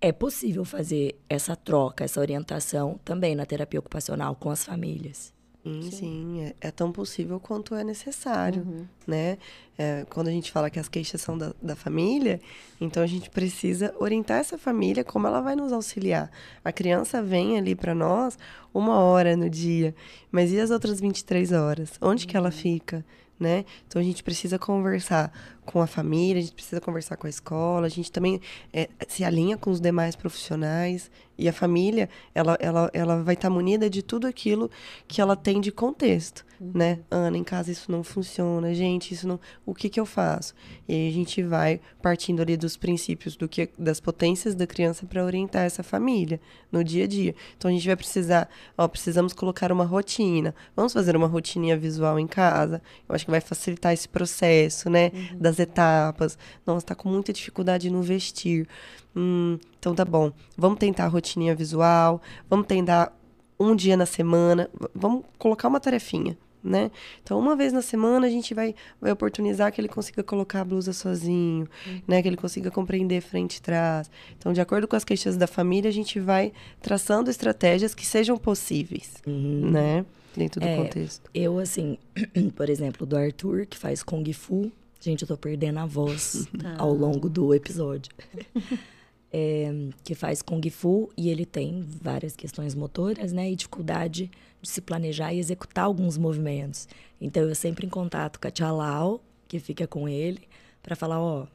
É possível fazer essa troca, essa orientação também na terapia ocupacional com as famílias. Sim, sim é, é, tão possível quanto é necessário, uhum. né? É, quando a gente fala que as queixas são da, da família, então a gente precisa orientar essa família como ela vai nos auxiliar. A criança vem ali para nós uma hora no dia, mas e as outras 23 horas? Onde uhum. que ela uhum. fica? né? Então a gente precisa conversar com a família, a gente precisa conversar com a escola, a gente também é, se alinha com os demais profissionais e a família, ela, ela, ela vai estar tá munida de tudo aquilo que ela tem de contexto, uhum. né? Ana, em casa isso não funciona, gente, isso não. O que que eu faço? E aí a gente vai partindo ali dos princípios do que das potências da criança para orientar essa família no dia a dia. Então a gente vai precisar, ó, precisamos colocar uma rotina. Vamos fazer uma rotininha visual em casa. Eu acho que vai facilitar esse processo, né? Uhum. Das etapas. Nossa, tá com muita dificuldade no vestir. Hum, então tá bom. Vamos tentar a rotininha visual, vamos tentar um dia na semana, vamos colocar uma tarefinha, né? Então, uma vez na semana a gente vai, vai oportunizar que ele consiga colocar a blusa sozinho, uhum. né? Que ele consiga compreender frente e trás. Então, de acordo com as queixas da família, a gente vai traçando estratégias que sejam possíveis, uhum. né? Dentro do é, contexto. Eu, assim, por exemplo, do Arthur, que faz Kung Fu. Gente, eu tô perdendo a voz tá. ao longo do episódio. é, que faz Kung Fu e ele tem várias questões motoras, né? E dificuldade de se planejar e executar alguns movimentos. Então, eu sempre em contato com a Tia Lau, que fica com ele para falar, ó,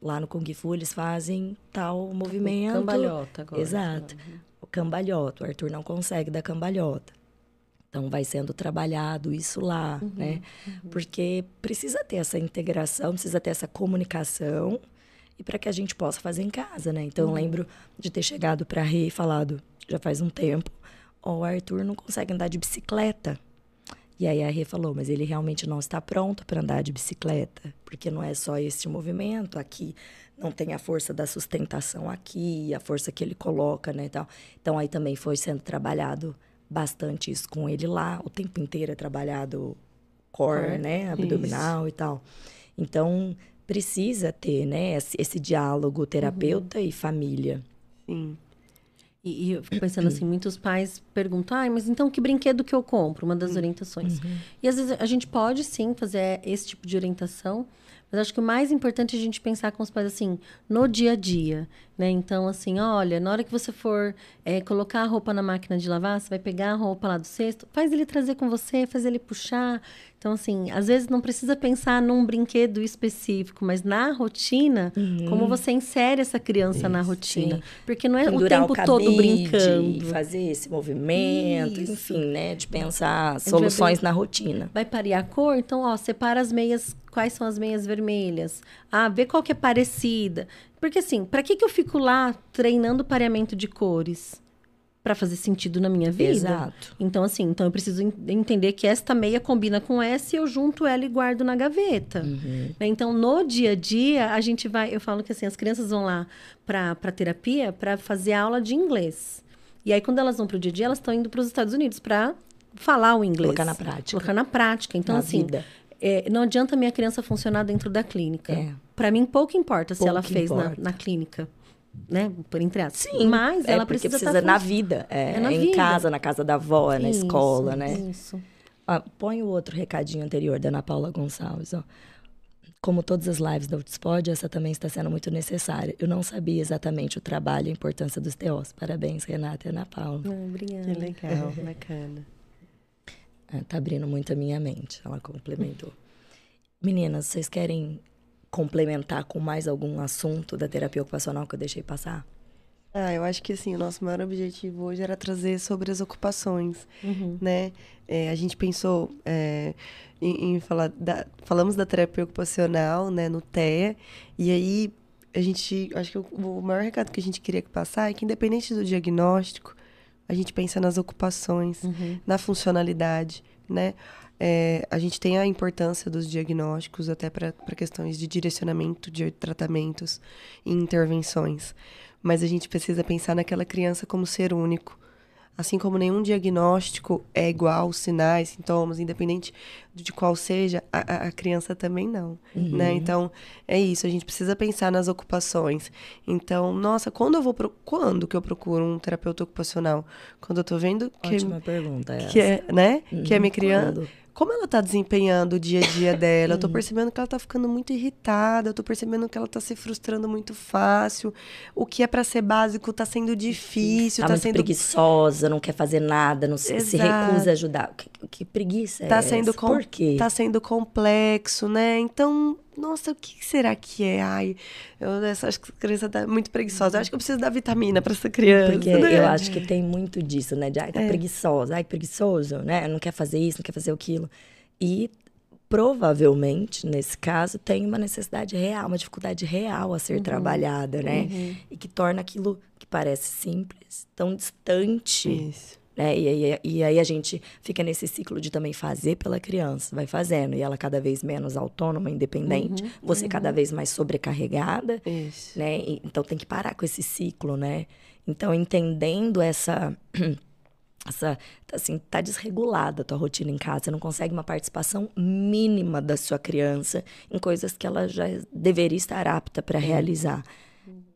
lá no Kung Fu eles fazem tal movimento. Cambalhota agora. Exato. O cambalhota, o Arthur não consegue dar cambalhota. Então vai sendo trabalhado isso lá, Uhum, né? Porque precisa ter essa integração, precisa ter essa comunicação e para que a gente possa fazer em casa, né? Então Uhum. eu lembro de ter chegado para Rê e falado, já faz um tempo, ó, o Arthur não consegue andar de bicicleta. E aí a Rê falou, mas ele realmente não está pronto para andar de bicicleta, porque não é só esse movimento aqui, não tem a força da sustentação aqui, a força que ele coloca, né, tal. Então aí também foi sendo trabalhado bastante isso com ele lá, o tempo inteiro é trabalhado core, Core, né, abdominal e tal. Então precisa ter, né, esse, esse diálogo terapeuta e família. Sim. E, e eu fico pensando assim, muitos pais perguntam, ah, mas então que brinquedo que eu compro? Uma das orientações. E às vezes a gente pode sim fazer esse tipo de orientação, mas acho que o mais importante é a gente pensar com os pais assim, no dia a dia, né? Então, assim, olha, na hora que você for é, colocar a roupa na máquina de lavar, você vai pegar a roupa lá do cesto, faz ele trazer com você, faz ele puxar. Então, assim, às vezes não precisa pensar num brinquedo específico, mas na rotina, como você insere essa criança na rotina. sim. Porque não é Pendurar o tempo cabide, todo brincando. fazer esse movimento, Isso. enfim, né, de pensar soluções na rotina. Vai parear a cor? Então, ó, separa as meias. Quais são as meias vermelhas? Ah, vê qual que é parecida. Porque assim, para que que eu fico lá treinando pareamento de cores? Para fazer sentido na minha vida. Exato. Então, assim, então eu preciso en- entender que esta meia combina com essa e eu junto ela e guardo na gaveta. Uhum. Né? Então, no dia a dia, a gente vai. Eu falo que assim, as crianças vão lá para terapia para fazer aula de inglês. E aí, quando elas vão para o dia a dia, elas estão indo para os Estados Unidos para falar o inglês. Colocar na prática. Colocar na prática. Então, Na assim, vida. É, não adianta a minha criança funcionar dentro da clínica. É. Para mim, pouco importa se Pouco ela fez na, na clínica. Né? Por entre aspas. Sim, Mas é ela porque precisa, precisa tá na fun- vida, é, É na em vida. casa, na casa da avó, é na Isso, escola, né? Isso. Ah, põe o outro recadinho anterior da Ana Paula Gonçalves, ó. Como todas as lives da Outspod, essa também está sendo muito necessária. Eu não sabia exatamente o trabalho e a importância dos TOs. Parabéns, Renata e Ana Paula. Ah, obrigada. Que legal, bacana. É, tá abrindo muito a minha mente, ela complementou. Meninas, vocês querem complementar com mais algum assunto da terapia ocupacional que eu deixei passar? Ah, eu acho que assim, o nosso maior objetivo hoje era trazer sobre as ocupações, Uhum. né? É, a gente pensou é, em, em falar da, falamos da terapia ocupacional, né, no TEA, e aí a gente, acho que o, o maior recado que a gente queria passar é que independente do diagnóstico, a gente pensa nas ocupações, Uhum. na funcionalidade, né? É, a gente tem a importância dos diagnósticos até para questões de direcionamento de tratamentos e intervenções. Mas a gente precisa pensar naquela criança como ser único. Assim como nenhum diagnóstico é igual, sinais, sintomas, independente de qual seja, a, a- criança também não, né? Então, é isso, a gente precisa pensar nas ocupações. Então, nossa, quando eu vou pro... quando que eu procuro um terapeuta ocupacional? Quando eu tô vendo que Ótima pergunta essa. que é, né? Que é minha Uhum, criança. quando? Como ela tá desempenhando o dia a dia dela? Eu tô percebendo que ela tá ficando muito irritada, eu tô percebendo que ela tá se frustrando muito fácil. O que é para ser básico tá sendo difícil, Tá, tá, sendo preguiçosa, não quer fazer nada, não se, se recusa a ajudar. Que, que preguiça é tá essa? sendo com- Por quê? tá sendo complexo, né? Então, nossa, o que será que é? Ai, eu essa- acho que a criança tá muito preguiçosa. Eu acho que eu preciso dar vitamina para essa criança. Porque né? eu acho que tem muito disso, né? De, ai, tá É. preguiçosa, ai, preguiçoso, né? Não quer fazer isso, não quer fazer aquilo. E provavelmente, nesse caso, tem uma necessidade real, uma dificuldade real a Uhum. ser trabalhada, né? E que torna aquilo que parece simples tão distante. Isso. Né? E, aí, e aí a gente fica nesse ciclo de também fazer pela criança, vai fazendo, e ela cada vez menos autônoma, independente, você cada vez mais sobrecarregada, Isso. né? E- então tem que parar com esse ciclo, né? Então entendendo essa essa assim, tá desregulada a tua rotina em casa, você não consegue uma participação mínima da sua criança em coisas que ela já deveria estar apta para realizar.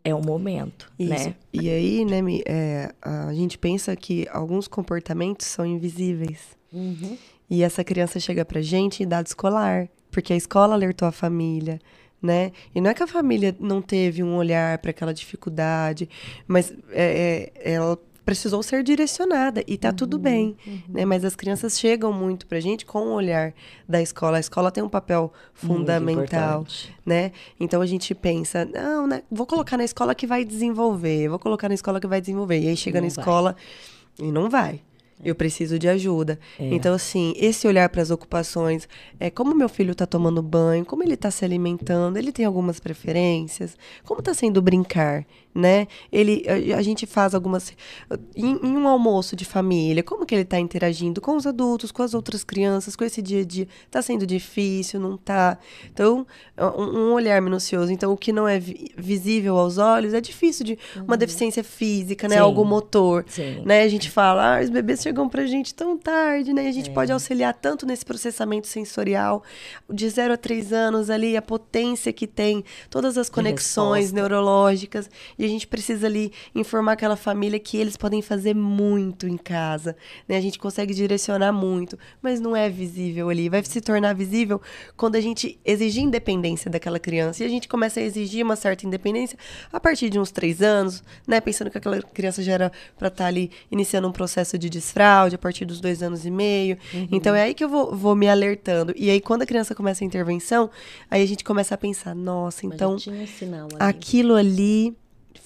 É o momento, Isso. né? E aí, né, é, a gente pensa que alguns comportamentos são invisíveis. Uhum. E essa criança chega pra gente em idade escolar, porque a escola alertou a família, né? E não é que a família não teve um olhar para aquela dificuldade, mas é, é, ela precisou ser direcionada e tá tudo bem, né? Mas as crianças chegam muito pra gente com o olhar da escola. A escola tem um papel fundamental, né? Então a gente pensa, não, né? Vou colocar na escola que vai desenvolver, vou colocar na escola que vai desenvolver. E aí chega Não na vai. escola e não vai. Eu preciso de ajuda. Então, assim, esse olhar para as ocupações, é como meu filho está tomando banho, como ele está se alimentando, ele tem algumas preferências, como está sendo brincar, né? Ele, a, a gente faz algumas em, em um almoço de família, como que ele está interagindo com os adultos, com as outras crianças, com esse dia a dia, está sendo difícil, não está? Então, um, um olhar minucioso. Então, o que não é vi- visível aos olhos é difícil de uma deficiência física, né? Sim. Algo motor Sim. né? A gente fala, ah, os bebês chegam pra gente tão tarde, né? A É. gente pode auxiliar tanto nesse processamento sensorial, de 0 a 3 anos ali, a potência que tem, todas as conexões neurológicas, e a gente precisa ali informar aquela família que eles podem fazer muito em casa, né? A gente consegue direcionar muito, mas não é visível ali, vai se tornar visível quando a gente exigir independência daquela criança, e a gente começa a exigir uma certa independência a partir de uns três anos, né? Pensando que aquela criança já era para estar ali iniciando um processo de desfraude a partir dos dois anos e meio. Então é aí que eu vou, vou me alertando. E aí, quando a criança começa a intervenção, aí a gente começa a pensar, nossa, Mas então sinal aquilo ali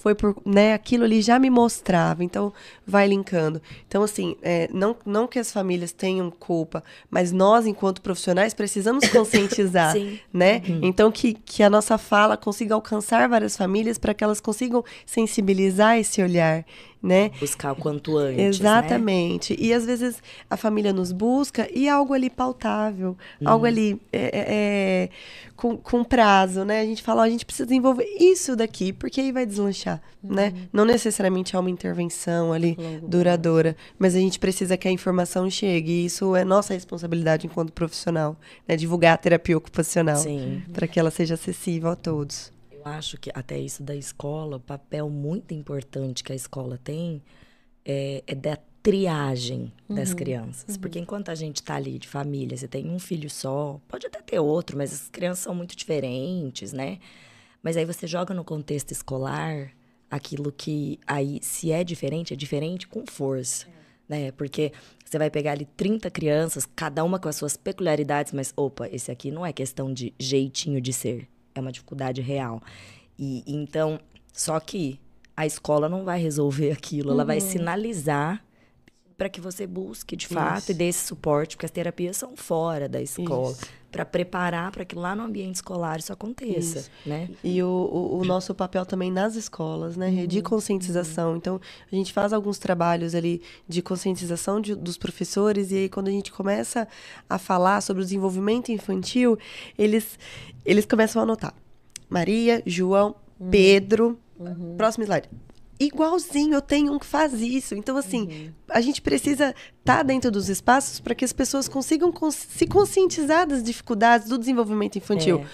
foi por, né, aquilo ali já me mostrava, então vai linkando. Então, assim, é, não, não que as famílias tenham culpa, mas nós, enquanto profissionais, precisamos conscientizar, né? Então, que, que a nossa fala consiga alcançar várias famílias para que elas consigam sensibilizar esse olhar, né? Buscar o quanto antes. Né? Exatamente. E às vezes a família nos busca e algo ali pautável, algo ali é, é, é, com, com prazo, né? A gente fala, ó, a gente precisa desenvolver isso daqui, porque aí vai deslanchar, né? Não necessariamente é uma intervenção ali Longo duradoura, mas a gente precisa que a informação chegue. E isso é nossa responsabilidade enquanto profissional, né? Divulgar a terapia ocupacional para que ela seja acessível a todos. Eu acho que até isso da escola, o papel muito importante que a escola tem é, é da triagem das crianças. Porque enquanto a gente tá ali de família, você tem um filho só, pode até ter outro, mas as crianças são muito diferentes, né? Mas aí você joga no contexto escolar aquilo que aí, se é diferente, é diferente com força. Né? Porque você vai pegar ali 30 crianças, cada uma com as suas peculiaridades, mas opa, esse aqui não é questão de jeitinho de ser, é uma dificuldade real. E então, só que a escola não vai resolver aquilo, ela vai sinalizar para que você busque de fato e dê esse suporte, porque as terapias são fora da escola, Isso. para preparar para que lá no ambiente escolar isso aconteça, Isso. né? E o, o, o nosso papel também nas escolas, né? De conscientização. Então, a gente faz alguns trabalhos ali de conscientização de- dos professores, e aí quando a gente começa a falar sobre o desenvolvimento infantil, eles, eles começam a anotar. Maria, João, Pedro. Próximo slide. Igualzinho, eu tenho um que faz isso. Então, assim, a gente precisa estar dentro dos espaços para que as pessoas consigam cons- se conscientizar das dificuldades do desenvolvimento infantil.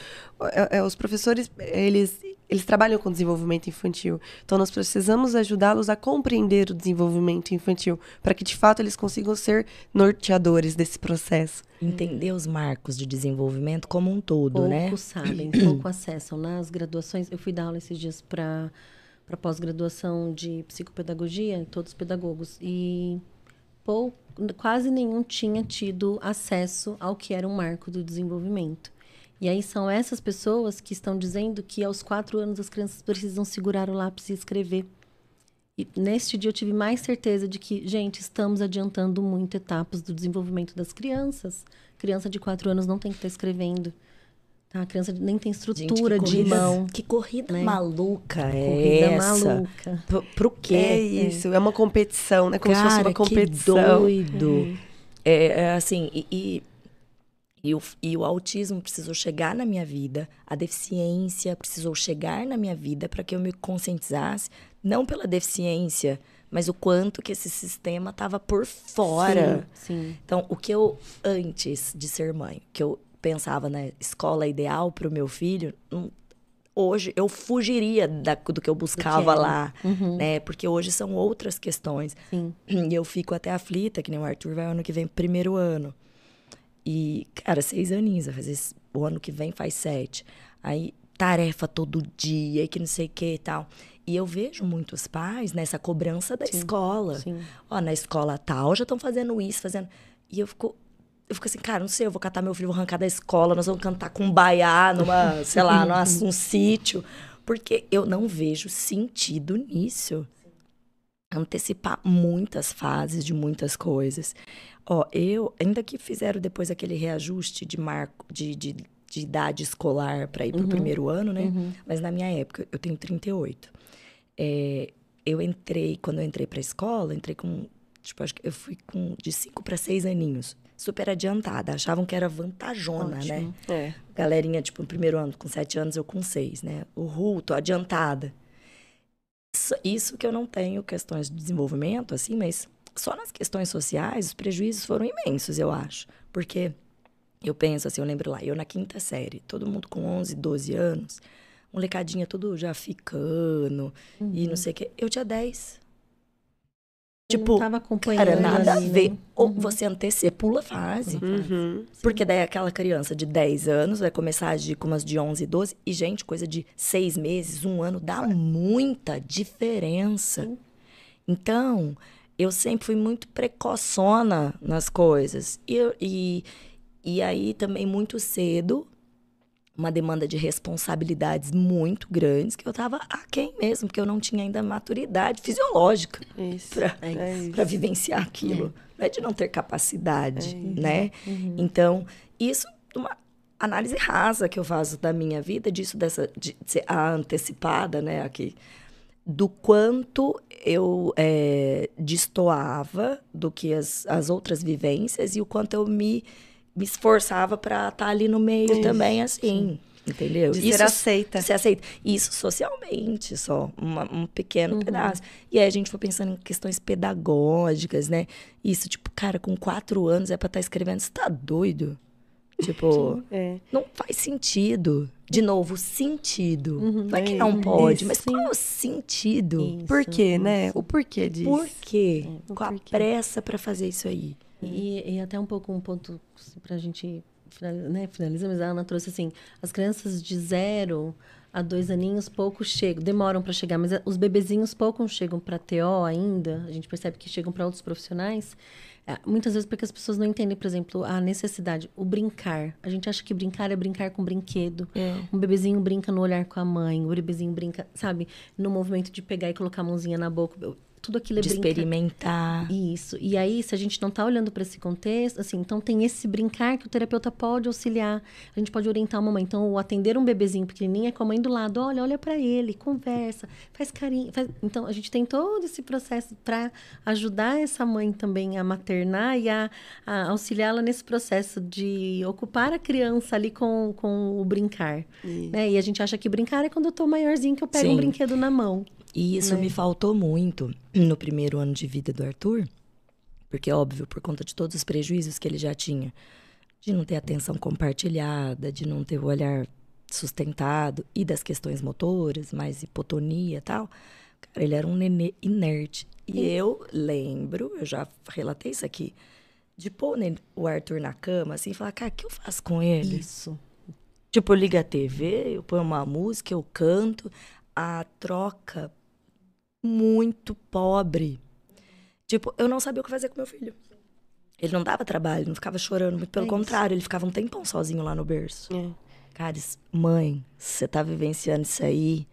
É, é, os professores, eles, eles trabalham com desenvolvimento infantil. Então, nós precisamos ajudá-los a compreender o desenvolvimento infantil, para que, de fato, eles consigam ser norteadores desse processo. Entender os marcos de desenvolvimento como um todo, pouco né? sabem, pouco acessam. Nas graduações, eu fui dar aula esses dias para para pós-graduação de psicopedagogia, todos pedagogos, e quase nenhum tinha tido acesso ao que era um marco do desenvolvimento. E aí são essas pessoas que estão dizendo que aos quatro anos as crianças precisam segurar o lápis e escrever. E neste dia eu tive mais certeza de que, gente, estamos adiantando muito etapas do desenvolvimento das crianças. Criança de quatro anos não tem que estar escrevendo. Tá? A criança nem tem Gente, estrutura que de mão. Que corrida né? maluca é Corrida essa? maluca. Pro, pro quê? É isso, é uma competição, né? Como se fosse Cara, uma competição. que doido. É, é assim, e, e, e o, e o autismo precisou chegar na minha vida, a deficiência precisou chegar na minha vida para que eu me conscientizasse, não pela deficiência, mas o quanto que esse sistema estava por fora. Sim. Então, o que eu, antes de ser mãe, que eu pensava na escola ideal para o meu filho, não- hoje eu fugiria da- do que eu buscava era. lá, né? Porque hoje são outras questões. Sim. E eu fico até aflita, que nem o Arthur vai ano que vem, primeiro ano. E, cara, seis aninhos, vai fazer o ano que vem faz sete. Aí, tarefa todo dia, e que não sei o que e tal. E eu vejo muitos pais nessa cobrança da escola. sim. Ó, na escola tal já estão fazendo isso, fazendo. E eu fico. Eu fico assim, cara, não sei, eu vou catar meu filho, vou arrancar da escola, nós vamos cantar com um baiá numa, sei lá, numa, num sítio. Porque eu não vejo sentido nisso. Antecipar muitas fases de muitas coisas. Ó, eu, ainda que fizeram depois aquele reajuste de marco, de, de, de idade escolar para ir pro primeiro ano, né? Mas na minha época, eu tenho 38. É, eu entrei, quando eu entrei pra escola, entrei com, tipo, acho que eu fui com de 5 para 6 aninhos. Super adiantada. Achavam que era vantajona, né? Ótimo. É. Galerinha, tipo, no primeiro ano com 7 anos, eu com 6, né? O Ru, tô adiantada. Isso, isso que eu não tenho questões de desenvolvimento, assim, mas só nas questões sociais, os prejuízos foram imensos, eu acho. Porque eu penso assim, eu lembro lá, eu na quinta série, todo mundo com 11, 12 anos, molecadinha tudo já ficando e não sei o quê. Eu tinha 10. Tipo, não tava acompanhando cara, nada ali, a ver. né? Ou você antecipa, pula fase. Uhum. Porque daí aquela criança de 10 anos vai começar a agir com umas de 11, 12. E, gente, coisa de seis meses, um ano, dá muita diferença. Então, eu sempre fui muito precoçona nas coisas. E, eu- e, e aí também muito cedo, uma demanda de responsabilidades muito grandes, que eu tava aquém mesmo, porque eu não tinha ainda maturidade fisiológica pra, É vivenciar aquilo. Não é de não ter capacidade, É né? Então, isso uma análise rasa que eu faço da minha vida, disso dessa de ser a antecipada, né, aqui, do quanto eu é, destoava do que as, as outras vivências e o quanto eu me, me esforçava para estar ali no meio Isso, também, assim, entendeu? De ser aceita. Ser aceita. Isso socialmente só, uma- um pequeno Uhum. pedaço. E aí a gente foi pensando em questões pedagógicas, né? Isso, tipo, cara, com quatro anos é pra estar escrevendo, você tá doido? Tipo, É. não faz sentido. De novo, sentido. não é que é não pode, isso, mas qual é o sentido? Isso, Por quê, né? O porquê disso. Por quê? Qual a pressa pra fazer isso aí? E, e até um pouco um ponto para a gente finalizar, né, finalizar, mas a Ana trouxe assim, as crianças de zero a dois aninhos pouco chegam, demoram para chegar, mas os bebezinhos pouco chegam para TO ainda, a gente percebe que chegam para outros profissionais, eh, muitas vezes porque as pessoas não entendem, por exemplo, a necessidade, o brincar. A gente acha que brincar é brincar com brinquedo. Um bebezinho brinca no olhar com a mãe, o bebezinho brinca, sabe, no movimento de pegar e colocar a mãozinha na boca. Tudo aquilo é De brincar. experimentar. Isso. E aí, se a gente não está olhando para esse contexto, assim, então tem esse brincar que o terapeuta pode auxiliar. A gente pode orientar a mamãe. Então, atender um bebezinho pequenininho é com a mãe do lado. Olha, olha para ele, conversa, faz carinho. faz- Então, a gente tem todo esse processo para ajudar essa mãe também a maternar e a, a auxiliá-la nesse processo de ocupar a criança ali com, com o brincar. Né? E a gente acha que brincar é quando eu tô maiorzinho, que eu pego um Sim. brinquedo na mão. E isso Né? me faltou muito no primeiro ano de vida do Arthur, porque, óbvio, por conta de todos os prejuízos que ele já tinha, de não ter atenção compartilhada, de não ter o olhar sustentado e das questões motoras, mais hipotonia e tal. Cara, ele era um nenê inerte. E eu lembro, eu já relatei isso aqui, de pôr o Arthur na cama assim e falar, cara, o que eu faço com ele? Isso. Tipo, eu ligo a TV, eu ponho uma música, eu canto. A troca muito pobre. Tipo, eu não sabia o que fazer com meu filho. Ele não dava trabalho, não ficava chorando, muito pelo É isso. contrário, ele ficava um tempão sozinho lá no berço. É. Cara, isso- mãe, você tá vivenciando isso aí,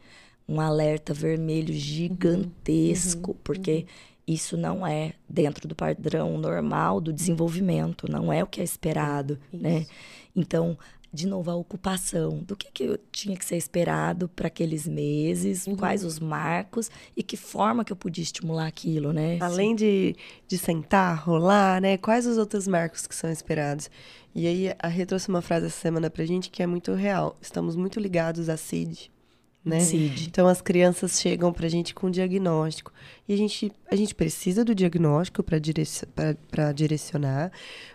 um alerta vermelho gigantesco, porque isso não é dentro do padrão normal do desenvolvimento, não é o que é esperado, né? Então, de novo, a ocupação. Do que, que tinha que ser esperado para aqueles meses, quais os marcos e que forma que eu podia estimular aquilo, né? Além de, de sentar, rolar, né? Quais os outros marcos que são esperados? E aí, a Rê trouxe uma frase essa semana pra gente que é muito real. Estamos muito ligados à CID, né? CID. Então, as crianças chegam pra gente com diagnóstico. E a gente, a gente precisa do diagnóstico para direci pra direcionar,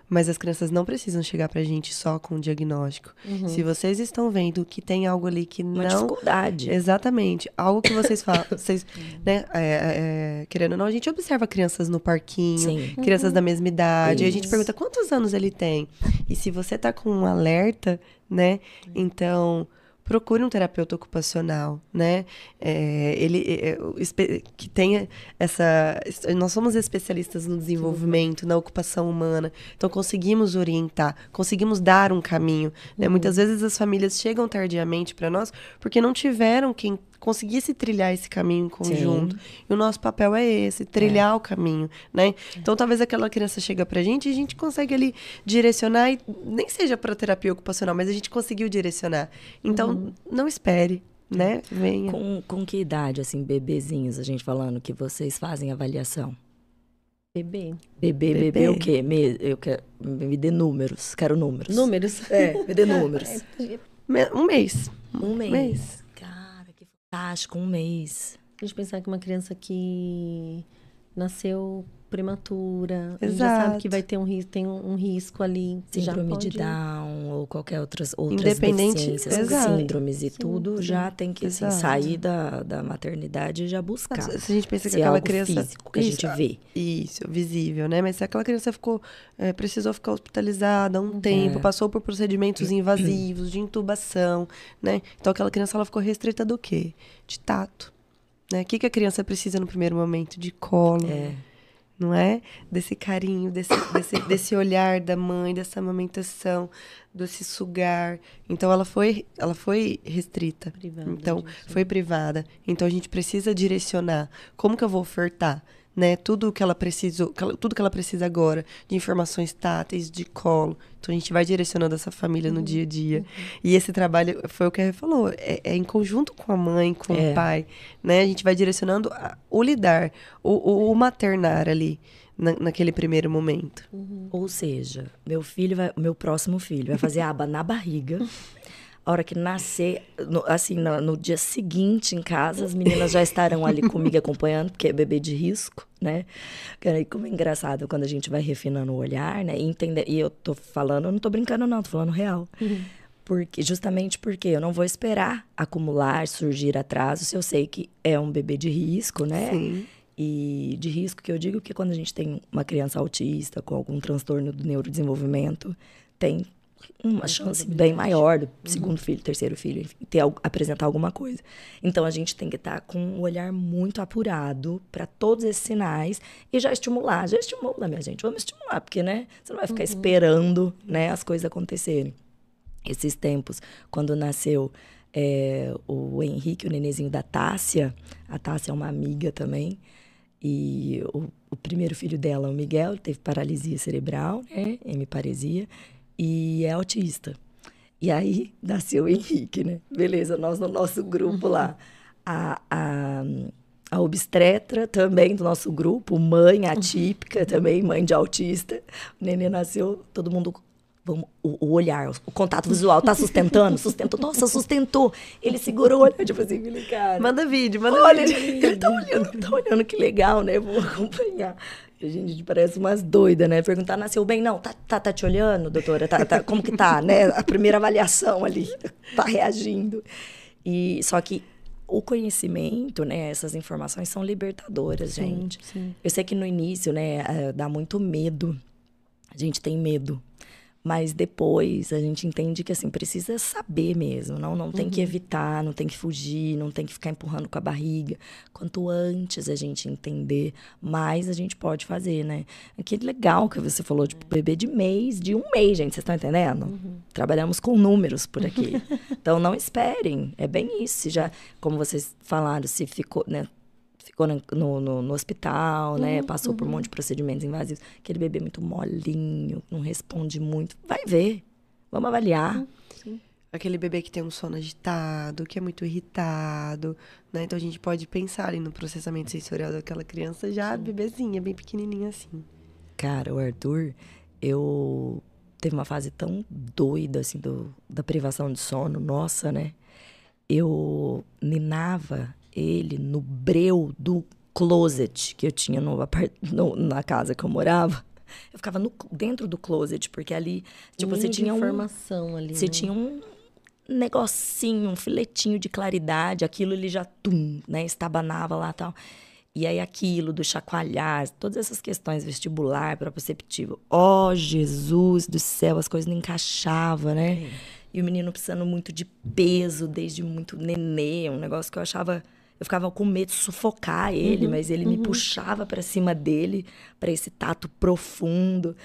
mas as crianças não precisam chegar pra gente só com o diagnóstico. Se vocês estão vendo que tem algo ali que Uma não dificuldade. Exatamente. Algo que vocês falam, vocês, né, é, é, querendo ou não, a gente observa crianças no parquinho, Sim. crianças da mesma idade, e a gente Isso. pergunta quantos anos ele tem. E se você tá com um alerta, né, então, procure um terapeuta ocupacional, né? É, ele é, que tenha essa. Nós somos especialistas no desenvolvimento, na ocupação humana, então conseguimos orientar, conseguimos dar um caminho. Né? Uhum. Muitas vezes as famílias chegam tardiamente para nós porque não tiveram quem conseguisse trilhar esse caminho em conjunto. Sim. E o nosso papel é esse, trilhar é. o caminho, né? Então talvez aquela criança chega pra gente e a gente consegue ali direcionar e nem seja para terapia ocupacional, mas a gente conseguiu direcionar. Então uhum. não espere, né? Venha. Com, com que idade, assim, bebezinhos, a gente falando que vocês fazem avaliação? Bebê. Bebê, bebê, bebê o quê? Me, eu quero, me dê números, quero números. Números? É, me dê números. um mês. Um mês. mês fantástico, um mês. A gente pensar que uma criança que nasceu prematura, Exato. já sabe que vai ter um risco, tem um, um risco ali. Síndrome de Down ou qualquer outras, outras deficiências, exato. síndromes e sim, tudo, sim. já tem que assim, sair da, da maternidade e já buscar. Se a gente pensa que é aquela é criança. Físico que isso, a gente vê. Isso, visível, né? Mas se aquela criança ficou. É, precisou ficar hospitalizada um é. tempo, passou por procedimentos invasivos, de intubação, né? Então aquela criança ela ficou restrita do quê? De tato. Né? O que, que a criança precisa no primeiro momento? De colo. É não é? Desse carinho, desse, desse, desse olhar da mãe, dessa amamentação, desse sugar. Então ela foi, ela foi restrita. Privada então disso. foi privada. Então a gente precisa direcionar. Como que eu vou ofertar? Né? Tudo que ela precisa, tudo que ela precisa agora de informações táteis, de colo. Então a gente vai direcionando essa família uhum. no dia a dia. Uhum. E esse trabalho foi o que a falou, é, é, em conjunto com a mãe, com é. o pai, né? A gente vai direcionando a, o lidar, o, o, o maternar ali. Na, naquele primeiro momento. Uhum. Ou seja, meu filho vai, meu próximo filho vai fazer aba na barriga A hora que nascer, no, assim, no, no, dia seguinte em casa, as meninas já estarão ali comigo acompanhando, porque é bebê de risco, né? E como é engraçado quando a gente vai refinando o olhar, né? E, entender, e eu tô falando, eu não tô brincando, não, tô falando real. Uhum. Porque, justamente porque eu não vou esperar acumular, surgir atraso, se eu sei que é um bebê de risco, né? Sim. E de risco que eu digo que quando a gente tem uma criança autista com algum transtorno do neurodesenvolvimento, tem uma chance bem maior do uhum. segundo filho, terceiro filho, enfim, ter, apresentar alguma coisa. Então a gente tem que estar tá com um olhar muito apurado para todos esses sinais e já estimular, já estimula, minha gente, vamos estimular, porque né, você não vai ficar uhum. esperando, né, as coisas acontecerem. Esses tempos, quando nasceu é, o Henrique, o nenezinho da Tássia, a Tássia é uma amiga também, e o, o primeiro filho dela, o Miguel, teve paralisia cerebral, né, hemiparesia, e é autista. E aí nasceu o Henrique, né? Beleza, nós no nosso grupo lá. A, a, a obstetra também do nosso grupo, mãe atípica também, mãe de autista. O nenê nasceu, todo mundo Vamos, o, o, olhar, o contato visual, tá sustentando? Sustentou. Nossa, sustentou. Ele segurou o olhar, tipo assim, cara. Manda vídeo, manda Olha, vídeo. Ele, ele tá olhando, tá olhando que legal, né? Vamos acompanhar. A gente parece umas doidas, né? Perguntar, nasceu bem? Não, tá, tá, tá te olhando, doutora? Tá, tá, como que tá, né? A primeira avaliação ali, tá reagindo. E, só que o conhecimento, né? Essas informações são libertadoras, sim, gente. Sim. Eu sei que no início, né, eh, dá muito medo. A gente tem medo mas depois a gente entende que assim precisa saber mesmo, não não tem uhum. que evitar, não tem que fugir, não tem que ficar empurrando com a barriga. Quanto antes a gente entender, mais a gente pode fazer, né? Que legal que você falou, tipo, bebê de mês, de um mês, gente, vocês estão entendendo? Uhum. Trabalhamos com números por aqui. então não esperem, é bem isso. Se já, como vocês falaram, se ficou, né, ficou no, no, no hospital, né? Uhum, Passou uhum. por um uhum. monte de procedimentos invasivos. Aquele bebê muito molinho, não responde muito. Vai ver. Vamos avaliar. Uhum, sim. Aquele bebê que tem um sono agitado, que é muito irritado, né? Então a gente pode pensar ali no processamento sensorial daquela criança já sim. bebezinha, bem pequenininha assim. Cara, o Arthur, eu teve uma fase tão doida assim do, da privação de sono, nossa, né? Eu ninava ele no breu do closet que eu tinha no, no, na casa que eu morava. Eu ficava no, dentro do closet, porque ali, tipo, você tinha informação um, ali. Você né? tinha um negocinho, um filetinho de claridade, aquilo ele já tum, né, estabanava lá tal. E aí aquilo do chacoalhar, todas essas questões vestibular, para perceptivo. Ó, oh, Jesus do céu, as coisas não encaixavam, né? E o menino precisando muito de peso, desde muito nenê, um negócio que eu achava. Eu ficava com medo de sufocar ele, Uhum, mas ele me puxava para cima dele, para esse tato profundo.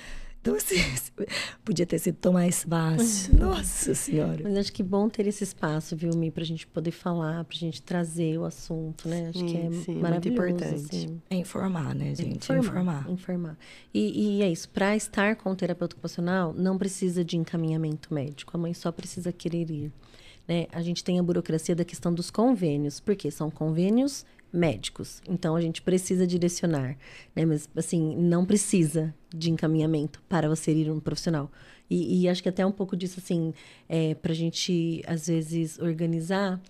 Então, assim, podia ter sido tão mais fácil. Nossa Senhora. Mas acho que bom ter esse espaço, viu, Mi, pra gente poder falar, pra gente trazer o assunto, né? Acho Sim, que é sim, muito maravilhoso. importante. assim. É informar, né, gente? É Informar. informar. informar. E, e é isso. Para estar com o terapeuta ocupacional, não precisa de encaminhamento médico. A mãe só precisa querer ir. Né? A gente tem a burocracia da questão dos convênios, porque são convênios médicos. Então a gente precisa direcionar, né? Mas assim, não precisa de encaminhamento para você ir um profissional. E, e acho que até um pouco disso assim, é, para a gente às vezes organizar,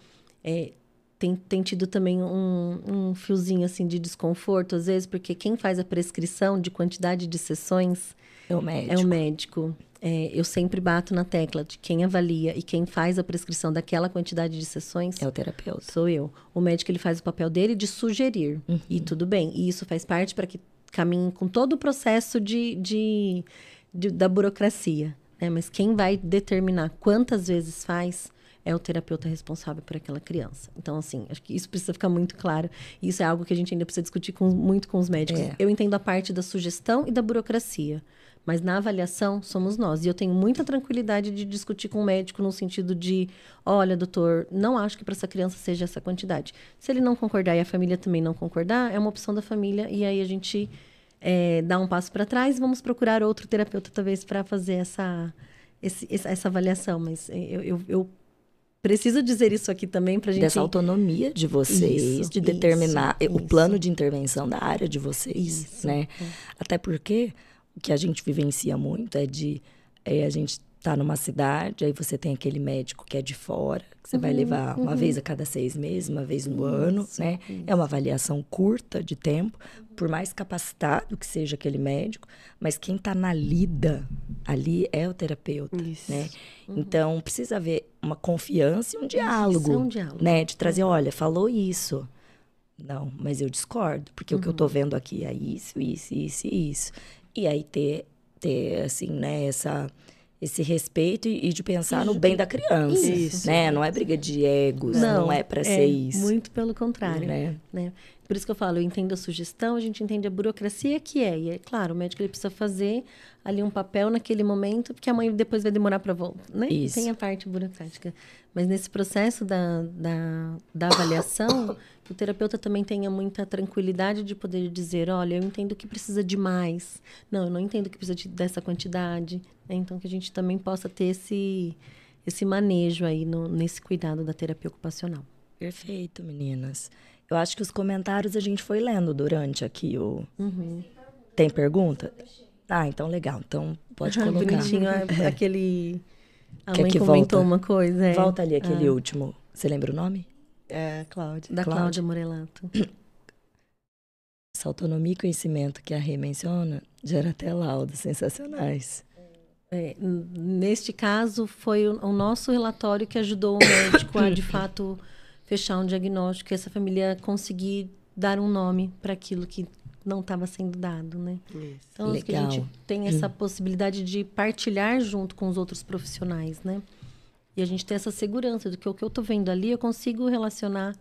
é, tem, tem tido também um, um fiozinho assim de desconforto às vezes, porque quem faz a prescrição de quantidade de sessões É o médico. é o médico. É, eu sempre bato na tecla de quem avalia e quem faz a prescrição daquela quantidade de sessões É o terapeuta. sou eu. O médico ele faz o papel dele de sugerir. Uhum. E tudo bem. E isso faz parte para que caminhe com todo o processo de, de, de- da burocracia. Né? Mas quem vai determinar quantas vezes faz é o terapeuta responsável por aquela criança. Então, assim, acho que isso precisa ficar muito claro. Isso é algo que a gente ainda precisa discutir com- muito com os médicos. É. Eu entendo a parte da sugestão e da burocracia. Mas na avaliação somos nós. E eu tenho muita tranquilidade de discutir com o médico no sentido de: olha, doutor, não acho que para essa criança seja essa quantidade. Se ele não concordar e a família também não concordar, é uma opção da família. E aí a gente é, dá um passo para trás e vamos procurar outro terapeuta, talvez, para fazer essa, esse- essa, avaliação. Mas eu, eu, eu preciso dizer isso aqui também para a gente. Dessa autonomia de vocês, Isso, de determinar isso, o isso. plano de intervenção da área de vocês, né? Até porque que a gente vivencia muito é de é, a gente tá numa cidade, aí você tem aquele médico que é de fora, que você vai Uhum, levar uma vez a cada seis meses, uma vez no ano, né? É uma avaliação curta de tempo, por mais capacitado que seja aquele médico, mas quem tá na lida ali é o terapeuta, Isso. né? Então precisa haver uma confiança e um diálogo, é um diálogo. né? De trazer, olha, falou isso. Não, mas eu discordo, porque o que eu tô vendo aqui é isso, isso, isso e isso. E aí ter, ter assim, né, essa, esse respeito e, e de pensar no bem da criança, Isso. né? Não é briga de egos, não, é para ser isso. Muito pelo contrário. Né? né? Por isso que eu falo, eu entendo a sugestão, a gente entende a burocracia que é. E é claro, o médico ele precisa fazer ali um papel naquele momento, porque a mãe depois vai demorar para voltar. Né? Isso. Tem a parte burocrática. Mas nesse processo da, da, da avaliação, que o terapeuta também tenha muita tranquilidade de poder dizer, olha, eu entendo que precisa de mais. Não, eu não entendo que precisa de, dessa quantidade. né? Então, que a gente também possa ter esse, esse manejo aí no, nesse cuidado da terapia ocupacional. Perfeito, meninas. Eu acho que os comentários a gente foi lendo durante aqui o. Tem pergunta? Ah, então legal. Então pode colocar. Bonitinho, é, aquele. A Quer mãe que comentou volta? uma coisa. é, Volta ali aquele último. Você lembra o nome? É, Cláudia. Da Cláudia. Cláudia Morelato. Essa autonomia e conhecimento que a Rê menciona gera até laudos sensacionais. É, neste caso, foi o, o nosso relatório que ajudou o médico a, de fato, fechar um diagnóstico e essa família conseguir dar um nome para aquilo que não estava sendo dado, né? Isso. Então, acho que a gente Legal. tem essa possibilidade de partilhar junto com os outros profissionais, né? E a gente tem essa segurança de que o que eu tô vendo ali, eu consigo relacionar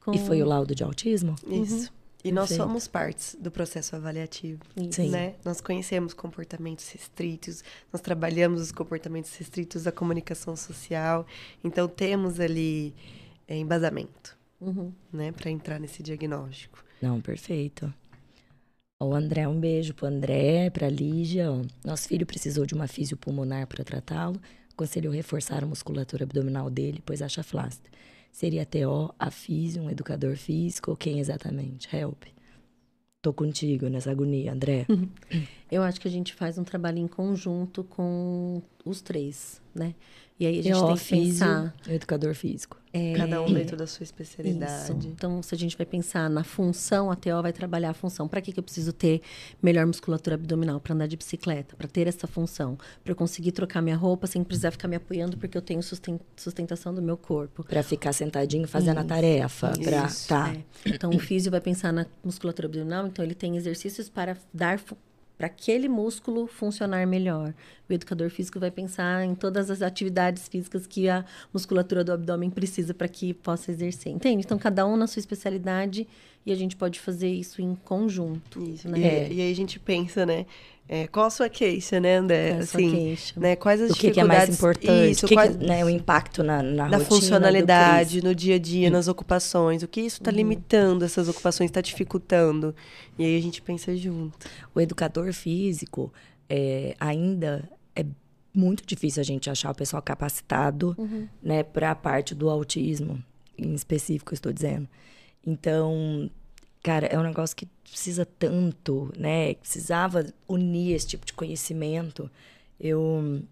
com... E foi o laudo de autismo? Isso. E nós Perfeito. somos partes do processo avaliativo, Sim. né? Nós conhecemos comportamentos restritos, nós trabalhamos os comportamentos restritos da comunicação social, então temos ali é, embasamento, Uhum. né, para entrar nesse diagnóstico. Não, perfeito. Ó, O André, um beijo pro André, pra Lígia. Nosso filho precisou de uma físio pulmonar para tratá-lo. Aconselhou reforçar a musculatura abdominal dele, pois acha flácida. Seria TO, a físio, um educador físico ou quem exatamente? Help. Tô contigo nessa agonia, André. Eu acho que a gente faz um trabalho em conjunto com os três, né? E aí a gente TO, tem que físio, pensar... educador físico. Cada um dentro da sua Isso. especialidade. Então, se a gente vai pensar na função, a TO vai trabalhar a função. Para que, que eu preciso ter melhor musculatura abdominal? Para andar de bicicleta, para ter essa função. Para eu conseguir trocar minha roupa sem precisar ficar me apoiando porque eu tenho susten- sustentação do meu corpo. Pra ficar sentadinho fazendo a Isso, tarefa. Pra, isso, tá. É. Então, o físio vai pensar na musculatura abdominal, então ele tem exercícios para dar para aquele músculo funcionar melhor. O educador físico vai pensar em todas as atividades físicas que a musculatura do abdômen precisa para que possa exercer. Entende? Então, cada um na sua especialidade e a gente pode fazer isso em conjunto. Isso. Né? E, aí- e aí a gente pensa, né? É, qual a sua queixa, né, André? Qual a sua assim, queixa? Né, quais as O que, que é mais dificuldades- importante? Isso, o que, quais- que, né, o impacto na, na, funcionalidade, no dia a dia, nas ocupações. O que isso está limitando essas ocupações, está dificultando. E aí a gente pensa junto. O educador físico é, ainda é muito difícil a gente achar o pessoal capacitado, né, para a parte do autismo, em específico, estou dizendo. Então, cara, é um negócio que precisa tanto, né? Precisava unir esse tipo de conhecimento. Eu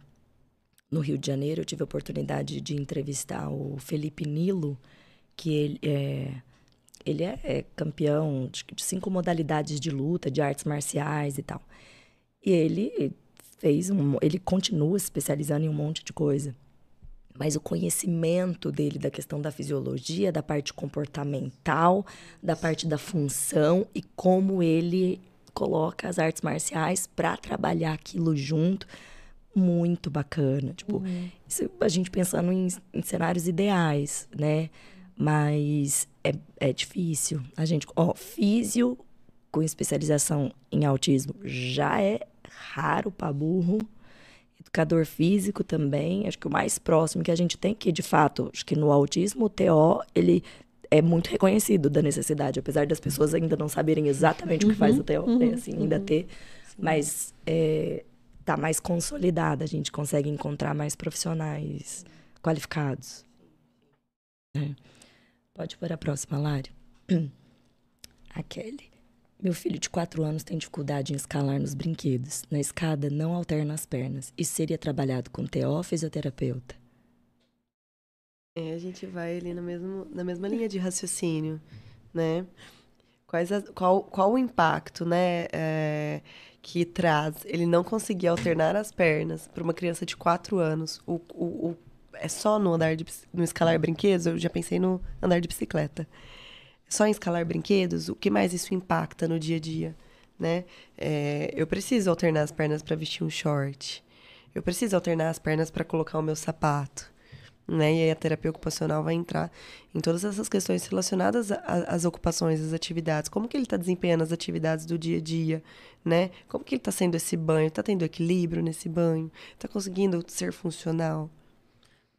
no Rio de Janeiro eu tive a oportunidade de entrevistar o Felipe Nilo, que ele é ele é, é campeão de, de cinco modalidades de luta, de artes marciais e tal. E ele fez um, ele continua se especializando em um monte de coisa. Mas o conhecimento dele da questão da fisiologia, da parte comportamental, da parte da função e como ele coloca as artes marciais para trabalhar aquilo junto, muito bacana. Tipo, isso a gente pensando em, em cenários ideais, né? Mas é, é difícil. A gente, ó, físio com especialização em autismo já é raro para burro. Educador físico também, acho que o mais próximo que a gente tem, que de fato, acho que no autismo, o TO, ele é muito reconhecido da necessidade, apesar das pessoas ainda não saberem exatamente o que faz o TO, né? Assim, ainda ter, mas é, tá mais consolidada, a gente consegue encontrar mais profissionais qualificados. É. Pode pôr a próxima, Lari. A Kelly. Meu filho de 4 anos tem dificuldade em escalar nos brinquedos. Na escada, não alterna as pernas. Isso seria trabalhado com TO fisioterapeuta? É, a gente vai ali na, mesmo, na mesma linha de raciocínio, né? Quais qual, qual o impacto, né, é, que traz ele não conseguir alternar as pernas para uma criança de 4 anos? O, o, o- é só no andar de, no escalar brinquedos? Eu já pensei no andar de bicicleta. Só em escalar brinquedos, o que mais isso impacta no dia a dia, né? É, eu preciso alternar as pernas para vestir um short. Eu preciso alternar as pernas para colocar o meu sapato né? E aí a terapia ocupacional vai entrar em todas essas questões relacionadas às ocupações, às atividades. Como que ele está desempenhando as atividades do dia a dia, né? Como que ele está sendo esse banho? Está tendo equilíbrio nesse banho? Está conseguindo ser funcional?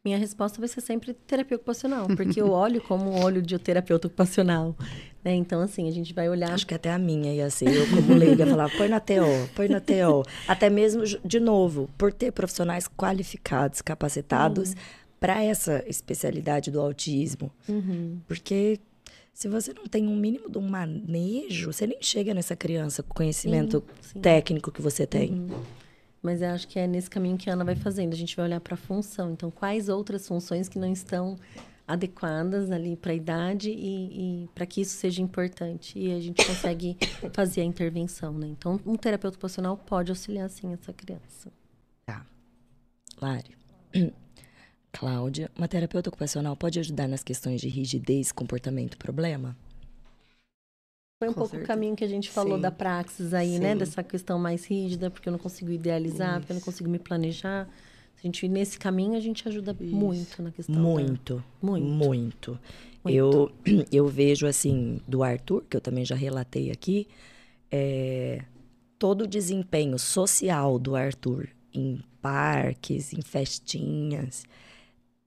Minha resposta vai ser sempre terapia ocupacional, porque eu olho como olho de terapeuta ocupacional. Né? Então, assim, a gente vai olhar. Acho que até a minha ia ser. Eu, como leiga, falar, põe na TO, põe na TO. Até mesmo, de novo, por ter profissionais qualificados, capacitados para essa especialidade do autismo. Porque se você não tem um mínimo de um manejo, você nem chega nessa criança com o conhecimento sim. técnico que você tem. Mas eu acho que é nesse caminho que a Ana vai fazendo. A gente vai olhar para a função. Então, quais outras funções que não estão adequadas ali para a idade e, e para que isso seja importante. E a gente consegue fazer a intervenção, né? Então, um terapeuta ocupacional pode auxiliar, sim, essa criança. Tá. Lari. Cláudia, uma terapeuta ocupacional pode ajudar nas questões de rigidez, comportamento, problema? Foi um Com pouco certeza. o caminho que a gente falou Sim. da praxis aí, né? Sim. Dessa questão mais rígida, porque eu não consigo idealizar, porque eu não consigo me planejar. A gente nesse caminho, a gente ajuda Isso. muito na questão. da- Muito. Muito. Muito. Eu, eu vejo, assim, do Arthur, que eu também já relatei aqui, é, todo o desempenho social do Arthur em parques, em festinhas,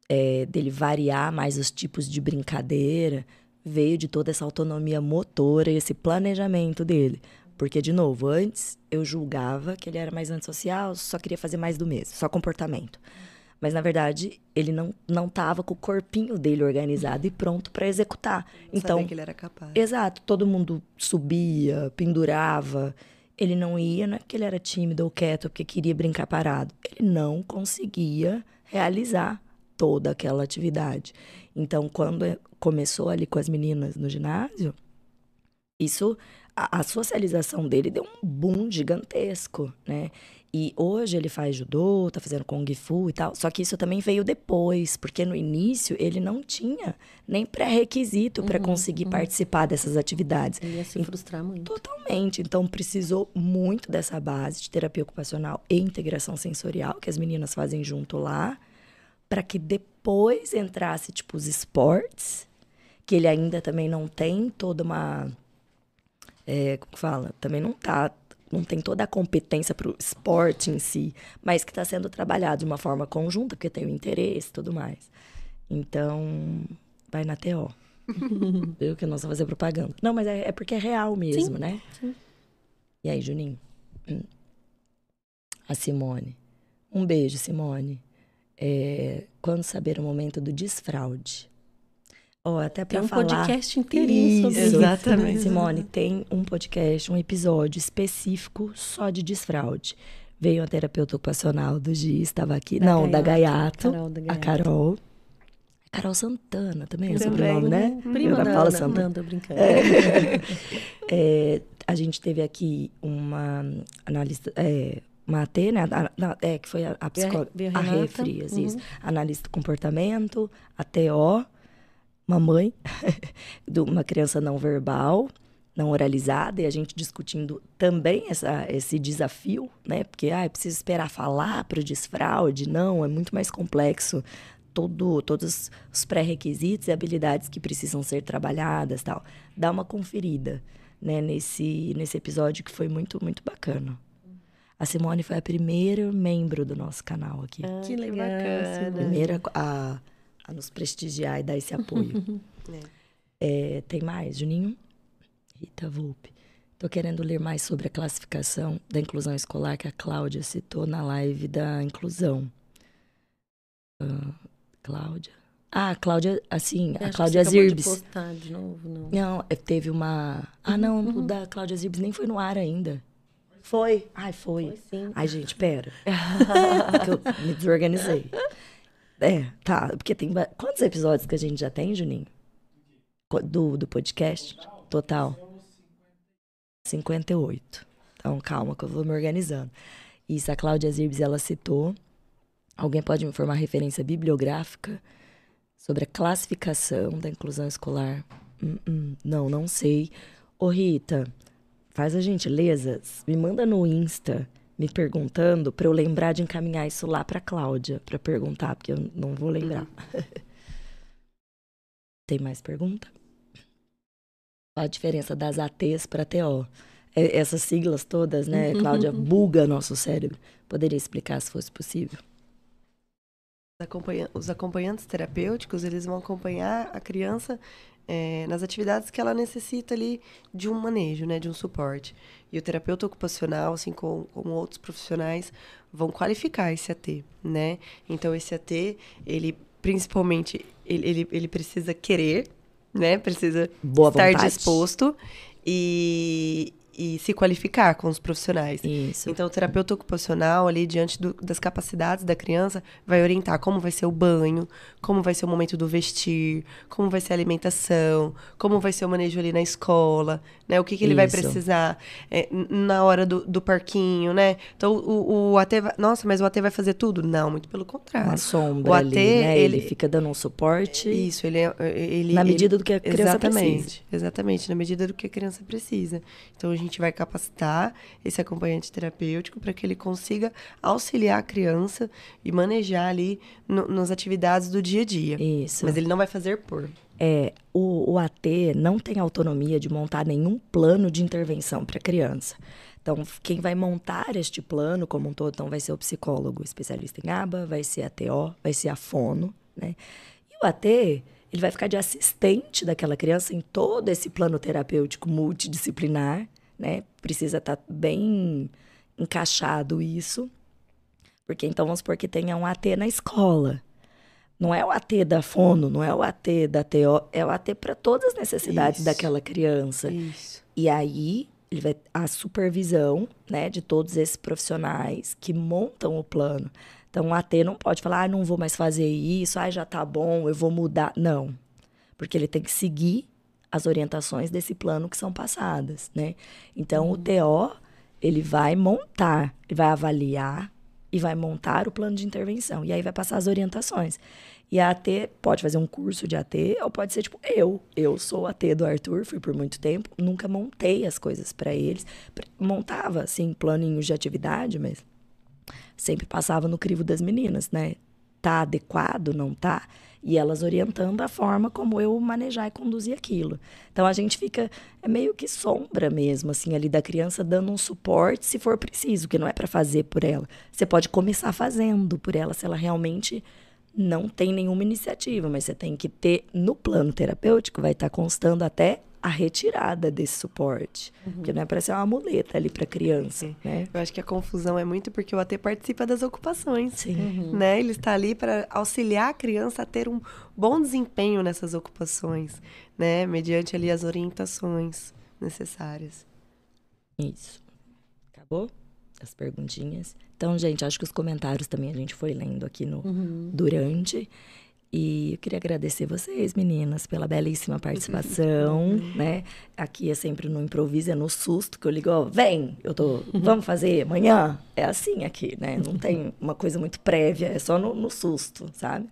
é, dele variar mais os tipos de brincadeira, veio de toda essa autonomia motora e esse planejamento dele. Porque, de novo, antes eu julgava que ele era mais antissocial, só queria fazer mais do mesmo, só comportamento. Mas, na verdade, ele não, não tava com o corpinho dele organizado e pronto para executar. Então, Saber que ele era capaz. Exato, todo mundo subia, pendurava. Ele não ia, não é porque ele era tímido ou quieto, porque queria brincar parado. Ele não conseguia realizar toda aquela atividade. Então, quando eh, começou ali com as meninas no ginásio, isso, a, a socialização dele deu um boom gigantesco, né? E hoje ele faz judô, tá fazendo kung fu e tal. Só que isso também veio depois, porque no início ele não tinha nem pré-requisito para conseguir participar dessas atividades. Ele ia se frustrar muito. Totalmente. Então precisou muito dessa base de terapia ocupacional e integração sensorial que as meninas fazem junto lá, para que depois entrasse tipo os esportes, que ele ainda também não tem toda uma é, como que fala? Também não tá não tem toda a competência para o esporte em si, mas que está sendo trabalhado de uma forma conjunta, porque tem o interesse e tudo mais. Então, vai na TO. Viu que não só fazer propaganda. Não, mas é, é porque é real mesmo, Sim, né? sim. E aí, Juninho? Hum. A Simone. Um beijo, Simone. É, quando saber o momento do desfraude? Ó, até Tem para um falar... podcast inteirinho sobre Isso. isso. Exatamente. Simone, tem um podcast, um episódio específico só de desfraude. Veio a terapeuta ocupacional do Giz, estava aqui. Da não, da Gaiato. Gaiato. Carol da A Gaiato. Carol. Carol Santana também é sobrenome, né? Prima da Paula Ana. Santana. Não, tô brincando. É, a gente teve aqui uma analista, é, AT, né? A- a- é, que foi a, a psicóloga, veio a a Rê Renata. Frias, Uhum. isso. Analista do comportamento, a TO, mamãe de uma criança não verbal, não oralizada, e a gente discutindo também essa, esse desafio, né? Porque, ah, precisa esperar falar para o desfraude. Não, é muito mais complexo. Todo, todos os pré-requisitos e habilidades que precisam ser trabalhadas tal. Dá uma conferida, né? Nesse, nesse episódio que foi muito, muito bacana. A Simone foi a primeira membro do nosso canal aqui. Ah, Que legal, bacana. Primeira a, a nos prestigiar e dar esse apoio. É, tem mais, Juninho? Rita Volpe. Tô querendo ler mais sobre a classificação da inclusão escolar que a Cláudia citou na live da inclusão. Ah, Cláudia? Ah, a Cláudia, assim, Eu a Cláudia acabou de Zirbes. postar de novo, não. Não, é, teve uma. Ah, não, Uhum, o da Cláudia Zirbes nem foi no ar ainda. Foi? Ai, foi. Foi sim. Ai, gente, pera. É que eu me desorganizei. É, tá. Porque tem. Quantos episódios que a gente já tem, Juninho? Do, do podcast? Total. 58. Então, calma, que eu vou me organizando. Isso, a Cláudia Zirbes, ela citou. Alguém pode me informar referência bibliográfica sobre a classificação da inclusão escolar? Hum, hum, não, não sei. Ô, Rita, faz a gentileza, me manda no Insta me perguntando para eu lembrar de encaminhar isso lá para Cláudia para perguntar, porque eu não vou lembrar. Tem mais pergunta? Qual a diferença das ATs para TO? É, Essas siglas todas, né, Cláudia, buga nosso cérebro. Poderia explicar se fosse possível? Os acompanhantes terapêuticos, eles vão acompanhar a criança eh, nas atividades que ela necessita ali de um manejo, né, de um suporte. E o terapeuta ocupacional, assim como, como outros profissionais, vão qualificar esse AT, né? Então, esse AT, ele principalmente, ele, ele, ele precisa querer, né? Precisa Boa estar vontade. disposto e, e se qualificar com os profissionais. Isso. Então, o terapeuta ocupacional, ali, diante do- das capacidades da criança, vai orientar como vai ser o banho, como vai ser o momento do vestir, como vai ser a alimentação, como vai ser o manejo ali na escola, né? O que, que ele vai Isso. precisar é, na hora do, do parquinho, né? Então, o, o AT vai... Nossa, mas o AT vai fazer tudo? Não, muito pelo contrário. Uma sombra O ali, AT, né? Ele... ele- fica dando um suporte Isso, ele é... Ele, na ele- medida do que a criança exatamente, precisa. Exatamente, na medida do que a criança precisa. Então a gente vai capacitar esse acompanhante terapêutico para que ele consiga auxiliar a criança e manejar ali no- nas atividades do dia a dia. Isso. Mas ele não vai fazer por. É, o, o AT não tem autonomia de montar nenhum plano de intervenção para a criança. Então, quem vai montar este plano como um todo, então, vai ser o psicólogo especialista em ABA, vai ser a TO, vai ser a fono, né? E o AT, ele vai ficar de assistente daquela criança em todo esse plano terapêutico multidisciplinar, né? Precisa estar bem encaixado isso. Porque então vamos supor que tenha um AT na escola. Não é o AT da fono, não é o AT da TO, é o AT para todas as necessidades Isso. daquela criança. Isso. E aí, ele vai a supervisão, né, de todos esses profissionais que montam o plano. Então, o AT não pode falar, ah, não vou mais fazer isso, ah, já tá bom, eu vou mudar. Não. Porque ele tem que seguir as orientações desse plano que são passadas, né? Então, o TO Ele vai montar, ele vai avaliar e vai montar o plano de intervenção. E aí vai passar as orientações. E a AT pode fazer um curso de AT, ou pode ser tipo eu. Eu sou AT do Arthur, fui por muito tempo, nunca montei as coisas para eles. Montava, assim, planinhos de atividade, mas sempre passava no crivo das meninas, né? Tá adequado, não tá? E elas orientando a forma como eu manejar e conduzir aquilo. Então a gente fica é meio que sombra mesmo, assim, ali da criança dando um suporte se for preciso, que não é para fazer por ela. Você pode começar fazendo por ela se ela realmente não tem nenhuma iniciativa, mas você tem que ter no plano terapêutico, vai estar constando até a retirada desse suporte. Uhum. Porque não é para ser uma muleta ali para criança, né? Eu acho que a confusão é muito porque o AT participa das ocupações, Sim. Uhum. né? Ele está ali para auxiliar a criança a ter um bom desempenho nessas ocupações, né? Mediante ali as orientações necessárias. Isso. Acabou? As perguntinhas. Então, gente, acho que os comentários também a gente foi lendo aqui no uhum. durante. E eu queria agradecer vocês, meninas, pela belíssima participação, né? Aqui é sempre no improviso, é no susto que eu ligo, ó, vem, eu tô, vamos fazer amanhã? É assim aqui, né? Não tem uma coisa muito prévia, é só no, no susto, sabe?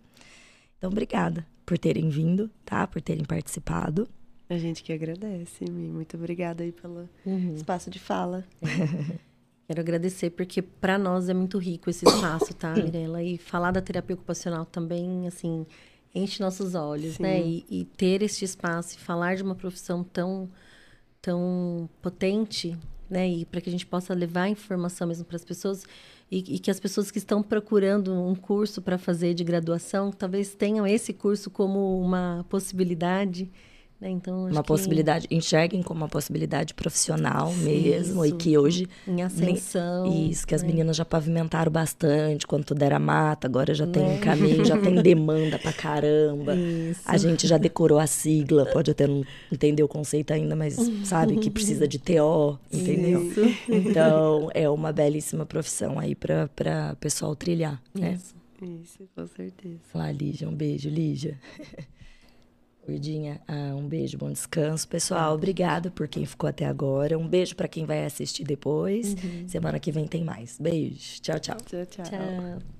Então, obrigada por terem vindo, tá? Por terem participado. A gente que agradece, Mi. Muito obrigada aí pelo uhum. espaço de fala. Quero agradecer, porque para nós é muito rico esse espaço, tá, Mirella? E falar da terapia ocupacional também, assim, enche nossos olhos, né? Sim. né? E, e, ter este espaço e falar de uma profissão tão, tão potente, né? E para que a gente possa levar informação mesmo para as pessoas e, e, que as pessoas que estão procurando um curso para fazer de graduação talvez tenham esse curso como uma possibilidade né? Então, uma possibilidade, que... enxerguem como uma possibilidade profissional mesmo, e que hoje. Em ascensão. Isso, que as né? meninas já pavimentaram bastante quando tudo era mata, agora já tem né? um caminho, já tem demanda pra caramba. Isso. A gente já decorou a sigla, pode até não entender o conceito ainda, mas sabe que precisa de TO, entendeu? Isso. Então, é uma belíssima profissão aí pra, pra pessoal trilhar, né? Isso. Isso, com certeza. Lá, Lígia, um beijo, Lígia. Gordinha, ah, um beijo, bom descanso. Pessoal, obrigada por quem ficou até agora. Um beijo para quem vai assistir depois. Uhum. Semana que vem tem mais. Beijo. Tchau, tchau. Tchau, tchau. tchau.